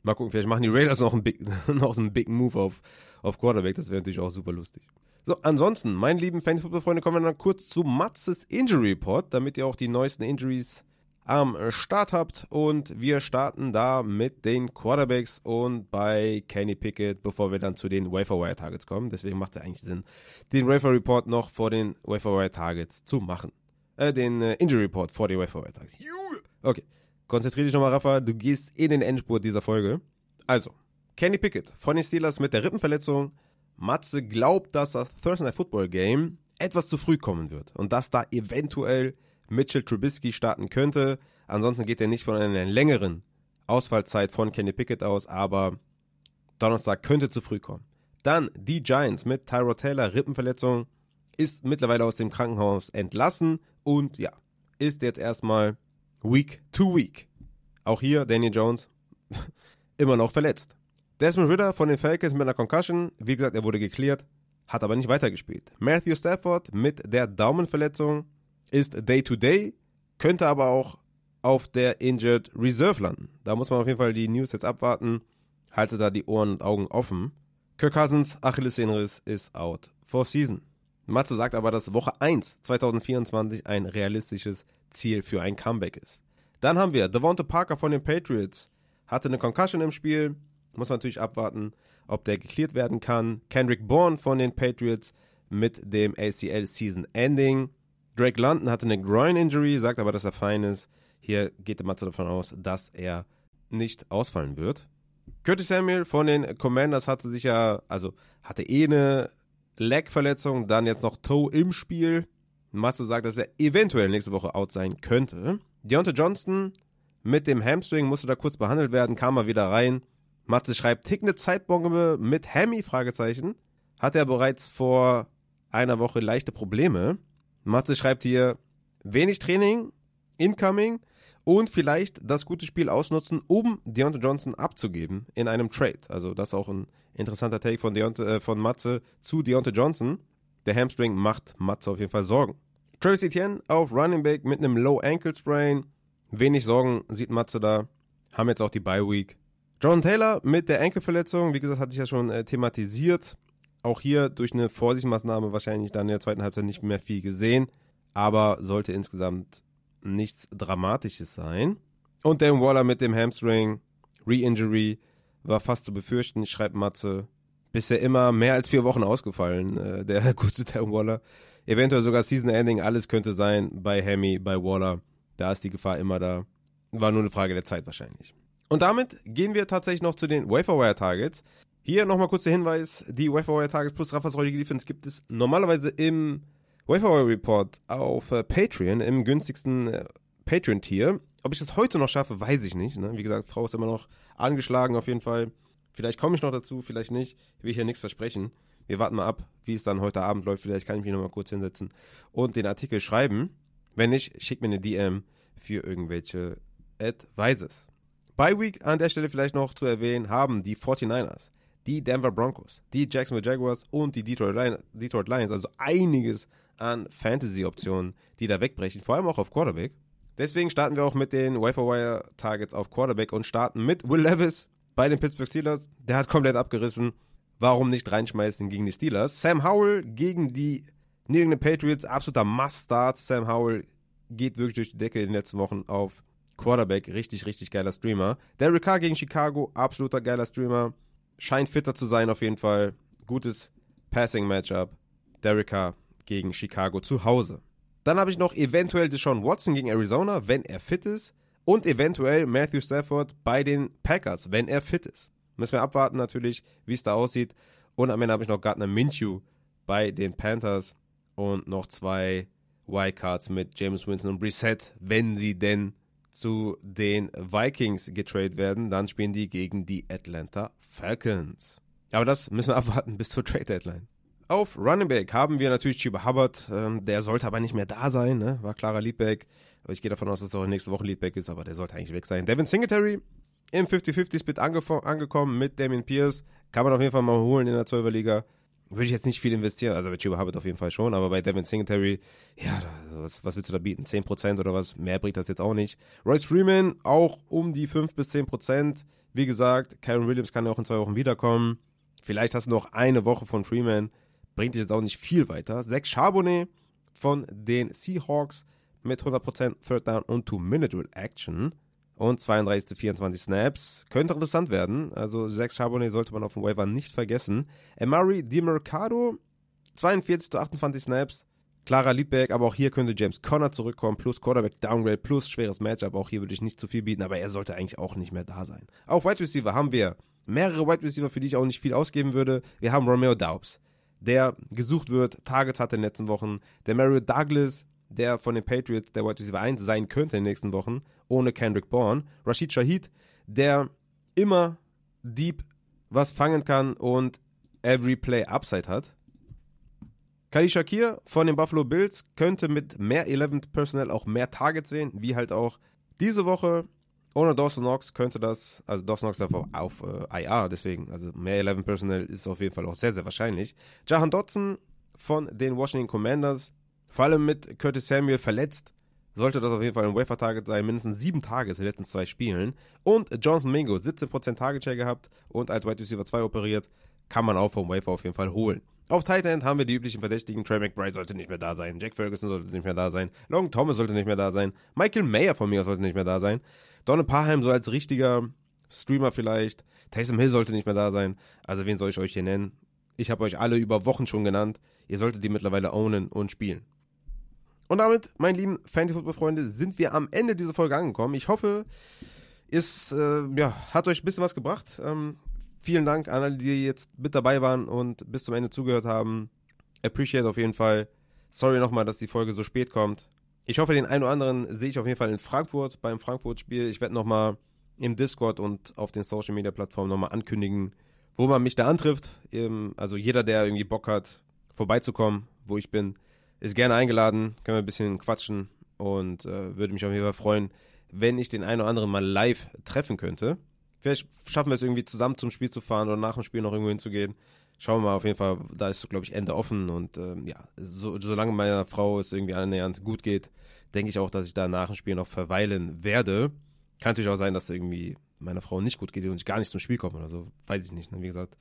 Mal gucken, vielleicht machen die Raiders noch einen Big, noch einen Big Move auf, auf Quarterback. Das wäre natürlich auch super lustig. So, ansonsten, meine lieben Fantasy-Football-Freunde, kommen wir dann kurz zu Matzes Injury Report, damit ihr auch die neuesten Injuries am Start habt. Und wir starten da mit den Quarterbacks und bei Kenny Pickett, bevor wir dann zu den Waferwire Targets kommen. Deswegen macht es eigentlich Sinn, den Wafer Report noch vor den Waferwire Targets zu machen. Äh, den äh, Injury Report vor den Waferwire Targets. Okay, konzentriere dich nochmal, Rafa. Du gehst in den Endspurt dieser Folge. Also, Kenny Pickett von den Steelers mit der Rippenverletzung. Matze glaubt, dass das Thursday Night Football Game etwas zu früh kommen wird und dass da eventuell Mitchell Trubisky starten könnte. Ansonsten geht er nicht von einer längeren Ausfallzeit von Kenny Pickett aus, aber Donnerstag könnte zu früh kommen. Dann die Giants mit Tyrod Taylor, Rippenverletzung, ist mittlerweile aus dem Krankenhaus entlassen und ja, ist jetzt erstmal Week to Week. Auch hier Daniel Jones immer noch verletzt. Desmond Ritter von den Falcons mit einer Concussion, wie gesagt, er wurde geklärt, hat aber nicht weitergespielt. Matthew Stafford mit der Daumenverletzung ist Day-to-Day, könnte aber auch auf der Injured Reserve landen. Da muss man auf jeden Fall die News jetzt abwarten. Haltet da die Ohren und Augen offen. Kirk Cousins, Achillessehnenriss, ist out for season. Matze sagt aber, dass Woche 1 2024 ein realistisches Ziel für ein Comeback ist. Dann haben wir Devonta Parker von den Patriots. Hatte eine Concussion im Spiel. Muss natürlich abwarten, ob der geklärt werden kann. Kendrick Bourne von den Patriots mit dem ACL Season Ending. Drake London hatte eine Groin-Injury, sagt aber, dass er fein ist. Hier geht der Matze davon aus, dass er nicht ausfallen wird. Curtis Samuel von den Commanders hatte sich ja, also hatte eh eine Leg-Verletzung, dann jetzt noch Toe im Spiel. Matze sagt, dass er eventuell nächste Woche out sein könnte. Deontay Johnston mit dem Hamstring musste da kurz behandelt werden, kam mal wieder rein. Matze schreibt, tickende Zeitbombe mit Hammy, Fragezeichen. Hat er bereits vor einer Woche leichte Probleme. Matze schreibt hier, wenig Training, incoming und vielleicht das gute Spiel ausnutzen, um Deontay Johnson abzugeben in einem Trade. Also das ist auch ein interessanter Take von, Deontay, äh, von Matze zu Deontay Johnson. Der Hamstring macht Matze auf jeden Fall Sorgen. Travis Etienne auf Running Back mit einem Low Ankle Sprain. Wenig Sorgen sieht Matze da. Haben jetzt auch die Bye Week. John Taylor mit der Enkelverletzung, wie gesagt, hatte ich ja schon äh, thematisiert. Auch hier durch eine Vorsichtsmaßnahme wahrscheinlich dann in der zweiten Halbzeit nicht mehr viel gesehen, aber sollte insgesamt nichts Dramatisches sein. Und Dan Waller mit dem Hamstring, Re-Injury, war fast zu befürchten, schreibt Matze. Bisher immer mehr als vier Wochen ausgefallen, äh, der gute Dan Waller. Eventuell sogar Season Ending, alles könnte sein bei Hammy, bei Waller. Da ist die Gefahr immer da. War nur eine Frage der Zeit wahrscheinlich. Und damit gehen wir tatsächlich noch zu den Waferwire Targets. Hier nochmal kurz der Hinweis: Die Waferwire Targets plus Raffas heutige Defense gibt es normalerweise im Waferwire Report auf äh, Patreon, im günstigsten äh, Patreon-Tier. Ob ich das heute noch schaffe, weiß ich nicht. Ne? Wie gesagt, Frau ist immer noch angeschlagen auf jeden Fall. Vielleicht komme ich noch dazu, vielleicht nicht. Ich will hier nichts versprechen. Wir warten mal ab, wie es dann heute Abend läuft. Vielleicht kann ich mich nochmal kurz hinsetzen und den Artikel schreiben. Wenn nicht, schick mir eine DM für irgendwelche Advices. By Week an der Stelle vielleicht noch zu erwähnen, haben die 49ers, die Denver Broncos, die Jacksonville Jaguars und die Detroit Lions, also einiges an Fantasy-Optionen, die da wegbrechen, vor allem auch auf Quarterback. Deswegen starten wir auch mit den Wire Targets auf Quarterback und starten mit Will Levis bei den Pittsburgh Steelers. Der hat komplett abgerissen. Warum nicht reinschmeißen gegen die Steelers? Sam Howell gegen die New England Patriots, absoluter Must-Start. Sam Howell geht wirklich durch die Decke in den letzten Wochen auf Quarterback, richtig, richtig geiler Streamer. Derek Carr gegen Chicago, absoluter geiler Streamer. Scheint fitter zu sein auf jeden Fall. Gutes Passing-Matchup. Derek Carr gegen Chicago zu Hause. Dann habe ich noch eventuell Deshaun Watson gegen Arizona, wenn er fit ist. Und eventuell Matthew Stafford bei den Packers, wenn er fit ist. Müssen wir abwarten natürlich, wie es da aussieht. Und am Ende habe ich noch Gardner Minshew bei den Panthers und noch zwei Wildcards mit James Winston und Brissett, wenn sie denn zu den Vikings getradet werden, dann spielen die gegen die Atlanta Falcons. Aber das müssen wir abwarten bis zur Trade Deadline. Auf Running Back haben wir natürlich Chiba Hubbard. Ähm, der sollte aber nicht mehr da sein, ne? war klarer Leadback. Ich gehe davon aus, dass er auch nächste Woche Leadback ist, aber der sollte eigentlich weg sein. Devin Singletary im 50-50-Split angekommen mit Damien Pierce. Kann man auf jeden Fall mal holen in der 12er Liga. Würde ich jetzt nicht viel investieren, also bei Chiba Hubbard auf jeden Fall schon, aber bei Devin Singletary, ja, was, was willst du da bieten? 10% oder was? Mehr bringt das jetzt auch nicht. Royce Freeman auch um die 5 bis 10%. Wie gesagt, Karen Williams kann ja auch in zwei Wochen wiederkommen. Vielleicht hast du noch eine Woche von Freeman bringt dich jetzt auch nicht viel weiter. Zach Charbonnet von den Seahawks mit 100% Third Down und Two-Minute-Action und 32 zu 24 Snaps. Könnte interessant werden. Also Zach Charbonnet sollte man auf dem Waiver nicht vergessen. Amari DiMercado, 42 zu 28 Snaps. Klarer Leadback, aber auch hier könnte James Conner zurückkommen, plus Quarterback Downgrade, plus schweres Matchup. Auch hier würde ich nicht zu viel bieten, aber er sollte eigentlich auch nicht mehr da sein. Auf Wide Receiver haben wir mehrere Wide Receiver, für die ich auch nicht viel ausgeben würde. Wir haben Romeo Daubs, der gesucht wird, Targets hatte in den letzten Wochen. Der Mario Douglas, der von den Patriots der Wide Receiver 1 sein könnte in den nächsten Wochen, ohne Kendrick Bourne. Rashid Shahid, der immer deep was fangen kann und every play Upside hat. Kali Shakir von den Buffalo Bills könnte mit mehr 11 Personnel auch mehr Targets sehen, wie halt auch diese Woche ohne Dawson Knox könnte das, also Dawson Knox auf, auf äh, IR, deswegen, also mehr 11 Personnel ist auf jeden Fall auch sehr, sehr wahrscheinlich. Jahan Dotson von den Washington Commanders, vor allem mit Curtis Samuel verletzt, sollte das auf jeden Fall ein Wafer-Target sein, mindestens sieben Tage in den letzten zwei Spielen. Und Jonathan Mingo, 17% Target Share gehabt und als Wide Receiver 2 operiert, kann man auch vom Wafer auf jeden Fall holen. Auf Tight End haben wir die üblichen Verdächtigen. Trey McBride sollte nicht mehr da sein. Jack Ferguson sollte nicht mehr da sein. Long Thomas sollte nicht mehr da sein. Michael Mayer von mir sollte nicht mehr da sein. Donald Parham so als richtiger Streamer vielleicht. Taysom Hill sollte nicht mehr da sein. Also wen soll ich euch hier nennen? Ich habe euch alle über Wochen schon genannt. Ihr solltet die mittlerweile ownen und spielen. Und damit, meine lieben Fantasy-Football-Freunde, sind wir am Ende dieser Folge angekommen. Ich hoffe, ist, äh, ja, hat euch ein bisschen was gebracht. Ähm, vielen Dank an alle, die jetzt mit dabei waren und bis zum Ende zugehört haben. Appreciate auf jeden Fall. Sorry nochmal, dass die Folge so spät kommt. Ich hoffe, den einen oder anderen sehe ich auf jeden Fall in Frankfurt beim Frankfurt-Spiel. Ich werde nochmal im Discord und auf den Social-Media-Plattformen nochmal ankündigen, wo man mich da antrifft. Also jeder, der irgendwie Bock hat, vorbeizukommen, wo ich bin, ist gerne eingeladen. Können wir ein bisschen quatschen und äh, würde mich auf jeden Fall freuen, wenn ich den einen oder anderen mal live treffen könnte. Vielleicht schaffen wir es irgendwie zusammen zum Spiel zu fahren oder nach dem Spiel noch irgendwo hinzugehen. Schauen wir mal, auf jeden Fall, da ist, glaube ich, Ende offen und ähm, ja, so, solange meiner Frau es irgendwie annähernd gut geht, denke ich auch, dass ich da nach dem Spiel noch verweilen werde. Kann natürlich auch sein, dass irgendwie meiner Frau nicht gut geht und ich gar nicht zum Spiel komme oder so. Weiß ich nicht. Ne? Wie gesagt,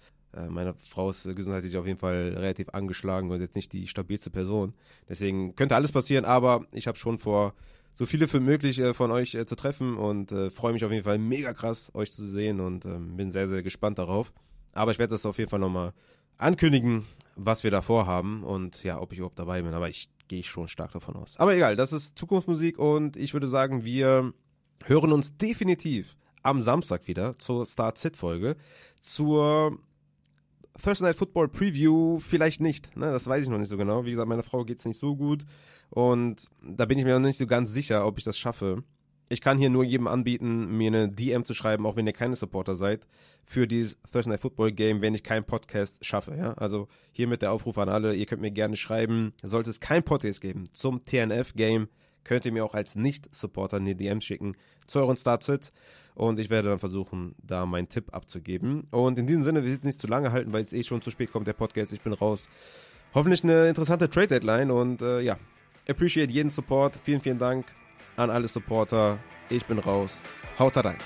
meine Frau ist gesundheitlich auf jeden Fall relativ angeschlagen und jetzt nicht die stabilste Person. Deswegen könnte alles passieren, aber ich habe schon vor, so viele für möglich äh, von euch äh, zu treffen und äh, freue mich auf jeden Fall mega krass, euch zu sehen und ähm, bin sehr, sehr gespannt darauf. Aber ich werde das auf jeden Fall nochmal ankündigen, was wir da vorhaben und ja, ob ich überhaupt dabei bin. Aber ich gehe schon stark davon aus. Aber egal, das ist Zukunftsmusik und ich würde sagen, wir hören uns definitiv am Samstag wieder zur Start-Sit-Folge, zur Thursday Night Football Preview vielleicht nicht. Ne? Das weiß ich noch nicht so genau. Wie gesagt, meiner Frau geht es nicht so gut. Und da bin ich mir noch nicht so ganz sicher, ob ich das schaffe. Ich kann hier nur jedem anbieten, mir eine DM zu schreiben, auch wenn ihr keine Supporter seid, für dieses Thursday Night Football Game, wenn ich keinen Podcast schaffe. Ja? Also hiermit der Aufruf an alle, ihr könnt mir gerne schreiben, sollte es kein Podcast geben zum TNF Game, könnt ihr mir auch als Nicht-Supporter eine DM schicken zu euren Startsits und ich werde dann versuchen, da meinen Tipp abzugeben. Und in diesem Sinne, wir sind nicht zu lange halten, weil es eh schon zu spät kommt, der Podcast. Ich bin raus. Hoffentlich eine interessante Trade-Deadline und äh, ja, appreciate jeden Support. Vielen, vielen Dank an alle Supporter. Ich bin raus. Haut rein.